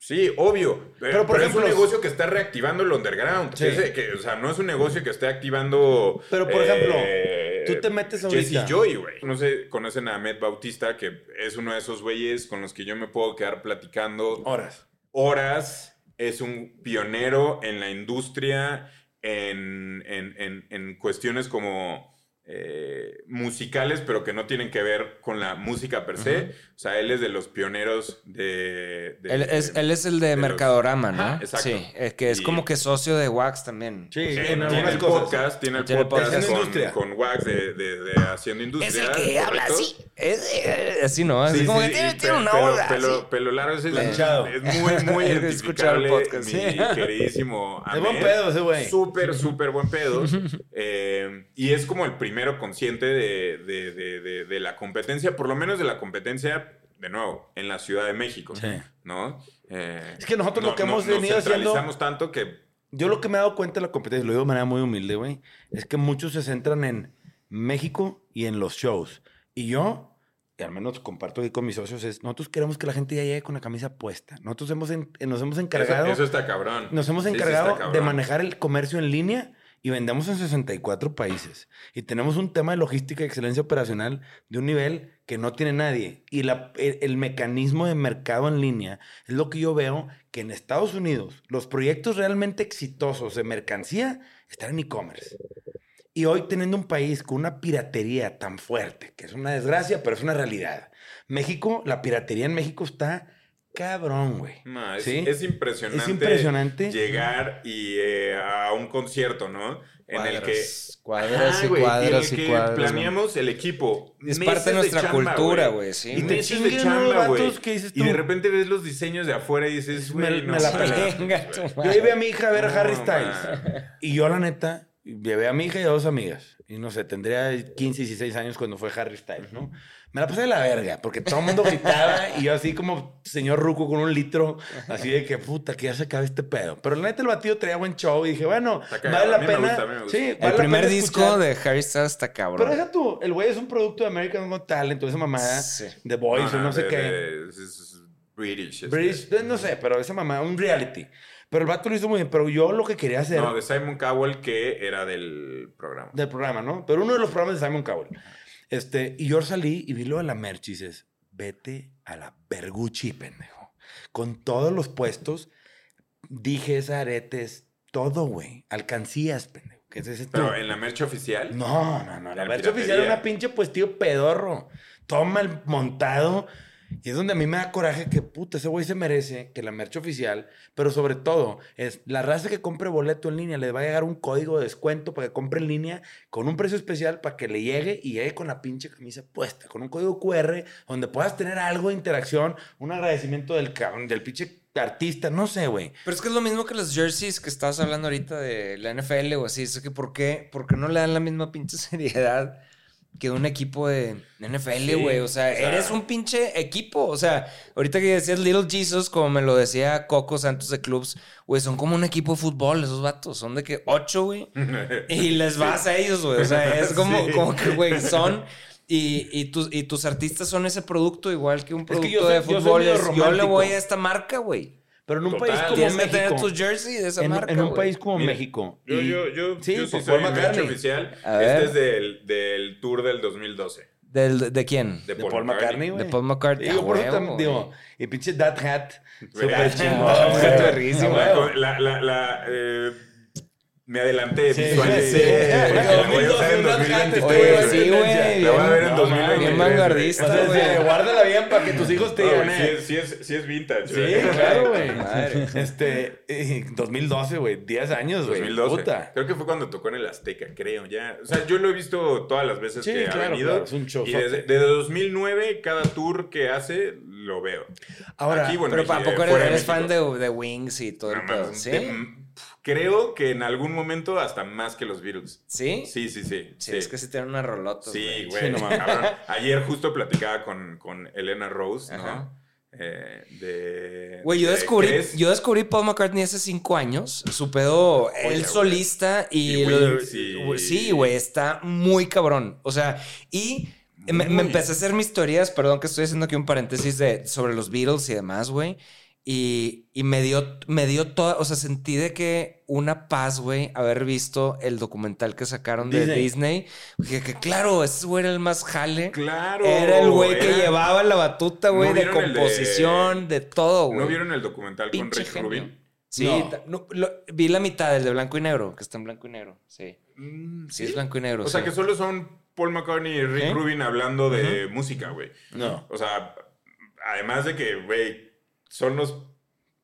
Sí, obvio. Pero, por pero es un ejemplo, negocio que está reactivando el underground. Sí. Ese que, o sea, no es un negocio que esté activando. Pero, por ejemplo, eh, tú te metes Jesse ahorita- Joy, güey. No sé, conocen a Ahmed Bautista, que es uno de esos güeyes con los que yo me puedo quedar platicando Horas. horas. Es un pionero en la industria en, en- en- en cuestiones como eh, musicales, pero que no tienen que ver con la música per se. O sea, él es de los pioneros de... de- Él es, él es el de, de los- Mercadorama, ¿no? Ajá, exacto. Sí, es que es Y- como que socio de Wax también. Sí, Sí, en tiene el cosas. podcast, tiene el Tiene podcast podcast. con, Haciendo industria. con Wax de, de- de Haciendo Industria. ¿correcto? Es, eh, así, ¿no? Así Sí, como sí, que tiene, una pelo, onda. pelo, así. pelo largo, ese es, Planchado. es muy, muy He escuchado el identificable, podcast, mi sí. queridísimo Es buen pedo ese güey. Súper, súper buen pedo. Eh, y es como el primero consciente de la competencia, por lo menos de la competencia, de nuevo, en la Ciudad de México. Sí. ¿No? Eh, Es que nosotros lo que hemos nos venido haciendo- centralizamos tanto que Yo lo que me he dado cuenta de la competencia, lo digo de manera muy humilde, güey, es que muchos se centran en México y en los shows. Y yo, y al menos comparto aquí con mis socios, es nosotros queremos que la gente ya llegue con la camisa puesta. Nosotros hemos en- nos hemos encargado, eso, eso está cabrón. nos hemos Sí, sí encargado de manejar el comercio en línea y vendemos en 64 países. Y tenemos un tema de logística y excelencia operacional de un nivel que no tiene nadie. Y el, el mecanismo de mercado en línea es lo que yo veo que en Estados Unidos los proyectos realmente exitosos de mercancía están en e-commerce. Y hoy teniendo un país con una piratería tan fuerte, que es una desgracia, pero es una realidad. México, la piratería en México está cabrón, güey. No, es, ¿Sí? es impresionante. Es impresionante. Llegar y eh, a un concierto, ¿no? En el que. Cuadras Ajá, y en el y que cuadras. Planeamos el equipo. Es meses parte de nuestra chamba, cultura, güey, sí. Y te Meses de chamba, güey. Y de repente ves los diseños de afuera y dices, Me- güey, no me la güey. Yo llevé a mi hija a ver a No, Harry Styles. man. Y yo, la neta, llevé a mi hija y a dos amigas. Y no sé, tendría 15, 16 años cuando fue Harry Styles, ¿no? Me la pasé de la verga, porque todo el mundo gritaba y yo así como señor Ruco con un litro, así de que puta, que ya se acabe este pedo. Pero la neta, el batido traía buen show y dije, bueno, vale la pena. gusta. Sí, El vale la El primer pena disco escuchar. de Harry Styles está Pero cabrón. deja tú, el güey es un producto de American Got Talent, o esa mamada, Sí. The Voice, o no sé de- qué. de- British. este. British, no sé, pero esa mamá, un reality. Pero el vato lo hizo muy bien, pero yo lo que quería hacer No, de Simon Cowell, que era del programa. del programa, ¿no? Pero uno de los programas de Simon Cowell. Este, y yo salí y vi lo de la merch y dices, vete a la Berguchi, pendejo. Con todos los puestos, dijes, aretes, todo, güey. Alcancías, pendejo. ¿Qué es ese? Pero en la merch oficial. No, no, no. La En merch piratería. oficial era una pinche puestillo pedorro. Toma el montado. Y es donde a mí me da coraje que, puta, ese güey se merece que la merch oficial, pero sobre todo, es la raza que compre boleto en línea, le va a llegar un código de descuento para que compre en línea con un precio especial para que le llegue y llegue con la pinche camisa puesta, con un código QR donde puedas tener algo de interacción, un agradecimiento del del pinche artista, no sé, güey. Pero es que es lo mismo que los jerseys que estabas hablando ahorita de la NFL o así. Es que ¿por qué, por qué no le dan la misma pinche seriedad que un equipo de NFL, Sí, güey? o sea, o sea- eres un pinche equipo. O sea, ahorita que decías Little Jesus, como me lo decía Coco Santos de Clubs, güey, son como un equipo de fútbol esos vatos. Son de que ocho, güey. Y les vas a ellos, güey. O sea, es como, Sí. como que, güey, son... Y, y, tus, y tus artistas son ese producto igual que un que producto yo soy- de fútbol. yo le voy a esta marca, güey. Pero en un Total. país como Tienes que México. tener tu jersey de esa en, marca, en un güey. país como Mira, México. Yo, yo, yo, sí, yo sí por soy McCartney. oficial. A ver. Este es del, del tour del 2012. ¿Del, ¿De quién? De, De Paul McCartney, güey. De Paul McCartney. Digo, por eso también, digo, y pinche That Hat. Súper chingón. Huevo. La, la, la, eh, me adelanté, Sí, visualicé. sí. porque la voy a usar en 2012, 2023. Oye, sí, güey. La voy a ver en No, 2023. bien güey. vanguardista, O sea, güey. sí, guárdala bien para que tus hijos te digan, güey, eh. sí, es, sí, es, sí es vintage. Sí, güey. claro, güey. Madre. Este, eh, 2012, güey. 10 años, güey. 2012. Puta. Creo que fue cuando tocó en el Azteca, creo. Ya. O sea, yo lo he visto todas las veces Sí, que ha claro, venido. claro, es un show y desde, desde 2009, cada tour que hace, lo veo. Ahora, Aquí, bueno, Pero ¿a eh, poco eres, de eres fan de, de Wings y todo el pedo? ¿Sí? Creo que en algún momento hasta más que los Beatles. ¿Sí? Sí, sí, sí. Sí, es que sí tienen unas rolotas, Sí, güey. no mames. cabrón. Ayer justo platicaba con, con Elena Rose, Ajá. ¿no? Eh, de. Güey, yo de descubrí, yo descubrí Paul McCartney hace cinco años. Su pedo, él solista y... Y Sí, güey, está muy cabrón. O sea, y me, empecé a hacer mis teorías, perdón que estoy haciendo aquí un paréntesis de, sobre los Beatles y demás, güey. Y, y me dio, me dio toda, o sea, sentí de que una paz, güey, haber visto el documental que sacaron de Disney. Disney. Que, que claro, ese güey era el más jale. Claro. Era el güey que llevaba la batuta, güey, ¿No de composición, de, todo, güey. ¿No vieron el documental con Rick. Rubin? Sí, No. no, lo- vi la mitad, el de blanco y negro, que está en blanco y negro. Sí. Mm, Sí, es blanco y negro. O sea, que solo son Paul McCartney y Rick ¿Eh? Rubin hablando de música, güey. No. O sea, además de que, güey, son los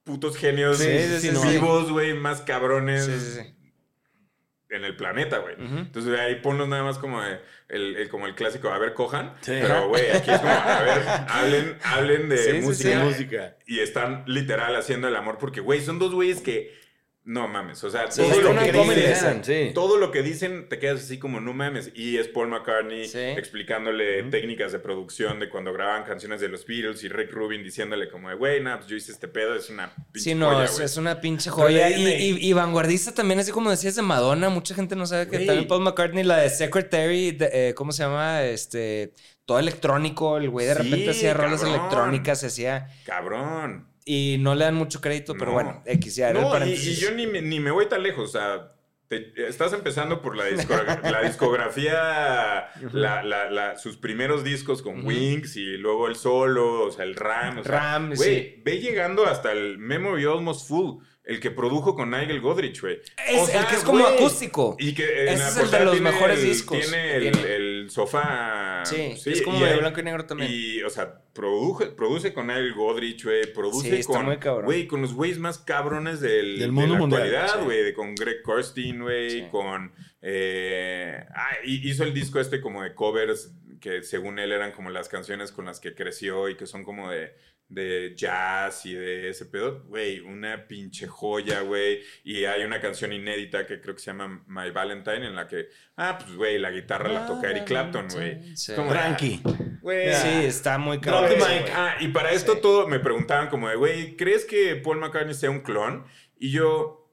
putos genios Sí, sí, sí, no. vivos, güey, más cabrones Sí, sí, sí. en el planeta, güey. Entonces, ahí ponlos nada más como de- el, el- como el clásico, a ver, cojan. Sí. Pero, güey, aquí es como, a ver, hablen, hablen de Sí, sí, música. sí. música. Y están literal haciendo el amor porque, güey, son dos güeyes que... No mames, o sea, Sí, todo, lo que dicen, sí. todo lo que dicen te quedas así como no mames. Y es Paul McCartney Sí. explicándole técnicas de producción de cuando grababan canciones de los Beatles y Rick Rubin diciéndole como, de, güey, nah, pues yo hice este pedo, es una pinche Sí, no, joya, es, güey". es una pinche joya. Y, y- y vanguardista también, así como decías de Madonna, mucha gente no sabe que también Paul McCartney, la de Secretary, de, eh, ¿cómo se llama? Este, todo electrónico, el güey de repente hacía rolas electrónicas, hacía... Cabrón. Y no le dan mucho crédito, pero No. bueno, X, ya era el No, y, y yo ni me, ni me voy tan lejos, o sea, te- estás empezando por la, discogra- la discografía, la- la- la- sus primeros discos con Ujú. Wings y luego el solo, o sea, el Ram. O sea, Ram, güey, sí. ve llegando hasta el Memory Almost Full, el que produjo con Nigel Godrich, güey. Es O sea, el que es como acústico. Y que en Ese la es el de los tiene mejores el- discos. Tiene el, el sofá. Sí, es como de blanco y negro también. Y, o sea, produce, produce con Nigel Godrich, güey. Produce Sí, con. Güey, con los güeyes más cabrones del, Del mundo de la mundial, actualidad, sí. güey. de Con Greg Kurstin, güey. Sí. Con. eh, ah, hizo el disco este como de covers que según él eran como las canciones con las que creció y que son como de, de jazz y de ese pedo. Güey, una pinche joya, güey. Y hay una canción inédita que creo que se llama My Valentine en la que, ah, pues, güey, la guitarra la toca Eric Clapton, güey. Sí. Como, ah, Güey. Sí, está muy mic. Ah, y para esto Sí. todo me preguntaban como de, güey, ¿crees que Paul McCartney sea un clon? Y yo,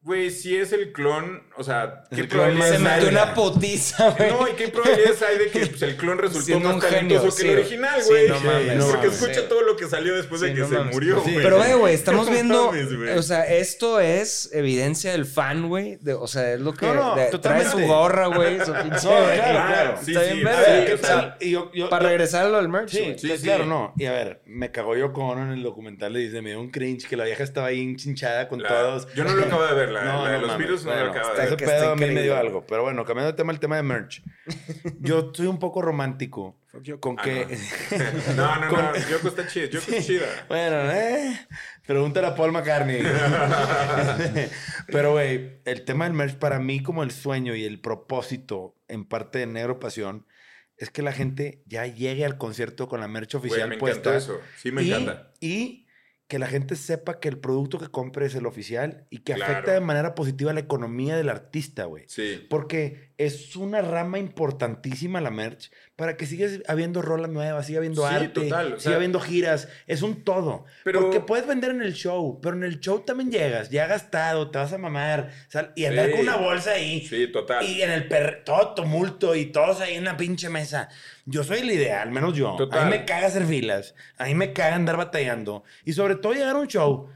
güey, si es el clon, o sea, ¿qué El clon probabilidades Se metió una potiza, güey. No, ¿y qué probabilidades hay de que pues, el clon resultó Siendo más un talentoso genio, que sí. el original, Sí, güey? no mames, no Porque mames, escucha sí. todo lo que salió después de Sí, que no se mames. murió, Sí. güey. Pero, ve, güey, estamos viendo. mames, güey. o sea, esto es evidencia del fan, güey. de- O sea, es lo que. No, no, de- trae su gorra, güey. Su pinche. No, claro, claro. sí, Está sí, bien sí, verga. A ver, sí, ¿qué o sea, tal? Y yo- yo- Para regresarlo al merch. Sí, güey. Sí, sí, sí. claro, no. Y a ver, me cagó yo con en el documental le dice, me dio un cringe que la vieja estaba ahí hinchada con todos. Yo no lo acabo de ver, la, de los virus no lo acabo de ver. Ese pedo a mí me dio algo. Pero bueno, cambiando de tema, el tema de merch. Yo soy un poco romántico con Ah, que... No, no, Con- no, Yoko está chida, Yoko está chida. Bueno, eh. Pregúntale a Paul McCartney. Pero, güey, el tema del merch para mí como el sueño y el propósito en parte de Negro Pasión es que la gente ya llegue al concierto con la merch oficial me puesta. eso. Sí, me y, encanta. Y que la gente sepa que el producto que compre es el oficial y que Claro. afecta de manera positiva la economía del artista, güey. Sí. Porque es una rama importantísima la merch para que siga habiendo rolas nuevas, siga habiendo Sí, arte, total, o siga sea- habiendo giras. Es un todo. Pero- Porque puedes vender en el show, pero en el show también llegas, ya gastado, te vas a mamar. sea, y andar Sí. con una bolsa ahí. Sí, total. Y en el per todo tumulto y todos ahí en la pinche mesa. Yo soy el ideal, al menos yo. Total. A mí me caga hacer filas. A mí me caga andar batallando. Y sobre todo llegar a un show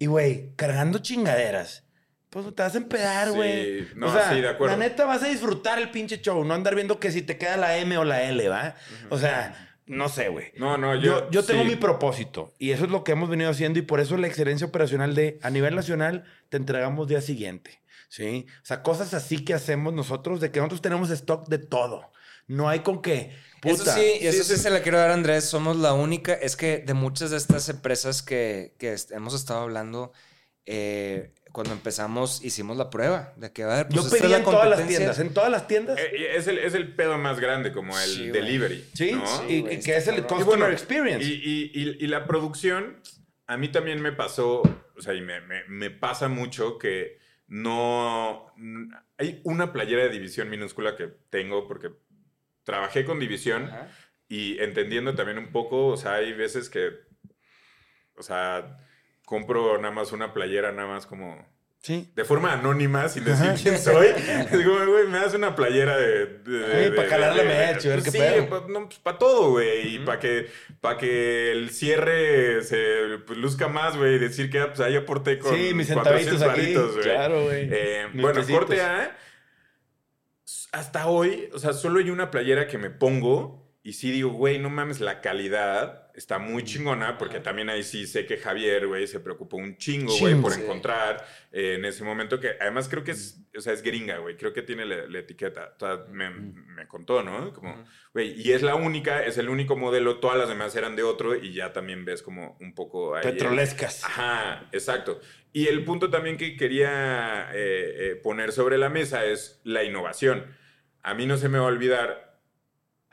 y, güey, cargando chingaderas. Pues te vas a empedar, Sí, güey. no, o sea, sí, de acuerdo. la neta vas a disfrutar el pinche show, no andar viendo que si te queda la M o la L, ¿va? O sea, no sé, güey. No, no, Yo, yo. yo tengo sí. mi propósito y eso es lo que hemos venido haciendo y por eso la excelencia operacional de a nivel nacional te entregamos día siguiente, ¿sí? O sea, cosas así que hacemos nosotros de que nosotros tenemos stock de todo. No hay con qué. Eso sí, eso sí, sí, se la quiero dar a Andrés. Somos la única. Es que de muchas de estas empresas que, que hemos estado hablando, eh, cuando empezamos hicimos la prueba de que, a ver, pues Yo pedí en todas las tiendas, en todas las tiendas. Eh, Es el, es el pedo más grande, como el Sí, güey. delivery. sí, ¿no? y, y güey, que es el cabrón. Y customer bueno, experience. Y, y- y- y la producción, a mí también me pasó, o sea, y me, me- me pasa mucho que no... Hay una playera de división minúscula que tengo porque trabajé con división Ajá. y entendiendo también un poco, o sea, hay veces que, o sea, compro nada más una playera, nada más como sí. de forma anónima, sin decir quién soy. Digo, güey, me das una playera de. de- Sí, de- pa' de- calarle y ver qué sí, pedo. pa- no, pues, pa' todo, güey. Y para que, pa que el cierre se pues, luzca más, güey. y Decir que ah, pues, ahí aporté con. Sí, mis 400 centavitos aquí. varitos, güey. Claro, güey. Eh, bueno, pesitos. corte A. Hasta hoy, o sea, solo hay una playera que me pongo y sí digo, güey, no mames, la calidad está muy chingona, porque también ahí sí sé que Javier, güey, se preocupó un chingo, güey, por encontrar eh, en ese momento que, además creo que es, o sea, es gringa, güey, creo que tiene la, la etiqueta, o sea, me, me contó, ¿no? Como, güey, y es la única, es el único modelo, todas las demás eran de otro y ya también ves como un poco ahí. el- Petrolescas. Ajá, exacto. Y el punto también que quería eh, eh, poner sobre la mesa es la innovación. A mí no se me va a olvidar.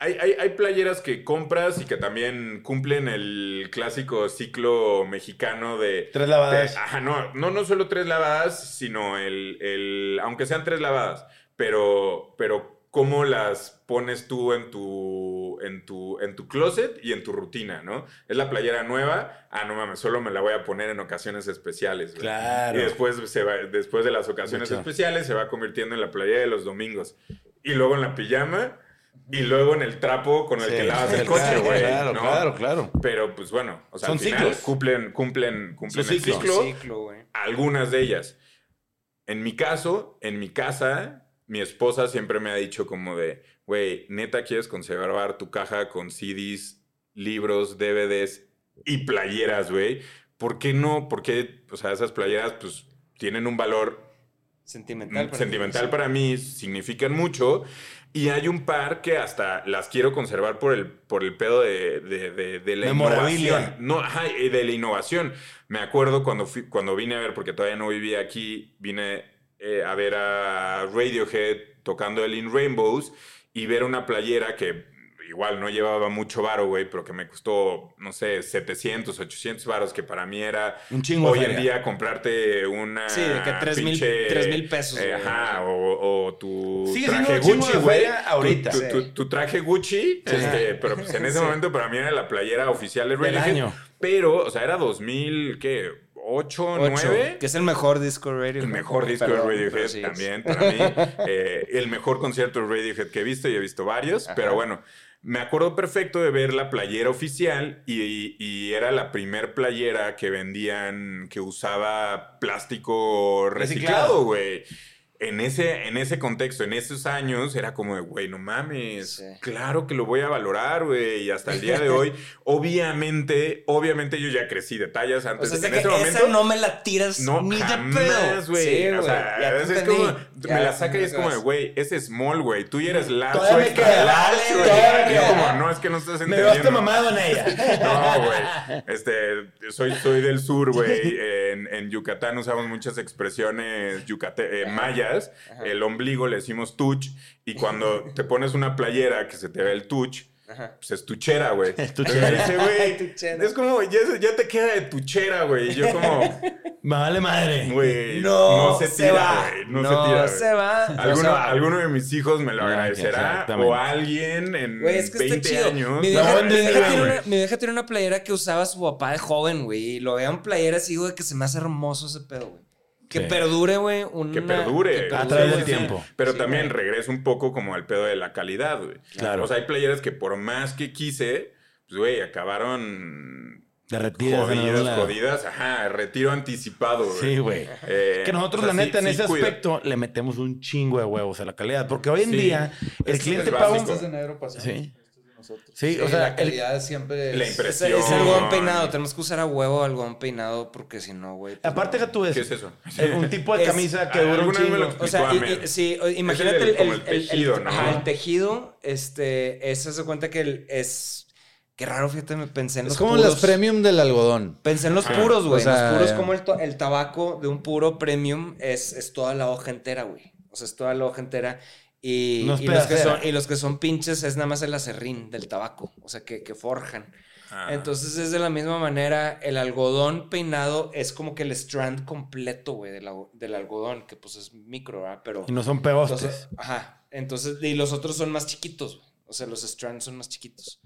Hay, hay, hay playeras que compras y que también cumplen el clásico ciclo mexicano de... Tres lavadas. de- ajá, no, no, no solo tres lavadas, sino el, el... Aunque sean tres lavadas, pero, pero cómo las pones tú en tu, en, tu, en tu closet y en tu rutina, ¿no? Es la playera nueva, ah, no mames, solo me la voy a poner en ocasiones especiales. güey. Claro. Y después, se va, después de las ocasiones Mucho. especiales se va convirtiendo en la playera de los domingos. Y luego en la pijama y luego en el trapo con el Sí, que lavas el claro, coche, güey. Claro, ¿no? claro, claro. Pero pues bueno, o sea, Son al final ciclos. cumplen, cumplen, cumplen el ciclo Ciclo, güey. algunas de ellas. En mi caso, en mi casa, mi esposa siempre me ha dicho como de, güey, neta quieres conservar tu caja con CDs, libros, DVDs y playeras, güey. ¿Por qué no? Porque, o sea, esas playeras pues tienen un valor Sentimental. mm, para sentimental ti, para mí, significan mucho. Y hay un par que hasta las quiero conservar por el, por el pedo de, de- de- de la innovación. No, ajá, de la innovación. Me acuerdo cuando, fui, cuando vine a ver, porque todavía no vivía aquí, vine eh, a ver a Radiohead tocando el In Rainbows y ver una playera que igual no llevaba mucho varo, güey, pero que me costó, no sé, 700, 800 varos, que para mí era Un chingo hoy en día comprarte una Sí, de que tres mil- pinche, tres mil pesos, eh, güey. ajá, o, o tu Sigue traje Gucci, güey. ahorita. Tu, tu- Sí. tu- tu traje Gucci, este, pero pues en ese Sí. momento para mí era la playera oficial de Radiohead. año. Pero, o sea, era 2000, ¿qué? ¿8, Ocho, 9? Que es el mejor disco de Radio. El mejor disco Perdón, de Radiohead sí también, para mí. Eh, el mejor concierto de Radiohead que he visto, y he visto varios, Ajá. pero bueno, me acuerdo perfecto de ver la playera oficial y, y era la primer playera que vendían que usaba plástico Reciclado. reciclado, güey. En ese, en ese contexto, en esos años, era como de, güey, no mames, Sí. claro que lo voy a valorar, güey. Y hasta el día de hoy, obviamente, obviamente yo ya crecí de tallas O antes. sea, es de en ese momento, esa no me la tiras no, ni de jamás, güey. Sí, o sea, Ya te es, es como, Ya, me la saca y es como de, vas. güey, es small, güey. Tú ya eres large. Me güey. me Y queda. como, no, es que no estás Me entendiendo. gasto mamado en ella. No, güey. Este, soy, soy del sur, güey. En, en Yucatán usamos muchas expresiones yucate- eh, mayas. El ombligo le decimos tuch. Y cuando te pones una playera que se te ve el tuch, Ajá. pues es tuchera, güey. Es tuchera. Dice, güey, Tuchera. es como, ya, ya te queda de tuchera, güey. Y yo como, Me vale madre. güey, No, no se se tira, va. güey. No, No se tira. se va. No Alguno, se va. alguno de mis hijos me lo agradecerá. O alguien en es que 20 está chido. años. Mi vieja, mi, vieja tiene una, mi vieja tiene una playera que usaba su papá de joven, güey. Y lo vean playera así, güey, que se me hace hermoso ese pedo, güey. Que Sí. perdure, güey. una- Que perdure. A través del Sí, sí, sí. tiempo. Pero Sí, también güey. regreso un poco como al pedo de la calidad, güey. Claro. O sea, hay playeras que por más que quise, pues, güey, acabaron Derretidas en jodidas, lado. jodidas. Ajá, retiro anticipado, güey. Sí, güey. Eh, Que nosotros, o sea, la sí- neta, en sí ese cuida. aspecto le metemos un chingo de huevos a la calidad. Porque hoy en Sí. día el Es- cliente paga un... negro pasado. Sí. Es nosotros. Sí, o sea, la el- calidad siempre La es- Es, impresión. es algodón peinado. Tenemos que usar a huevo algodón peinado porque si no, güey. pues Aparte no. que tú ves ¿Qué es eso? un tipo de Es- camisa que Ah, dura un alguna vez me chingo. lo O sea, y- y- sí, imagínate el, como el- el el- tejido, el- ¿no? ajá, el tejido, este, eso se cuenta que el- es, qué raro, fíjate, me pensé en Es los como puros. las premium del algodón. Pensé en los Ajá. puros, güey. O sea, los puros ya. como el, el tabaco de un puro premium es, es toda la hoja entera, güey. O sea, es toda la hoja entera. Y, No es y los que son, y los que son pinches es nada más el acerrín del tabaco. O sea, que, que forjan. Ah. Entonces es de la misma manera, el algodón peinado es como que el strand completo, güey, del, algodón, que pues es micro, ¿verdad? Pero... Y no son pegostes. Entonces, ajá. Entonces, y los otros son más chiquitos, güey. O sea, los strands son más chiquitos.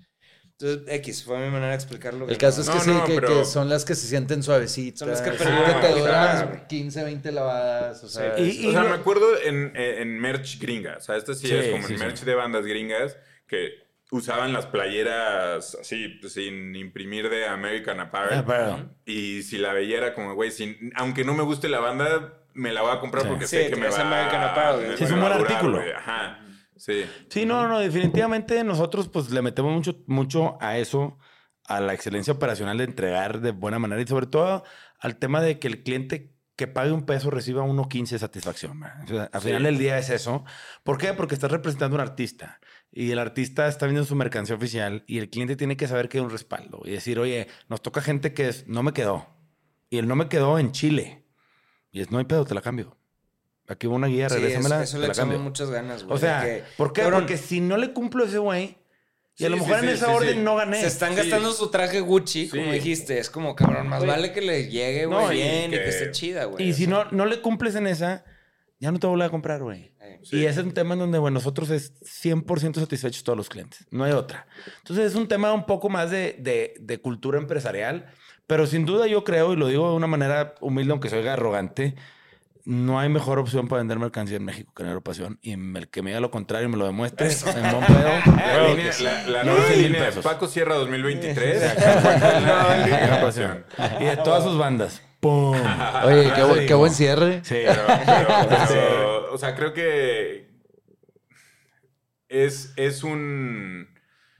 Entonces, X, fue mi manera de explicarlo. El caso es No, que sí, no, que, pero- que son las que se sienten suavecitas. Son las que que perduran te duran güey. 15, 20 lavadas. O sea, Sí. es- Y- O sea, me acuerdo en, en merch gringa. O sea, esto sí, Sí, es como sí, en sí. merch de bandas gringas que usaban las playeras así, sin imprimir de American Apparel. Ah, pero- Y si la veía era como, güey, sin- aunque no me guste la banda, me la voy a comprar Sí. porque Sí, sé que me es va, American Apparel, es un buen a artículo. Ajá. Sí. Sí, no, no, definitivamente nosotros pues le metemos mucho, mucho a eso, a la excelencia operacional de entregar de buena manera y sobre todo al tema de que el cliente que pague un peso reciba 1.15 de satisfacción. man. O sea, al final del día es eso. ¿Por qué? Porque estás representando a un artista y el artista está viendo su mercancía oficial y el cliente tiene que saber que hay un respaldo y decir, oye, nos toca gente que es, no me quedó. Y el no me quedó en Chile. Y es, no hay pedo, te la cambio. Aquí va una guía, Sí, eso, regrésamela, eso te le la echamos cambio. muchas ganas, güey. O sea, que, ¿por qué? cabrón, Porque si no le cumplo a ese güey, y a Sí, lo sí, mejor en sí, esa sí, orden sí. no gané. Se están Sí. gastando su traje Gucci, Sí. como dijiste. Es como, cabrón, más Oye. vale que le llegue, No, güey, y bien y que, que- esté chida, güey. Y O si no, no le cumples en esa, ya no te voy a comprar, güey. eh, Sí. Y ese es un tema en donde, bueno, nosotros es 100% satisfechos todos los clientes. No hay otra. Entonces es un tema un poco más de, de- de cultura empresarial. Pero sin duda yo creo, y lo digo de una manera humilde, aunque se oiga arrogante, no hay mejor opción para vender mercancía en México que en Aeropación. Y el que me diga lo contrario y me lo demuestre, en buen pedo. La, línea, la, la No, nueva mil línea de pesos. Paco Sierra 2023. Aeropación. Y de todas sus bandas. ¡Pum! Oye, qué, bu- buen cierre. Sí. Pero, pero- pero, o sea, creo que es, es un...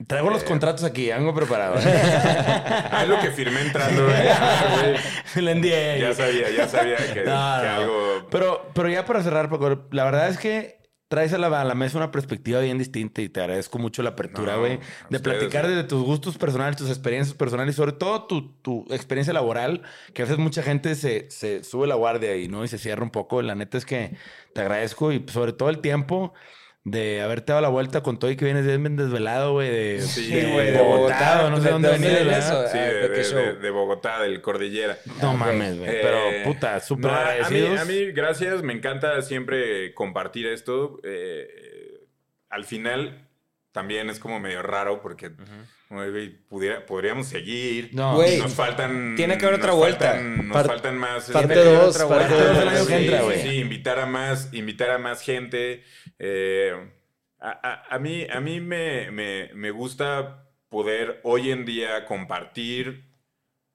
Traigo los contratos aquí, algo preparado. ¿eh? Ah, lo que firmé entrando. güey. El NDA. Ya sabía, ya sabía que, No, que no. algo... Pero, pero ya para cerrar, Paco, la verdad es que traes a la, a la mesa una perspectiva bien distinta y te agradezco mucho la apertura, No, güey, a de platicar güey. de tus gustos personales, tus experiencias personales y sobre todo tu, tu experiencia laboral, que a veces mucha gente se, se sube la guardia y, ¿no? y se cierra un poco. La neta es que te agradezco y sobre todo el tiempo de haberte dado la vuelta con todo y que vienes bien desvelado, güey, de, Sí, de güey, de Bogotá, no sé ¿De dónde venís, ¿verdad? eso? Sí, Ah, de, Bogotá, del Cordillera. No mames, güey, Eh, pero puta, súper no, a, mí, agradecidos. a mí, gracias. Me encanta siempre compartir esto. Eh, al final, también es como medio raro porque pudiera- podríamos seguir. No. Güey, nos faltan. tiene que haber nos otra vuelta. faltan- nos Par- faltan más. Parte este, 2, otra parte vuelta. 2. el año que Sí, entra, sí, güey. sí, invitar a más, invitar a más gente. Eh, a, a- a mí, a mí me, me- me gusta poder hoy en día compartir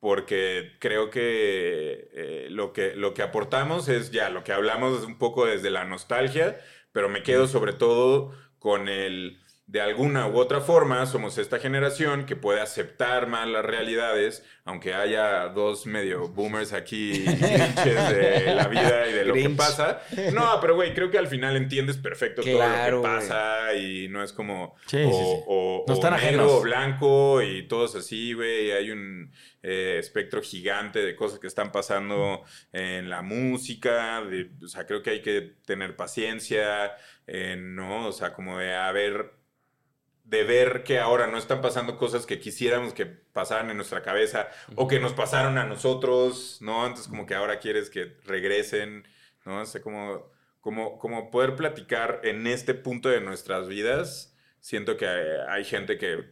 porque creo que, eh, lo que lo que aportamos es ya lo que hablamos un poco desde la nostalgia, pero me quedo sobre todo con el de alguna u otra forma somos esta generación que puede aceptar más las realidades, aunque haya dos medio boomers aquí de la vida y de lo que Grinch. pasa. No, pero güey, creo que al final entiendes perfecto Claro, todo lo que pasa y no es como Sí, o, sí, sí. o- No o están negro ajenos. o blanco y todos así, güey. Hay un eh, espectro gigante de cosas que están pasando en la música. de- o sea, creo que hay que tener paciencia, eh, ¿no? O sea, como de haber de ver que ahora no están pasando cosas que quisiéramos que pasaran en nuestra cabeza o que nos pasaron a nosotros, ¿no? Entonces como que ahora quieres que regresen, ¿no? O sea, como, como, como poder platicar en este punto de nuestras vidas, siento que hay, hay gente que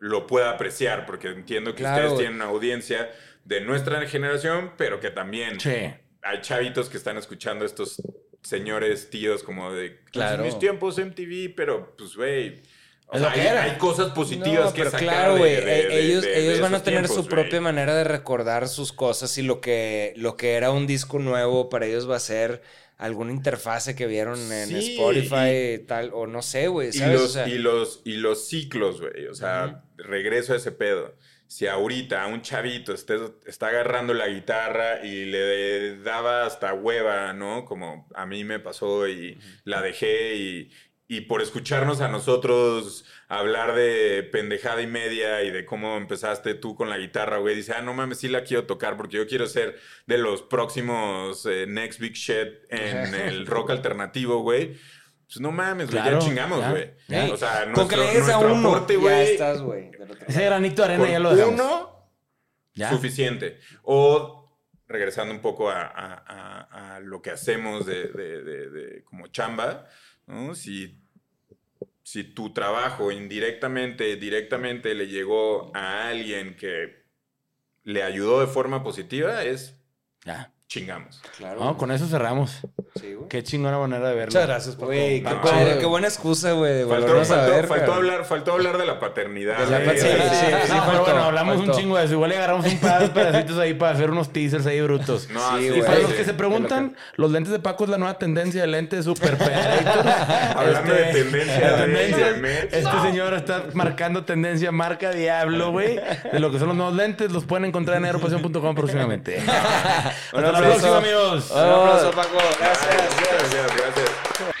lo pueda apreciar, porque entiendo que Claro, ustedes tienen una audiencia de nuestra generación, pero que también hay chavitos que están escuchando estos señores, tíos, como de Claro. "En mis tiempos MTV, pero pues, güey. O Es sea, lo que hay, era. hay cosas positivas No, que pero sacar claro, de- güey. de- de- ellos de- de ellos van a tener tiempos, su propia manera de recordar sus cosas y lo que, lo que era un disco nuevo para ellos va a ser alguna interfase que vieron en Sí, Spotify y tal, o no sé, güey, Y O sea, y, los, y los ciclos, güey. O sea, regreso a ese pedo. Si ahorita un chavito esté- está agarrando la guitarra y le daba hasta hueva, ¿no? Como a mí me pasó y la dejé y, y por escucharnos a nosotros hablar de pendejada y media y de cómo empezaste tú con la guitarra, güey, dice, ah, no mames, sí la quiero tocar porque yo quiero ser de los próximos eh, Next Big Shit en el rock alternativo, güey. Pues no mames, güey, Claro, ya chingamos, ya. güey. Ey, O sea, con que nuestro, le des a nuestro uno, aporte, ya güey, estás, güey. Ese granito de arena con ya lo dejamos. uno, Ya. suficiente. O regresando un poco a, a- a- a lo que hacemos de, de- de- de como chamba, ¿no? Si, si tu trabajo indirectamente, directamente le llegó a alguien que le ayudó de forma positiva, es Ya. chingamos. Claro. No, con eso cerramos. Sí, güey. Qué chingona manera de verlo. Muchas gracias, Paco. Güey, qué, padre, qué buena excusa, güey, Faltó, hablar, faltó hablar de la paternidad. De la güey. pat- sí, sí, No, sí, faltó, bueno, hablamos faltó. un chingo de eso. Igual le agarramos un par de pedacitos ahí para hacer unos teasers ahí brutos. No, Sí, sí, güey. Y para sí, los sí. que se preguntan, los lentes de Paco es la nueva tendencia de lentes super Predators. Hablando de tendencia, de Mets. este señor está marcando tendencia marca Diablo, güey. De lo que son los nuevos lentes, los pueden encontrar en aeropasión.com próximamente. Un Hasta la próxima, amigos. Un abrazo, Paco. Gracias. Gracias, gracias.